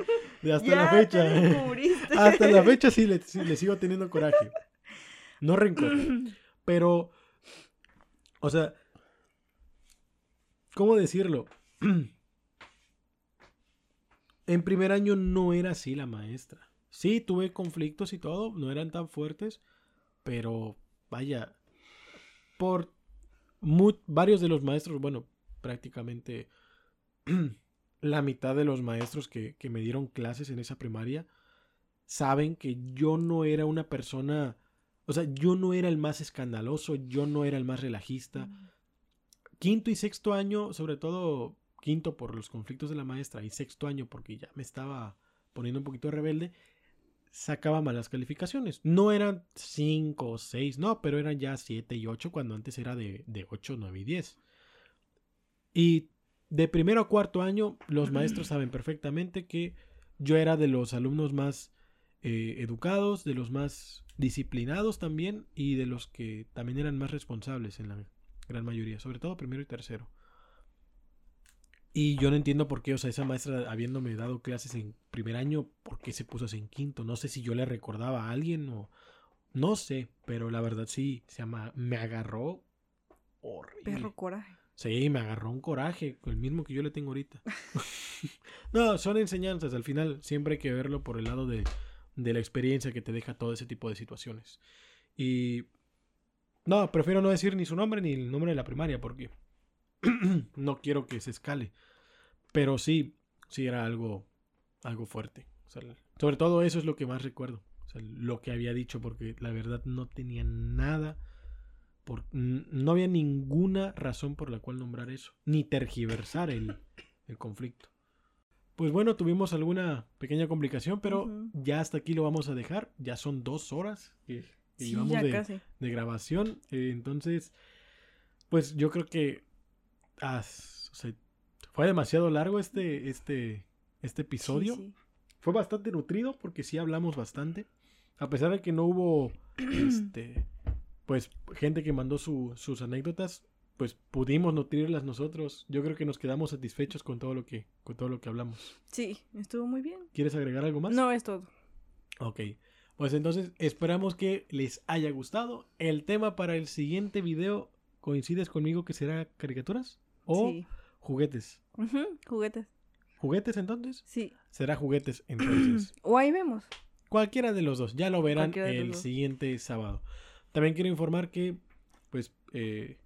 hasta la fecha. te. Hasta la fecha sí le, sí le sigo teniendo coraje. No rencor. Pero, o sea, ¿cómo decirlo? En primer año no era así la maestra. Sí, tuve conflictos y todo, no eran tan fuertes, pero vaya, por varios de los maestros, bueno, prácticamente la mitad de los maestros que, que me dieron clases en esa primaria saben que yo no era una persona, o sea, yo no era el más escandaloso, yo no era el más relajista. Quinto y sexto año, sobre todo quinto por los conflictos de la maestra y sexto año porque ya me estaba poniendo un poquito rebelde, sacaba malas calificaciones. No eran cinco o seis, no, pero eran ya siete y ocho cuando antes era de, de 8, 9 y 10. Y de primero a cuarto año, los maestros saben perfectamente que yo era de los alumnos más eh, educados, de los más disciplinados también y de los que también eran más responsables en la gran mayoría, sobre todo primero y tercero. Y yo no entiendo por qué, o sea, esa maestra habiéndome dado clases en primer año, ¿por qué se puso así en quinto? No sé si yo le recordaba a alguien o no sé, pero la verdad sí, se llama, me agarró horrible. Perro coraje. Sí, me agarró un coraje, el mismo que yo le tengo ahorita. no, son enseñanzas, al final siempre hay que verlo por el lado de, de la experiencia que te deja todo ese tipo de situaciones. Y No, prefiero no decir ni su nombre ni el nombre de la primaria porque no quiero que se escale. Pero sí, sí era algo, algo fuerte. Sobre todo eso es lo que más recuerdo. Lo que había dicho porque la verdad no tenía nada. Por, no había ninguna razón por la cual nombrar eso. Ni tergiversar el, el conflicto. Pues bueno, tuvimos alguna pequeña complicación, pero ya hasta aquí lo vamos a dejar. Ya son dos horas que, que Sí, llevamos ya de, de grabación. Eh, entonces, pues yo creo que s- o sea, fue demasiado largo este, este, este episodio. Sí, sí. Fue bastante nutrido porque sí hablamos bastante. A pesar de que no hubo este, pues gente que mandó su- sus anécdotas, pues pudimos nutrirlas nosotros. Yo creo que nos quedamos satisfechos con todo lo que, con todo lo que hablamos. Sí, estuvo muy bien. ¿Quieres agregar algo más? No, es todo. Ok. Pues entonces esperamos que les haya gustado. El tema para el siguiente video, ¿coincides conmigo que será caricaturas? ¿O Sí. juguetes? Juguetes. ¿Juguetes entonces? Sí. Será juguetes entonces. O ahí vemos. Cualquiera de los dos, ya lo verán el siguiente sábado. También quiero informar que, pues, eh,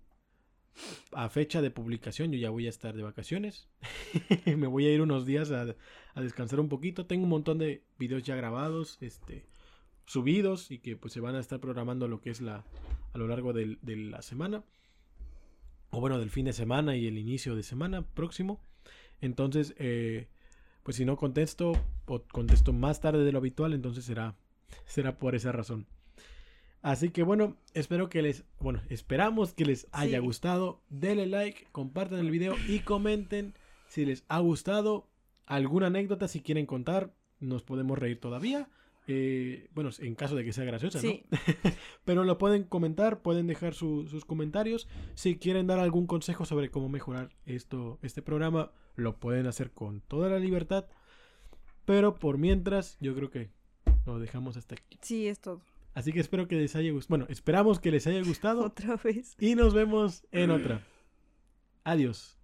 a fecha de publicación yo ya voy a estar de vacaciones. Me voy a ir unos días a, descansar un poquito. Tengo un montón de videos ya grabados, este, subidos y que pues se van a estar programando lo que es la a lo largo de la semana. O bueno, del fin de semana y el inicio de semana próximo. Entonces, eh, pues si no contesto o contesto más tarde de lo habitual, entonces será, será por esa razón. Así que bueno, espero que les, bueno, esperamos que les haya Sí. gustado. Denle like, compartan el video y comenten si les ha gustado. Alguna anécdota si quieren contar, nos podemos reír todavía. Eh, bueno, en caso de que sea graciosa, Sí. ¿no? Pero lo pueden comentar, pueden dejar su- sus comentarios. Si quieren dar algún consejo sobre cómo mejorar esto, este programa, lo pueden hacer con toda la libertad. Pero por mientras, yo creo que lo dejamos hasta aquí. Sí, es todo. Así que espero que les haya gustado. Bueno, esperamos que les haya gustado. Otra vez. Y nos vemos en otra. Adiós.